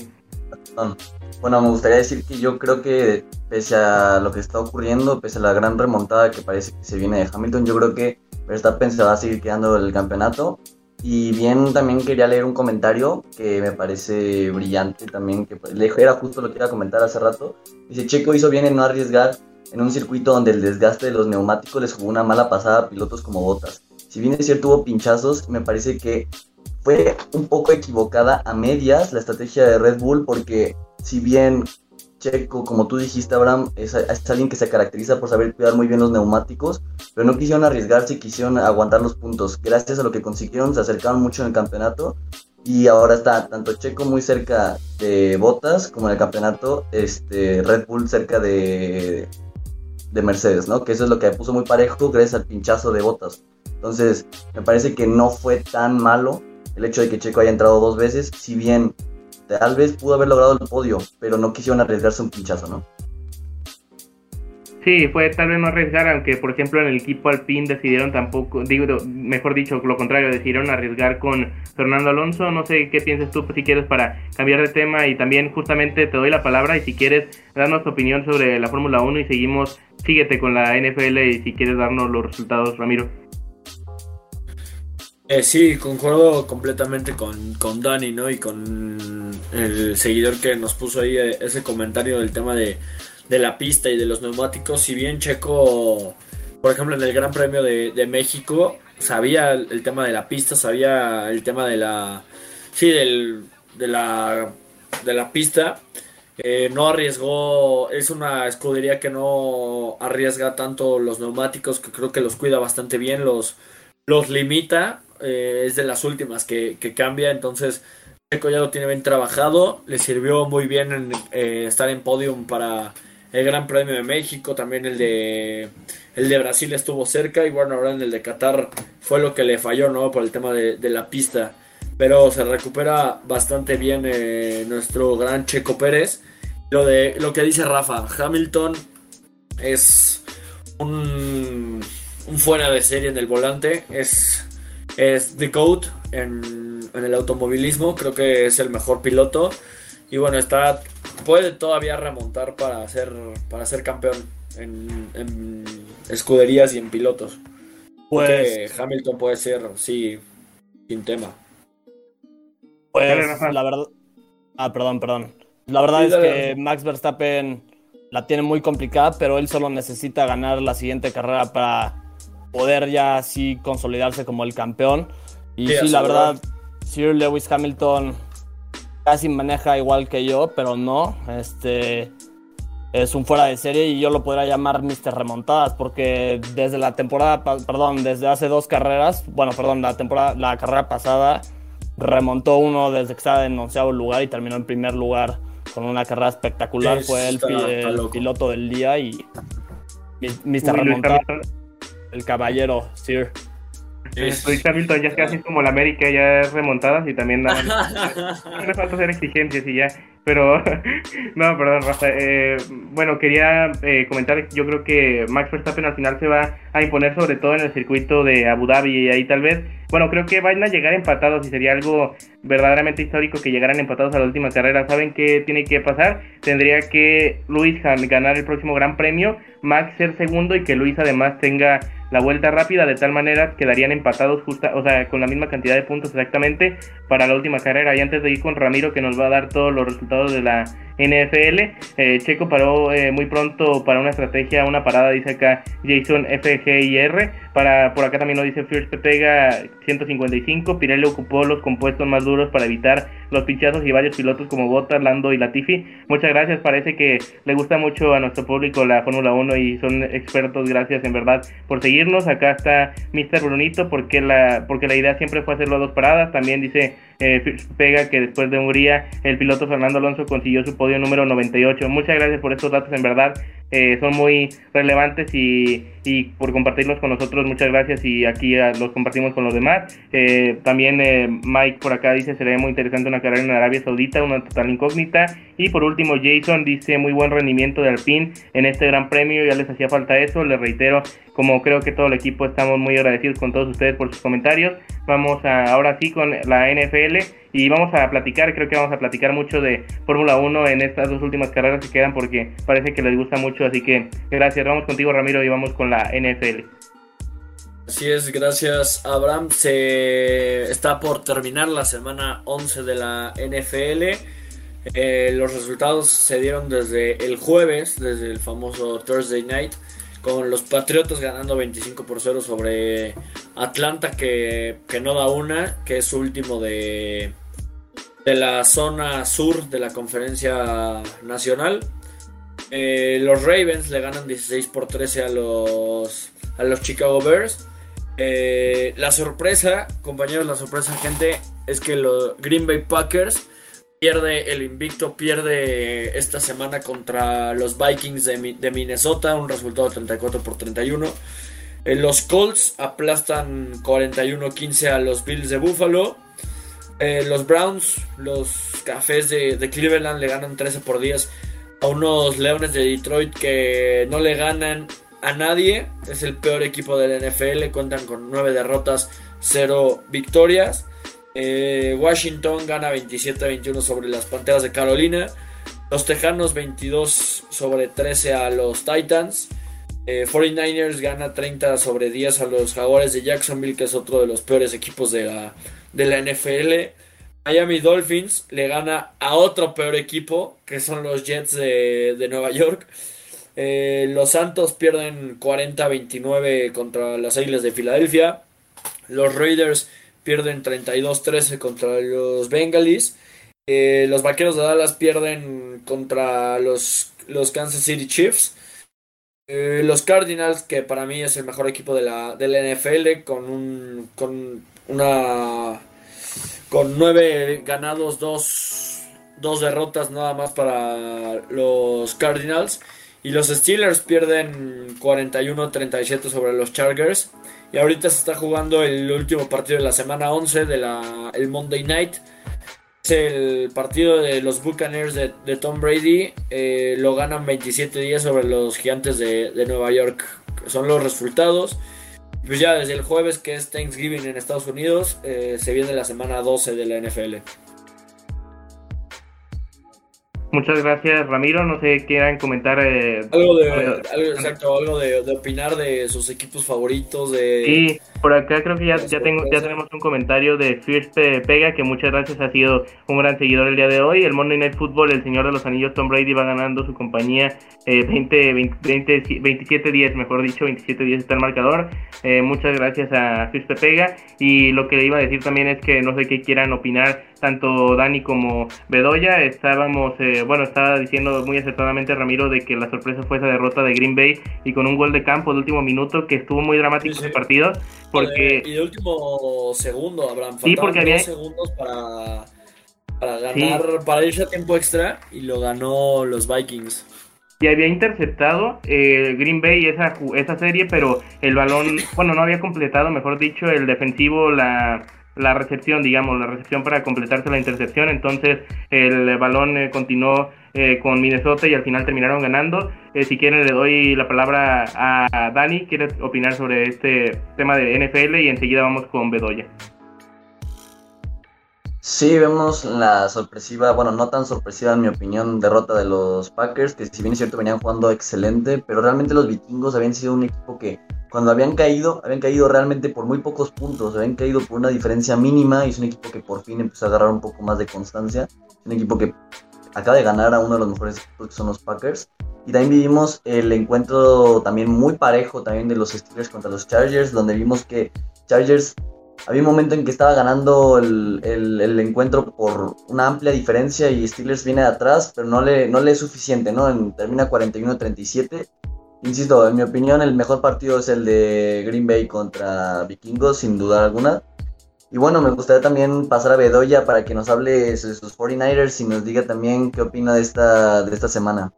Bueno, me gustaría decir que yo creo que pese a lo que está ocurriendo, pese a la gran remontada que parece que se viene de Hamilton, yo creo que Verstappen se va a seguir quedando el campeonato. Y bien, también quería leer un comentario que me parece brillante también, que era justo lo que iba a comentar hace rato. Dice, Checo hizo bien en no arriesgar en un circuito donde el desgaste de los neumáticos les jugó una mala pasada a pilotos como Botas. Si bien es cierto hubo pinchazos, me parece que fue un poco equivocada a medias la estrategia de Red Bull porque si bien Checo, como tú dijiste, Abraham, es, alguien que se caracteriza por saber cuidar muy bien los neumáticos, pero no quisieron arriesgarse y quisieron aguantar los puntos. Gracias a lo que consiguieron, se acercaron mucho en el campeonato y ahora está tanto Checo muy cerca de Botas como en el campeonato este, Red Bull cerca de, de Mercedes, ¿no? Que eso es lo que puso muy parejo gracias al pinchazo de Botas. Entonces, me parece que no fue tan malo el hecho de que Checo haya entrado dos veces, si bien tal vez pudo haber logrado el podio, pero no quisieron arriesgarse un pinchazo, ¿no? Sí, fue tal vez no arriesgar, aunque por ejemplo en el equipo Alpine decidieron tampoco, digo, mejor dicho, lo contrario, decidieron arriesgar con Fernando Alonso. No sé qué piensas tú, si quieres, para cambiar de tema y también justamente te doy la palabra y si quieres darnos tu opinión sobre la Fórmula 1 y seguimos, síguete con la NFL y si quieres darnos los resultados, Ramiro. Eh, sí, concuerdo completamente con, con Dani, ¿no? Y con el seguidor que nos puso ahí eh, ese comentario del tema de de la pista y de los neumáticos. Si bien Checo, por ejemplo, en el Gran Premio de, México, sabía el, tema de la pista, sabía el tema de la. Sí, del, de la. de la pista. Eh, no arriesgó, es una escudería que no arriesga tanto los neumáticos, que creo que los cuida bastante bien, los, los limita, eh, es de las últimas que, cambia, entonces Checo ya lo tiene bien trabajado, le sirvió muy bien en, eh, estar en podium para, el Gran Premio de México, también el de el de Brasil estuvo cerca y bueno, ahora en el de Qatar fue lo que le falló, ¿no? Por el tema de, la pista. Pero se recupera bastante bien eh, nuestro gran Checo Pérez. Lo de lo que dice Rafa, Hamilton es un, un fuera de serie en el volante, es, es the GOAT en, en el automovilismo, creo que es el mejor piloto. Y bueno, está puede todavía remontar para ser, para ser campeón en, escuderías y en pilotos. Pues Hamilton puede ser, sí, sin tema. Pues la verdad. Ah, perdón, perdón. La verdad es que Max Verstappen la tiene muy complicada, pero él solo necesita ganar la siguiente carrera para poder ya así consolidarse como el campeón. Y sí, la verdad, Sir Lewis Hamilton casi maneja igual que yo, pero no. Este es un fuera de serie y yo lo podría llamar Mr. Remontadas porque desde la temporada, perdón, desde hace dos carreras, bueno, perdón, la temporada, la carrera pasada remontó uno desde que estaba en onceavo lugar y terminó en primer lugar con una carrera espectacular. Fue el, piloto del día y Mr. Remontadas, el caballero Sir. Luis Hamilton ya es casi como la América, ya es remontadas y también nada no le falta hacer exigencias y ya. Pero, no, perdón, Rafa. Eh, bueno, quería eh, comentar, yo creo que Max Verstappen al final se va a imponer sobre todo en el circuito de Abu Dhabi y ahí tal vez, bueno, creo que van a llegar empatados y sería algo verdaderamente histórico que llegaran empatados a la última carrera. ¿Saben qué tiene que pasar? Tendría que Luis ganar el próximo Gran Premio, Max ser segundo y que Luis además tenga la vuelta rápida, de tal manera quedarían empatados justa, o sea, con la misma cantidad de puntos exactamente para la última carrera. Y antes de ir con Ramiro, que nos va a dar todos los resultados de la NFL. Eh, Checo paró eh, muy pronto para una estrategia, una parada, dice acá Jason FGIR. Para, por acá también lo dice First Pega 155. Pirelli ocupó los compuestos más duros para evitar los pinchazos y varios pilotos como Bottas, Lando y Latifi. Muchas gracias, parece que le gusta mucho a nuestro público la Fórmula 1 y son expertos, gracias en verdad por seguirnos. Acá está Mr. Brunito porque la, porque la idea siempre fue hacerlo a dos paradas. También dice eh, Pega que después de Hungría el piloto Fernando Alonso consiguió su podio número 98. Muchas gracias por estos datos, en verdad eh, son muy relevantes y, y, por compartirlos con nosotros. Muchas gracias y aquí ah, los compartimos con los demás. Eh, también eh, Mike por acá dice sería muy interesante una carrera en Arabia Saudita, una total incógnita. Y por último Jason dice muy buen rendimiento de Alpine en este Gran Premio, ya les hacía falta eso. Les reitero, como creo que todo el equipo estamos muy agradecidos con todos ustedes por sus comentarios. Vamos a, ahora sí con la NFL y vamos a platicar, creo que vamos a platicar mucho de Fórmula 1 en estas dos últimas carreras que quedan porque parece que les gusta mucho, así que gracias, vamos contigo Ramiro y vamos con la NFL. Así es, gracias Abraham. Se está por terminar la semana 11 de la NFL. Eh, los resultados se dieron desde el jueves, desde el famoso Thursday Night con los Patriotas ganando 25 por 0 sobre Atlanta que, que, no da una, que es último de, de la zona sur de la conferencia nacional. Eh, los Ravens le ganan 16 por 13 a los, a los Chicago Bears. Eh, la sorpresa, compañeros, la sorpresa, gente, es que los Green Bay Packers pierde el invicto, pierde esta semana contra los Vikings de, Minnesota, un resultado de 34 por 31. Eh, los Colts aplastan 41-15 a los Bills de Buffalo. Eh, los Browns, los Cafés de, Cleveland le ganan 13 por 10 a unos Leones de Detroit que no le ganan a nadie. Es el peor equipo del NFL. Cuentan con 9 derrotas, 0 victorias. Eh, Washington gana 27-21 sobre las Panteras de Carolina. Los Tejanos 22 sobre 13 a los Titans. 49ers eh, gana 30 sobre 10 a los Jaguares de Jacksonville, que es otro de los peores equipos de la, de la NFL. Miami Dolphins le gana a otro peor equipo, que son los Jets de, Nueva York. Eh, los Santos pierden 40-29 contra las Águilas de Filadelfia. Los Raiders pierden 32-13 contra los Bengalis. Eh, los Vaqueros de Dallas pierden contra los, los Kansas City Chiefs. Eh, los Cardinals, que para mí es el mejor equipo de la, de la NFL, con un con una con nueve ganados, dos, dos derrotas nada más para los Cardinals. Y los Steelers pierden 41-37 sobre los Chargers. Y ahorita se está jugando el último partido de la semana 11 de la, el Monday Night el partido de los Buccaneers de, Tom Brady. Eh, lo ganan 27 días sobre los gigantes de, Nueva York. Son los resultados. Pues ya desde el jueves, que es Thanksgiving en Estados Unidos, eh, se viene la semana 12 de la NFL. Muchas gracias, Ramiro. No sé, quieran comentar. Eh, algo de, exacto, algo de, opinar de sus equipos favoritos. De, sí, por acá creo que ya, ya, tengo, ya tenemos un comentario de Fierce Pega, que muchas gracias, ha sido un gran seguidor el día de hoy. El Monday Night Football, el señor de los anillos, Tom Brady, va ganando su compañía eh, 20, 20, 27-10, mejor dicho, 27-10 está el marcador. Eh, muchas gracias a Fierce Pega. Y lo que le iba a decir también es que no sé qué quieran opinar tanto Dani como Bedoya. Estábamos, eh, bueno, estaba diciendo muy acertadamente Ramiro de que la sorpresa fue esa derrota de Green Bay y con un gol de campo de último minuto que estuvo muy dramático ese partido. Porque... Y de último segundo, Abraham. Sí, porque había... segundos para, para ganar, para irse a tiempo extra y lo ganó los Vikings y había interceptado eh, Green Bay esa, esa serie, pero el balón, bueno, no había completado, mejor dicho, el defensivo la, la recepción, digamos, la recepción para completarse la intercepción. Entonces el balón eh, continuó eh, con Minnesota y al final terminaron ganando. Eh, si quieren le doy la palabra a Dani, quiere opinar sobre este tema de NFL y enseguida vamos con Bedoya. Sí, vemos la sorpresiva, bueno, no tan sorpresiva en mi opinión, derrota de los Packers, que si bien es cierto venían jugando excelente, pero realmente los vikingos habían sido un equipo que cuando habían caído, habían caído realmente por muy pocos puntos, habían caído por una diferencia mínima y es un equipo que por fin empezó a agarrar un poco más de constancia, un equipo que acaba de ganar a uno de los mejores equipos que son los Packers. Y también vivimos el encuentro también muy parejo también de los Steelers contra los Chargers, donde vimos que Chargers había un momento en que estaba ganando el, el, encuentro por una amplia diferencia y Steelers viene de atrás, pero no le, no le es suficiente, ¿no? termina 41-37 Insisto, en mi opinión, el mejor partido es el de Green Bay contra Vikingos, sin duda alguna. Y bueno, me gustaría también pasar a Bedoya para que nos hable de sus 49ers y nos diga también qué opina de esta, de esta semana.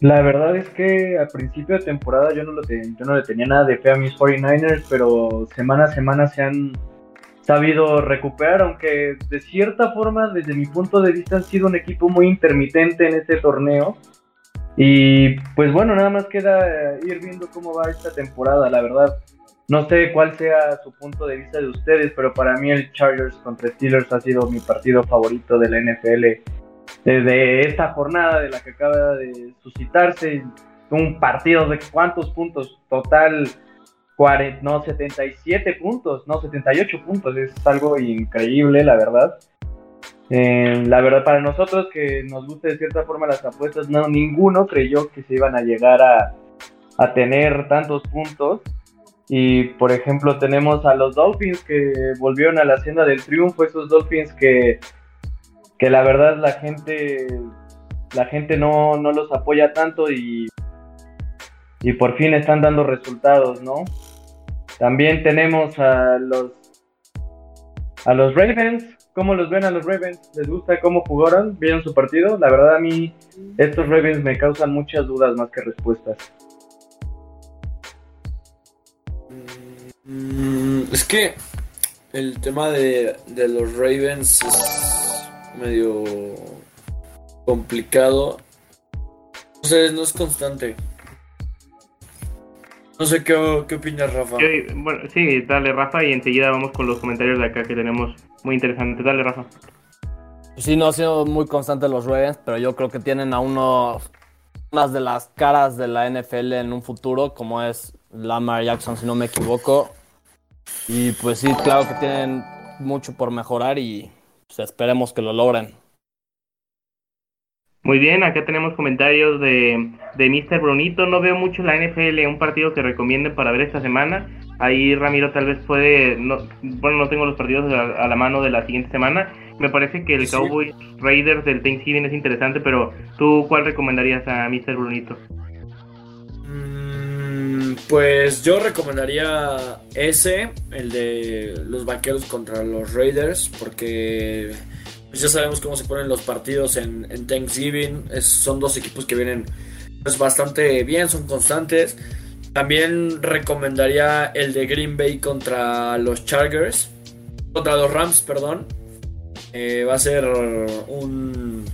La verdad es que al principio de temporada yo no, lo yo no le tenía nada de fe a mis 49ers, pero semana a semana se han sabido recuperar, aunque de cierta forma, desde mi punto de vista, han sido un equipo muy intermitente en este torneo. Y pues bueno, nada más queda ir viendo cómo va esta temporada, la verdad. No sé cuál sea su punto de vista de ustedes, pero para mí el Chargers contra Steelers ha sido mi partido favorito de la NFL desde esta jornada de la que acaba de suscitarse. Un partido de cuántos puntos total no, 77 puntos, no, 78 puntos, es algo increíble, la verdad. Eh, la verdad, para nosotros que nos gusta de cierta forma las apuestas, no, ninguno creyó que se iban a llegar a, a tener tantos puntos. Y por ejemplo, tenemos a los Dolphins que volvieron a la senda del triunfo, esos Dolphins que, que la verdad la gente, la gente no, no los apoya tanto y y por fin están dando resultados, ¿no? También tenemos a los a los Ravens. ¿Cómo los ven a los Ravens? ¿Les gusta cómo jugaron? ¿Vieron su partido? La verdad a mí estos Ravens me causan muchas dudas más que respuestas. Mm, es que el tema de, de los Ravens es medio complicado. No sé, no es constante. No sé qué, qué opinas, Rafa. bueno, sí, dale, Rafa, y enseguida vamos con los comentarios de acá que tenemos muy interesantes. Dale, Rafa. Sí, no ha sido muy constante los Ravens, pero yo creo que tienen a uno más de las caras de la NFL en un futuro, como es Lamar Jackson, si no me equivoco. Y pues sí, claro que tienen mucho por mejorar y pues, esperemos que lo logren. Muy bien, acá tenemos comentarios de, de Mr. Brunito. No veo mucho la NFL, un partido que recomienden para ver esta semana. Ahí Ramiro tal vez puede, no, bueno, no tengo los partidos a, la mano de la siguiente semana. Me parece que el Cowboys Raiders del Thanksgiving es interesante, pero ¿tú cuál recomendarías a Mr. Brunito? Mm, pues yo recomendaría ese, el de los vaqueros contra los Raiders, porque pues ya sabemos cómo se ponen los partidos en, Thanksgiving. son dos equipos que vienen pues, bastante bien, son constantes. También recomendaría el de Green Bay contra los Chargers. Contra los Rams, perdón. Eh, va a ser un,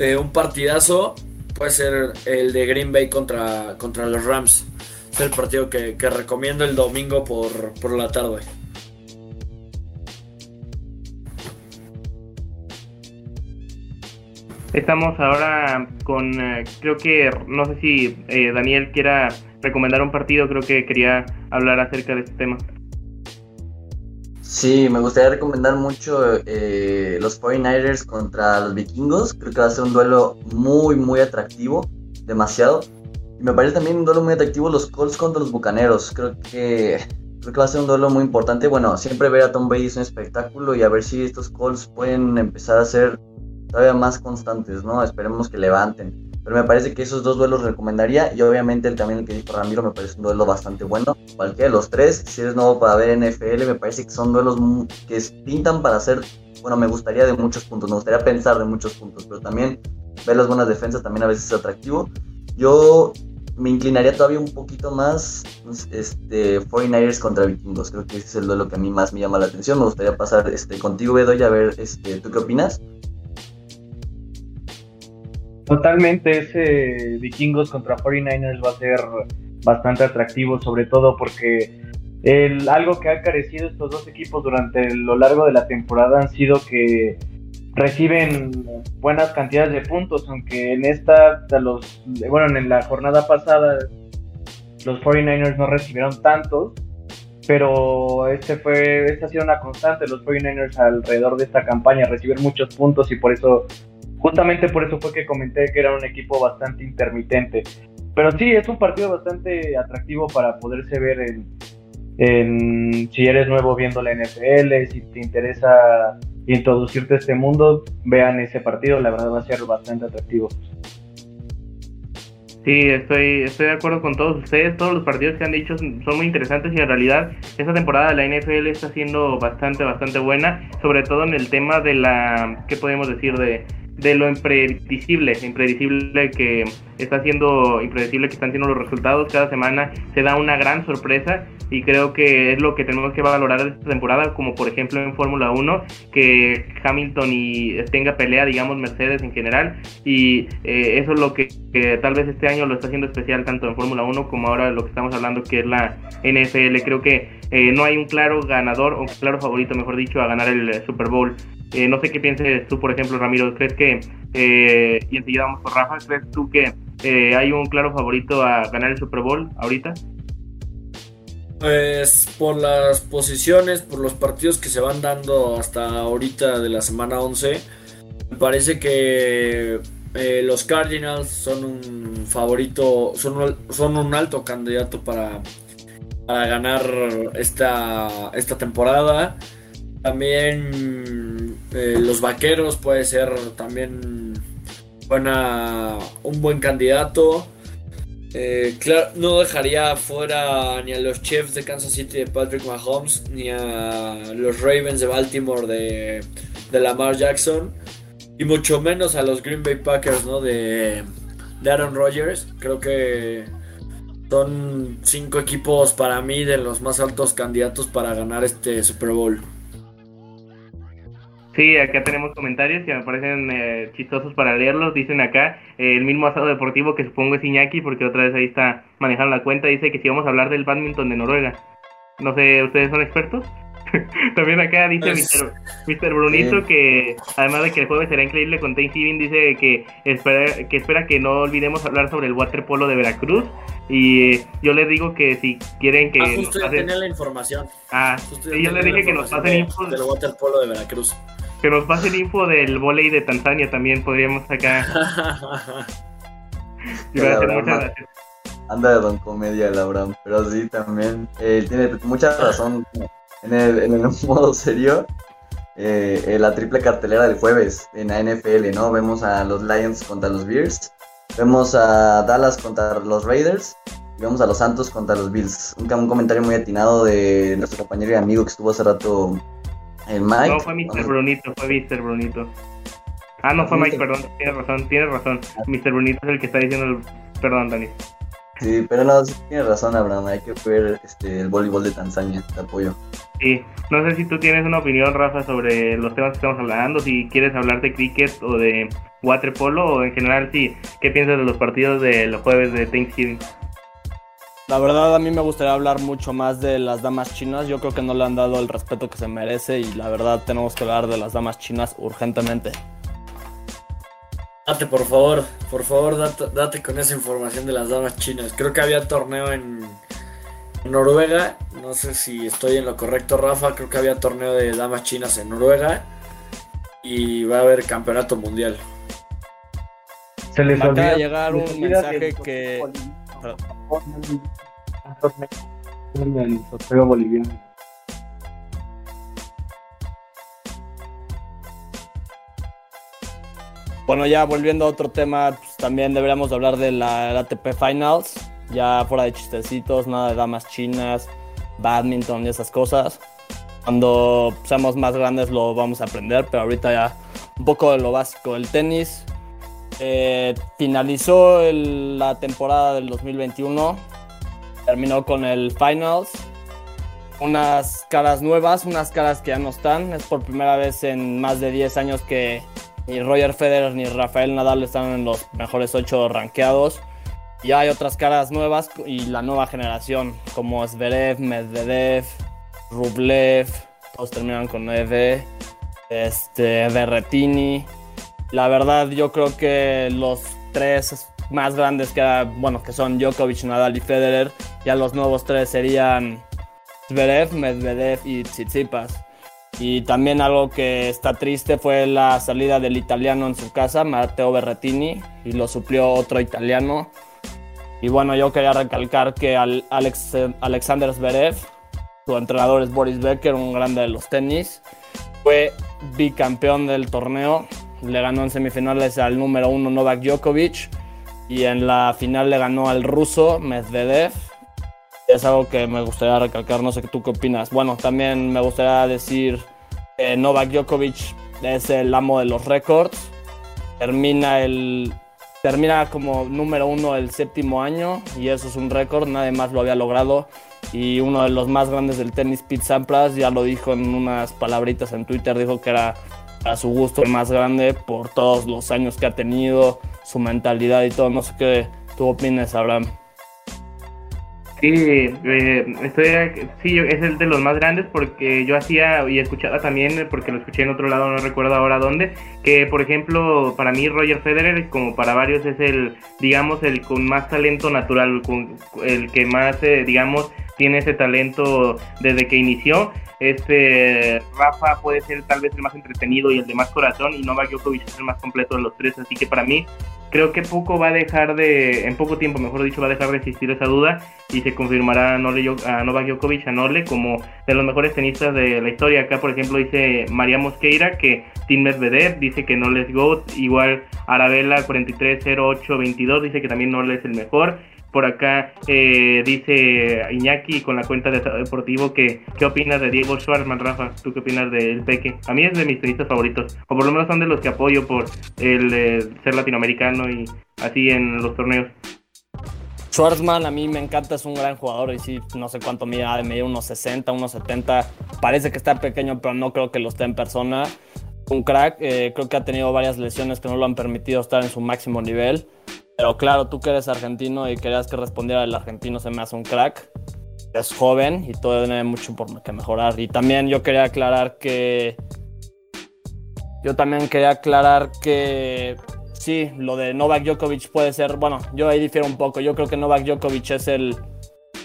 eh, un partidazo. Puede ser el de Green Bay contra, contra los Rams. Es el partido que, recomiendo el domingo por, por la tarde. Estamos ahora con, eh, creo que, no sé si eh, Daniel quiera recomendar un partido, creo que quería hablar acerca de este tema. Sí, me gustaría recomendar mucho eh, los 49ers contra los vikingos. Creo que va a ser un duelo muy, muy atractivo, demasiado. Y me parece también un duelo muy atractivo los Colts contra los Bucaneros. Creo que, creo que va a ser un duelo muy importante. Bueno, siempre ver a Tom Brady es un espectáculo y a ver si estos Colts pueden empezar a ser todavía más constantes, ¿no? Esperemos que levanten. Pero me parece que esos dos duelos recomendaría y obviamente el, también el que dijo Ramiro me parece un duelo bastante bueno. Cualquiera de los tres, si eres nuevo para ver NFL, me parece que son duelos que pintan para hacer, bueno, me gustaría de muchos puntos, me gustaría pensar de muchos puntos, pero también ver las buenas defensas también a veces es atractivo. Yo me inclinaría todavía un poquito más este 49ers contra vikingos. Creo que ese es el duelo que a mí más me llama la atención. Me gustaría pasar este contigo, Bedoya, a ver este, ¿tú qué opinas? Totalmente, ese Vikingos contra 49ers va a ser bastante atractivo, sobre todo porque el, algo que ha carecido estos dos equipos durante lo largo de la temporada han sido que reciben buenas cantidades de puntos, aunque en esta, los, bueno, en la jornada pasada los 49ers no recibieron tantos, pero este fue, esta ha sido una constante, los 49ers alrededor de esta campaña, recibir muchos puntos y por eso Justamente por eso fue que comenté que era un equipo bastante intermitente. Pero sí, es un partido bastante atractivo para poderse ver en, si eres nuevo viendo la NFL, si te interesa introducirte a este mundo, vean ese partido, la verdad va a ser bastante atractivo. Sí, estoy, estoy de acuerdo con todos ustedes. Todos los partidos que han dicho son muy interesantes y en realidad esta temporada de la NFL está siendo bastante, bastante buena, sobre todo en el tema de la, ¿qué podemos decir? De, de lo impredecible, impredecible que está siendo impredecible que están siendo los resultados. Cada semana se da una gran sorpresa y creo que es lo que tenemos que valorar esta temporada como por ejemplo en Fórmula 1 que Hamilton y tenga pelea digamos Mercedes en general y eh, eso es lo que, tal vez este año lo está haciendo especial tanto en Fórmula 1 como ahora lo que estamos hablando que es la NFL creo que eh, no hay un claro ganador o claro favorito mejor dicho a ganar el Super Bowl eh, no sé qué pienses tú, por ejemplo, Ramiro. ¿Crees que, eh, y enseguida vamos con Rafa, ¿crees tú que eh, hay un claro favorito a ganar el Super Bowl ahorita? Pues por las posiciones, por los partidos que se van dando hasta ahorita de la semana 11, me parece que los Cardinals son un favorito, son, son un alto candidato para, para ganar esta, esta temporada. También eh, los vaqueros puede ser también buena, un buen candidato. Eh, claro, no dejaría fuera ni a los Chiefs de Kansas City de Patrick Mahomes, ni a los Ravens de Baltimore de, de Lamar Jackson, y mucho menos a los Green Bay Packers ¿no? de, de Aaron Rodgers. Creo que son cinco equipos para mí de los más altos candidatos para ganar este Super Bowl. Sí, acá tenemos comentarios que me parecen eh, chistosos para leerlos. Dicen acá eh, el mismo asado deportivo que supongo es Iñaki, porque otra vez ahí está manejando la cuenta. Dice que si vamos a hablar del badminton de Noruega. No sé, ¿ustedes son expertos? También acá dice Mr. Mr. Brunito que además de que el jueves será increíble con Thanksgiving, dice que espera, que espera que no olvidemos hablar sobre el waterpolo de Veracruz. Y eh, yo les digo que si quieren que... Ah, justo ya tenía la información. Ah, Justo y yo les dije que nos pasen de- info, Del waterpolo de Veracruz. Que nos pasen info del volei de Tanzania también podríamos acá. Y va a hacer Hola, muchas gracias. Anda de don comedia el Abraham, pero sí, también eh, tiene mucha razón en el, en el modo serio. eh, eh, la triple cartelera del jueves en la NFL, ¿no? Vemos a los Lions contra los Bears, vemos a Dallas contra los Raiders y vemos a los Santos contra los Bills. Un, un comentario muy atinado de nuestro compañero y amigo que estuvo hace rato, el Mike. No, fue Mr. Brunito, fue Mr. Brunito. Ah, no fue Mike, perdón, tienes razón, tienes razón. Mr. Brunito es el que está diciendo el... Perdón, Dani. Sí, pero no, sí tienes razón, Abraham, hay que ver este, el voleibol de Tanzania, te apoyo. Sí, no sé si tú tienes una opinión, Rafa, sobre los temas que estamos hablando, si quieres hablar de cricket o de waterpolo o en general, sí, ¿qué piensas de los partidos del jueves de Thanksgiving? La verdad a mí me gustaría hablar mucho más de las damas chinas. Yo creo que no le han dado el respeto que se merece y la verdad tenemos que hablar de las damas chinas urgentemente. Date, por favor, por favor, date, date con esa información de las damas chinas. Creo que había torneo en Noruega. No sé si estoy en lo correcto, Rafa. Creo que había torneo de damas chinas en Noruega. Y va a haber campeonato mundial. Se les Me acaba de llegar un mensaje que- Bueno, ya volviendo a otro tema, pues, también deberíamos de hablar de la, la ATP Finals. Ya fuera de chistecitos, nada de damas chinas, badminton y esas cosas. Cuando seamos más grandes lo vamos a aprender, pero ahorita ya un poco de lo básico. El tenis eh, finalizó la temporada del 2021, terminó con el Finals. Unas caras nuevas, unas caras que ya no están. Es por primera vez en más de 10 años que ni Roger Federer ni Rafael Nadal están en los mejores 8 rankeados. Y hay otras caras nuevas y la nueva generación, como Zverev, Medvedev, Rublev, todos terminan con EV, este, Berretini. La verdad, yo creo que los tres más grandes que, bueno, que son Djokovic, Nadal y Federer, ya los nuevos tres serían Zverev, Medvedev y Tsitsipas. Y también algo que está triste fue la salida del italiano en su casa, Matteo Berrettini, y lo suplió otro italiano. Y bueno, yo quería recalcar que al Alex, Alexander Zverev, su entrenador es Boris Becker, un grande de los tenis, fue bicampeón del torneo, le ganó en semifinales al número uno Novak Djokovic y en la final le ganó al ruso Medvedev. Es algo que me gustaría recalcar, no sé tú qué opinas. Bueno, también me gustaría decir que Novak Djokovic es el amo de los récords. Termina el termina como número uno el séptimo año y eso es un récord, nadie más lo había logrado y uno de los más grandes del tenis, Pete Sampras, ya lo dijo en unas palabritas en Twitter, dijo que era a su gusto el más grande por todos los años que ha tenido, su mentalidad y todo, no sé qué tú opinas, Abraham. Sí, eh, estoy, sí, es el de los más grandes porque yo hacía y escuchaba también, porque lo escuché en otro lado, no recuerdo ahora dónde, que por ejemplo para mí Roger Federer, como para varios, es el, digamos, el con más talento natural, el que más, eh, digamos, tiene ese talento desde que inició. Este Rafa puede ser tal vez el más entretenido y el de más corazón y Novak Djokovic es el más completo de los tres, así que para mí creo que poco va a dejar de, en poco tiempo, mejor dicho, va a dejar de existir esa duda y se confirmará a, Nole, a Novak Djokovic, a Nole, como de los mejores tenistas de la historia. Acá, por ejemplo, dice María Mosqueira que Tim Medvedev dice que Nole es GOAT, igual Arabella 430822 dice que también Nole es el mejor. Por acá eh, dice Iñaki con la cuenta de Estado Deportivo que qué opinas de Diego Schwartzman, Rafa, tú qué opinas del Peque. A mí es de mis tenistas favoritos, o por lo menos son de los que apoyo por el eh, ser latinoamericano y así en los torneos. Schwarzman a mí me encanta, es un gran jugador y sí, no sé cuánto mide, de medir unos 60, unos 70. Parece que está pequeño, pero no creo que lo esté en persona. un crack. Eh, creo que ha tenido varias lesiones que no lo han permitido estar en su máximo nivel. Pero claro, tú que eres argentino y querías que respondiera el argentino se me hace un crack. Es joven y todavía tiene mucho por que mejorar. Y también yo quería aclarar que. Yo también quería aclarar que sí, lo de Novak Djokovic puede ser. Bueno, yo ahí difiero un poco. Yo creo que Novak Djokovic es el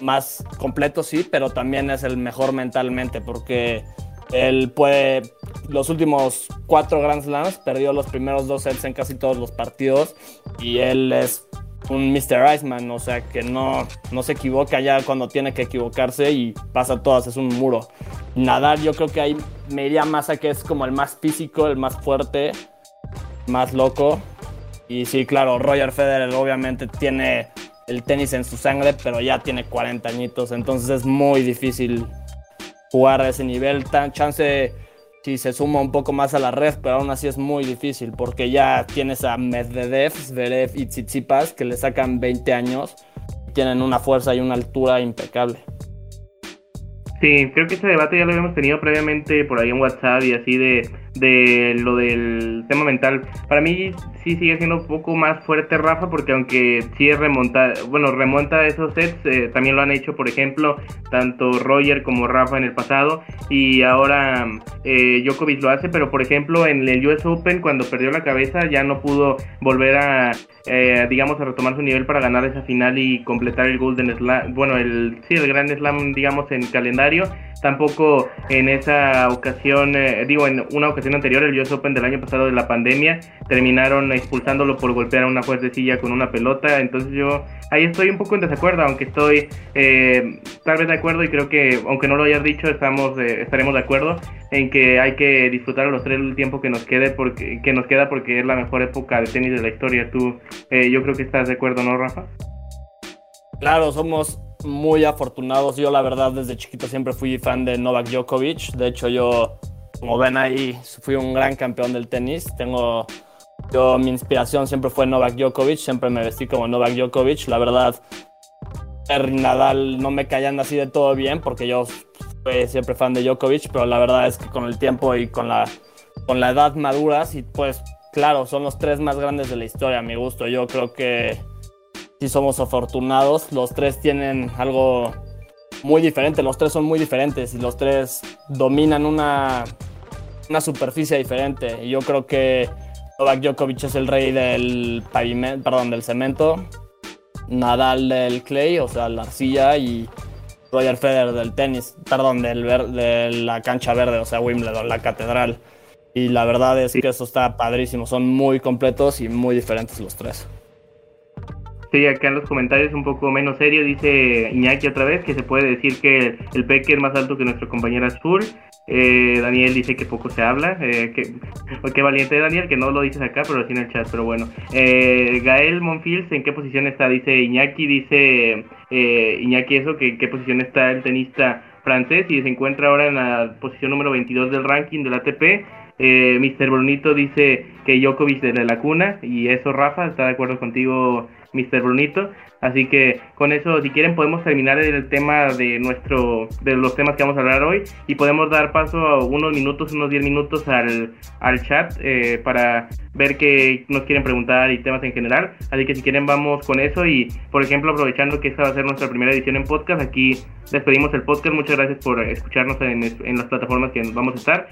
más completo, sí, pero también es el mejor mentalmente porque él puede, los últimos cuatro Grand Slams, perdió los primeros dos sets en casi todos los partidos y él es un Mr. Iceman, o sea que no, no se equivoca ya cuando tiene que equivocarse y pasa todas, es un muro. Nadal yo creo que ahí me iría más a que es como el más físico, el más fuerte, más loco. Y sí, claro, Roger Federer obviamente tiene el tenis en su sangre, pero ya tiene 40 añitos, entonces es muy difícil jugar a ese nivel. Tan chance si se suma un poco más a la red, pero aún así es muy difícil porque ya tienes a Medvedev, Zverev y Tsitsipas que le sacan 20 años, tienen una fuerza y una altura impecable. Sí, creo que ese debate ya lo habíamos tenido previamente por ahí en WhatsApp y así de, de lo del tema mental. Para mí sí sigue siendo un poco más fuerte Rafa porque aunque sí remonta, bueno, remonta esos sets, eh, también lo han hecho, por ejemplo, tanto Roger como Rafa en el pasado y ahora eh, Djokovic lo hace, pero por ejemplo en el US Open cuando perdió la cabeza ya no pudo volver a, eh, digamos, a retomar su nivel para ganar esa final y completar el Golden Slam, bueno, el, sí, el Grand Slam, digamos, en calendario Tampoco en esa ocasión, eh, digo, en una ocasión anterior, el US Open del año pasado de la pandemia, terminaron expulsándolo por golpear a una juez de silla con una pelota. Entonces yo ahí estoy un poco en desacuerdo, aunque estoy eh, tal vez de acuerdo y creo que, aunque no lo hayas dicho, estamos, eh, estaremos de acuerdo en que hay que disfrutar a los tres el tiempo que nos quede porque que nos queda porque es la mejor época de tenis de la historia. Tú, yo creo que estás de acuerdo, ¿no, Rafa? Claro, somos muy afortunados. Yo la verdad desde chiquito siempre fui fan de Novak Djokovic. De hecho yo, como ven ahí, fui un gran campeón del tenis. Tengo, yo mi inspiración siempre fue Novak Djokovic. Siempre me vestí como Novak Djokovic. La verdad, Nadal no me caían así de todo bien porque yo fui siempre fan de Djokovic. Pero la verdad es que con el tiempo y con la, con la edad maduras y pues claro, son los tres más grandes de la historia a mi gusto. Yo creo que si somos afortunados. Los tres tienen algo muy diferente, los tres son muy diferentes y los tres dominan una, una superficie diferente. Yo creo que Novak Djokovic es el rey del pavimento, perdón, del cemento, Nadal del clay, o sea, la arcilla y Roger Federer del tenis, perdón, del de la cancha verde, o sea, Wimbledon, la catedral. Y la verdad es que eso está padrísimo, son muy completos y muy diferentes los tres. Sí, acá en los comentarios un poco menos serio dice Iñaki otra vez que se puede decir que el peque es más alto que nuestro compañero Azul. Eh, Daniel dice que poco se habla. Eh, que, qué valiente Daniel, que no lo dices acá, pero sí en el chat. Pero bueno, eh, Gael Monfils, ¿en qué posición está? Dice Iñaki, dice eh, Iñaki eso, que en qué posición está el tenista francés y se encuentra ahora en la posición número 22 del ranking del ATP. Eh, Mr. Brunito dice que Djokovic desde la cuna y eso Rafa, está de acuerdo contigo Mr. Brunito. Así que con eso, si quieren, podemos terminar el tema de nuestro, de los temas que vamos a hablar hoy y podemos dar paso a unos minutos, unos 10 minutos al, al chat eh, para ver qué nos quieren preguntar y temas en general. Así que si quieren, vamos con eso y, por ejemplo, aprovechando que esta va a ser nuestra primera edición en podcast, aquí despedimos el podcast. Muchas gracias por escucharnos en, en las plataformas que vamos a estar